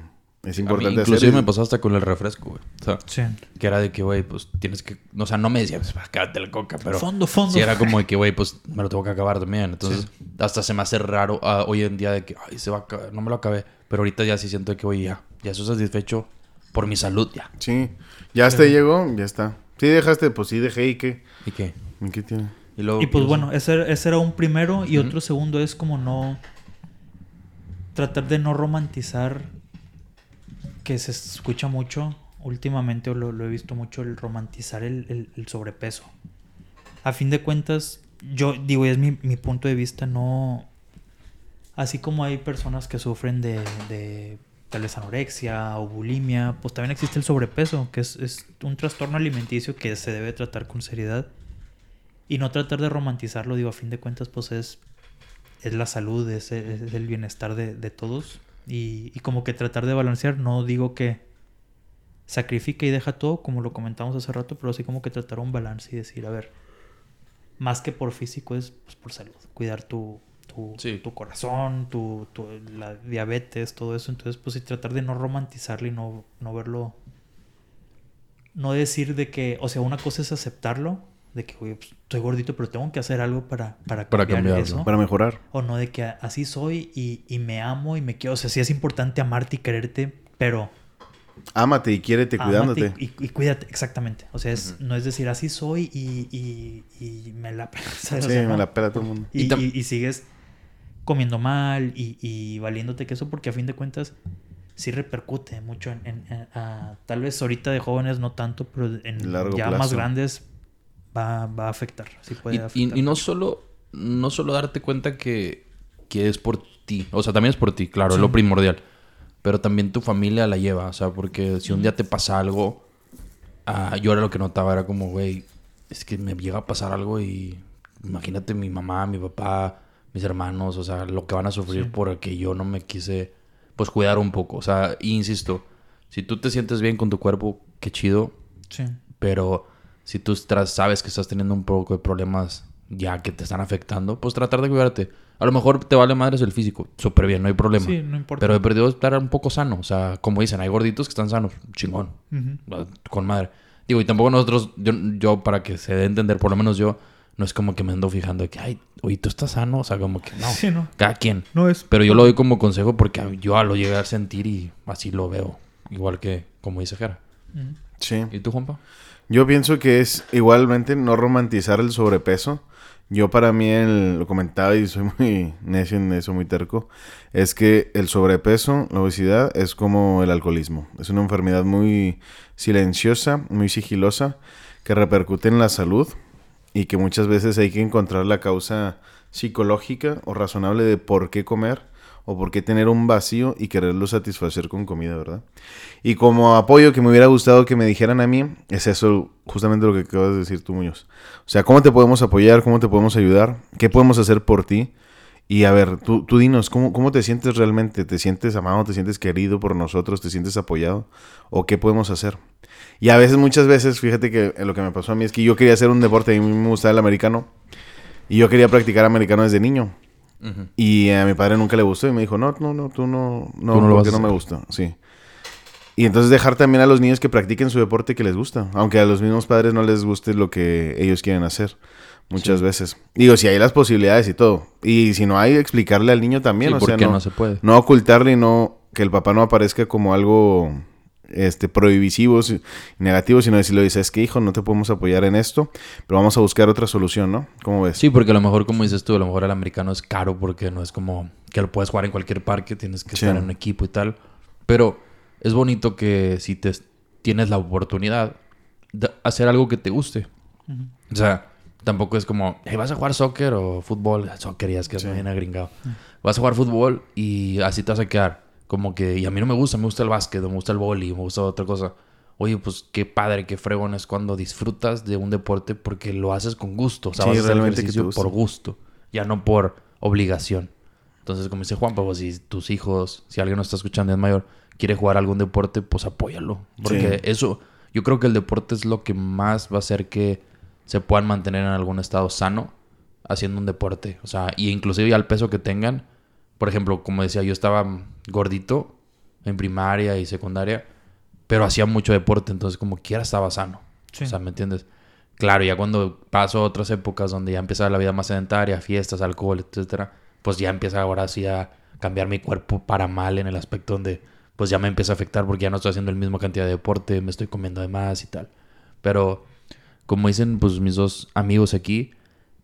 Speaker 3: es
Speaker 1: A mí
Speaker 3: importante
Speaker 1: inclusive
Speaker 3: hacer.
Speaker 1: me pasó hasta con el refresco, güey. O sea,
Speaker 2: Sí.
Speaker 1: que era de que, güey, pues tienes que... O sea, no me decía, pues, cállate la coca, pero...
Speaker 2: fondo, fondo.
Speaker 1: Sí, era como de que, güey, pues me lo tengo que acabar también. Entonces, hasta se me hace raro ah, hoy en día de que, ay, se va a acabar, no me lo acabé. Pero ahorita ya sí siento de que, güey, ya, ya estoy satisfecho por mi salud, ya.
Speaker 3: Sí, ya hasta llegó, ya está. Sí dejaste, pues sí dejé y qué.
Speaker 1: ¿Y qué?
Speaker 3: ¿Y qué tiene?
Speaker 1: Y, luego,
Speaker 2: Y pues
Speaker 1: no
Speaker 2: bueno, ese, ese era un primero y otro segundo es como no tratar de no romantizar que se escucha mucho últimamente lo, lo he visto mucho el romantizar el, el- el sobrepeso. A fin de cuentas, yo digo, es mi, mi punto de vista, no... Así como hay personas que sufren de, de tal vez anorexia o bulimia, pues también existe el sobrepeso, que es, es un trastorno alimenticio que se debe tratar con seriedad. Y no tratar de romantizarlo, digo, a fin de cuentas, pues es, es la salud, es, es el bienestar de, de todos. Y, y como que tratar de balancear, no digo que sacrifica y deja todo, como lo comentamos hace rato, pero así como que tratar un balance y decir, a ver, más que por físico es pues, por salud, cuidar tu, tu,
Speaker 1: Sí.
Speaker 2: tu corazón, tu, tu- la diabetes, todo eso. Entonces, pues sí, tratar de no romantizarlo y no, no verlo, no decir de que, o sea, una cosa es aceptarlo, de que, oye, pues, estoy gordito, pero tengo que hacer algo para, para
Speaker 1: Para
Speaker 2: cambiar
Speaker 1: cambiarlo.
Speaker 2: eso.
Speaker 3: Para mejorar.
Speaker 2: O no, de que así soy y, y me amo y me quiero. O sea, sí es importante amarte y quererte, pero.
Speaker 3: Ámate y quiérete
Speaker 2: ámate
Speaker 3: cuidándote.
Speaker 2: Y, y- y cuídate, exactamente. O sea, es, no es decir así soy y, y- y me la pela. (laughs)
Speaker 3: Sí,
Speaker 2: sea,
Speaker 3: me
Speaker 2: no.
Speaker 3: la pela todo el mundo.
Speaker 2: Y,
Speaker 1: Y tam-
Speaker 2: y- y sigues comiendo mal y, y valiéndote que eso, porque a fin de cuentas sí repercute mucho en. en- en- a- tal vez ahorita de jóvenes no tanto, pero en
Speaker 3: Largo
Speaker 2: ya
Speaker 3: plazo.
Speaker 2: más grandes va, va a afectar. Sí puede
Speaker 1: Y, y-
Speaker 2: afectar.
Speaker 1: y no solo no solo darte cuenta que, que es por ti. O sea, también es por ti, claro, es lo primordial. Pero también tu familia la lleva. O sea, porque si un día te pasa algo... ah, yo era lo que notaba, era como, güey, es que me llega a pasar algo y... Imagínate mi mamá, mi papá, mis hermanos, o sea, lo que van a sufrir
Speaker 2: Sí.
Speaker 1: porque yo no me quise, pues, cuidar un poco. O sea, y insisto, si tú te sientes bien con tu cuerpo, qué chido,
Speaker 2: Sí.
Speaker 1: pero si tú estás- sabes que estás teniendo un poco de problemas ya que te están afectando, pues tratar de cuidarte. A lo mejor te vale madres el físico, súper bien, no hay problema.
Speaker 2: Sí, no importa.
Speaker 1: Pero he perdido estar un poco sano. O sea, como dicen, hay gorditos que están sanos, chingón, con madre. Digo, y tampoco nosotros, yo, yo para que se dé a entender, por lo menos yo, no es como que me ando fijando de que, ay, oye, tú estás sano. O sea, como que no.
Speaker 2: Sí, no.
Speaker 1: Cada quien.
Speaker 2: No es.
Speaker 1: Pero yo lo doy como consejo porque yo lo llegué a sentir y así lo veo. Igual que como dice Jera.
Speaker 2: Ujú.
Speaker 3: Sí.
Speaker 1: ¿Y tú, Juanpa?
Speaker 3: Yo pienso que es igualmente no romantizar el sobrepeso. Yo para mí, el- lo comentaba y soy muy (laughs) necio en eso, muy terco, es que el sobrepeso, la obesidad, es como el alcoholismo. Es una enfermedad muy silenciosa, muy sigilosa, que repercute en la salud y que muchas veces hay que encontrar la causa psicológica o razonable de por qué comer o por qué tener un vacío y quererlo satisfacer con comida, ¿verdad? Y como apoyo que me hubiera gustado que me dijeran a mí, es eso justamente lo que acabas de decir tú, Muñoz. O sea, ¿cómo te podemos apoyar? ¿Cómo te podemos ayudar? ¿Qué podemos hacer por ti? Y a ver, tú, tú dinos, ¿cómo, ¿cómo te sientes realmente? ¿Te sientes amado? ¿Te sientes querido por nosotros? ¿Te sientes apoyado? ¿O qué podemos hacer? Y a veces, muchas veces, fíjate que lo que me pasó a mí es que yo quería hacer un deporte, a mí me gustaba el americano, y yo quería practicar americano desde niño. Y a mi padre nunca le gustó y me dijo, no, no, no, tú no, no,
Speaker 1: Tú no lo vas
Speaker 3: porque no me gusta, sí. Y entonces dejar también a los niños que practiquen su deporte que les gusta, aunque a los mismos padres no les guste lo que ellos quieren hacer muchas veces. Digo, si hay las posibilidades y todo. Y si no hay, explicarle al niño también,
Speaker 1: Sí,
Speaker 3: o
Speaker 1: ¿por
Speaker 3: sea, no,
Speaker 1: no se puede?
Speaker 3: no ocultarle y no que el papá no aparezca como algo este prohibitivo, si- negativo, sino decirle, dice, es que hijo, no te podemos apoyar en esto, pero vamos a buscar otra solución, ¿no? ¿Cómo ves?
Speaker 1: Sí, porque a lo mejor, como dices tú, a lo mejor el americano es caro porque no es como que lo puedes jugar en cualquier parque, tienes que
Speaker 3: Sí.
Speaker 1: estar en un equipo y tal. Pero es bonito que si te tienes la oportunidad de hacer algo que te guste. O sea, tampoco es como, hey, vas a jugar soccer o fútbol. Soccer ya es que
Speaker 3: Sí.
Speaker 1: es bien agringado. Vas a jugar fútbol y así te vas a quedar. Como que, y a mí no me gusta, me gusta el básquet, me gusta el boli, me gusta otra cosa. Oye, pues qué padre, qué fregón es cuando disfrutas de un deporte porque lo haces con gusto. O sea,
Speaker 3: Sí,
Speaker 1: vas a hacer ejercicio por gusto, ya no por obligación. Entonces, como dice Juan, pues si tus hijos, si alguien nos está escuchando y es mayor, quiere jugar algún deporte, pues apóyalo. Porque
Speaker 3: Sí.
Speaker 1: eso, yo creo que el deporte es lo que más va a hacer que se puedan mantener en algún estado sano haciendo un deporte. O sea, y inclusive al peso que tengan. Por ejemplo, como decía, yo estaba gordito en primaria y secundaria, pero hacía mucho deporte, entonces como quiera estaba sano.
Speaker 2: Sí.
Speaker 1: O sea, ¿me entiendes? Claro, ya cuando paso a otras épocas donde ya empieza la vida más sedentaria, fiestas, alcohol, etcétera, pues ya empieza ahora sí a cambiar mi cuerpo para mal en el aspecto donde pues ya me empieza a afectar porque ya no estoy haciendo la misma cantidad de deporte, me estoy comiendo de más y tal. Pero como dicen pues mis dos amigos aquí,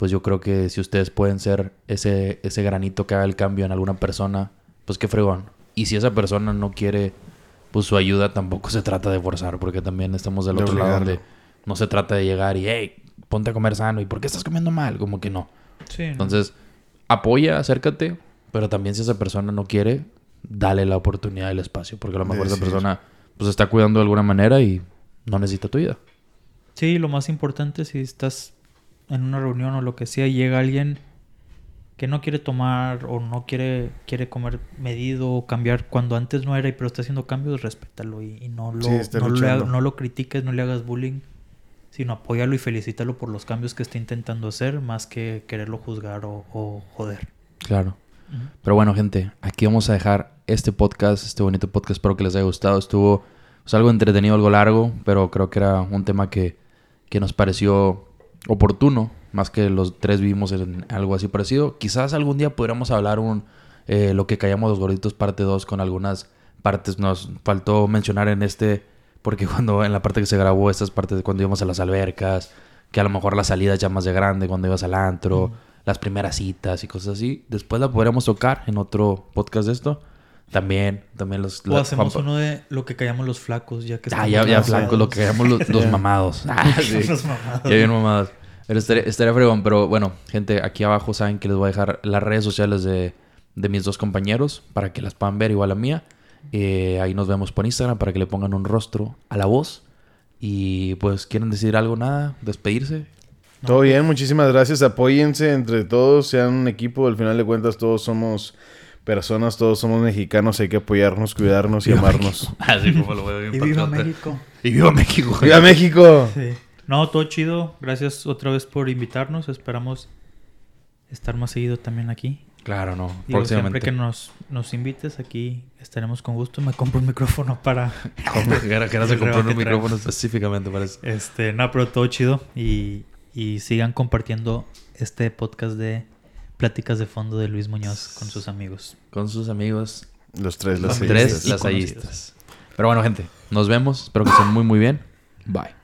Speaker 1: pues yo creo que si ustedes pueden ser ese, ese granito que haga el cambio en alguna persona, pues qué fregón. Y si esa persona no quiere pues su ayuda, tampoco se trata de forzar, porque también estamos del
Speaker 3: De
Speaker 1: otro lado donde no se trata de llegar y, hey, ponte a comer sano, ¿y por qué estás comiendo mal? Como que no.
Speaker 2: Sí.
Speaker 1: Entonces, apoya, acércate, pero también si esa persona no quiere, dale la oportunidad y el espacio, porque a lo mejor esa
Speaker 3: Decir.
Speaker 1: persona pues está cuidando de alguna manera y no necesita tu ayuda.
Speaker 2: Sí, lo más importante si estás en una reunión o lo que sea y llega alguien que no quiere tomar o no quiere quiere comer medido o cambiar cuando antes no era y pero está haciendo cambios, respétalo y, y no lo
Speaker 3: Sí,
Speaker 2: no, lo critiques, no le hagas bullying, sino apóyalo y felicítalo por los cambios que está intentando hacer más que quererlo juzgar o, o joder.
Speaker 1: Claro. Pero bueno, gente, aquí vamos a dejar este podcast, este bonito podcast. Espero que les haya gustado. Estuvo pues, algo entretenido, algo largo, pero creo que era un tema que, que nos pareció oportuno, más que los tres vivimos en algo así parecido. Quizás algún día podríamos hablar un eh, lo que callamos los gorditos parte 2 con algunas partes. Nos faltó mencionar en este, porque (laughs) cuando en la parte que se grabó, estas partes de cuando íbamos a las albercas, que a lo mejor la salida ya más de grande, cuando ibas al antro, las primeras citas y cosas así. Después la podríamos tocar en otro podcast de esto. También, también los...
Speaker 2: O
Speaker 1: la-
Speaker 2: hacemos uno de lo que callamos los flacos, ya que
Speaker 1: Ah, ya, ya
Speaker 2: cansados.
Speaker 1: flaco, lo que llamamos los, los (laughs) mamados. (laughs) Ah, sí.
Speaker 2: Los mamados.
Speaker 1: Ya bien mamados. Pero estaría, estaría fregón. Pero bueno, gente, aquí abajo saben que les voy a dejar las redes sociales de, de mis dos compañeros para que las puedan ver, igual a mía. Eh, ahí nos vemos por Instagram para que le pongan un rostro a la voz. Y pues, ¿quieren decir algo? Nada, despedirse.
Speaker 3: Todo bien, muchísimas gracias. Apóyense entre todos, sean un equipo. Al final de cuentas, todos somos personas, todos somos mexicanos. Hay que apoyarnos, cuidarnos y
Speaker 1: Viva
Speaker 3: amarnos. (laughs)
Speaker 1: Así como lo veo bien
Speaker 2: Y viva. México.
Speaker 1: Y viva México.
Speaker 3: ¡Viva México!
Speaker 2: Sí. No, todo chido. Gracias otra vez por invitarnos. Esperamos estar más seguido también aquí.
Speaker 1: Claro, no.
Speaker 2: Digo,
Speaker 1: Próximamente.
Speaker 2: siempre que nos, nos invites aquí estaremos con gusto. Me compro un micrófono para... (laughs) El
Speaker 1: compró un micrófono específicamente para eso.
Speaker 2: Este, no, pero todo chido. Y, y sigan compartiendo este podcast de Pláticas de Fondo de Luis Muñoz con sus amigos.
Speaker 1: Con sus amigos.
Speaker 3: Los tres,
Speaker 2: Los
Speaker 3: las
Speaker 1: tres lasallistas. Pero bueno, gente, nos vemos. Espero que estén muy, muy bien. Bye.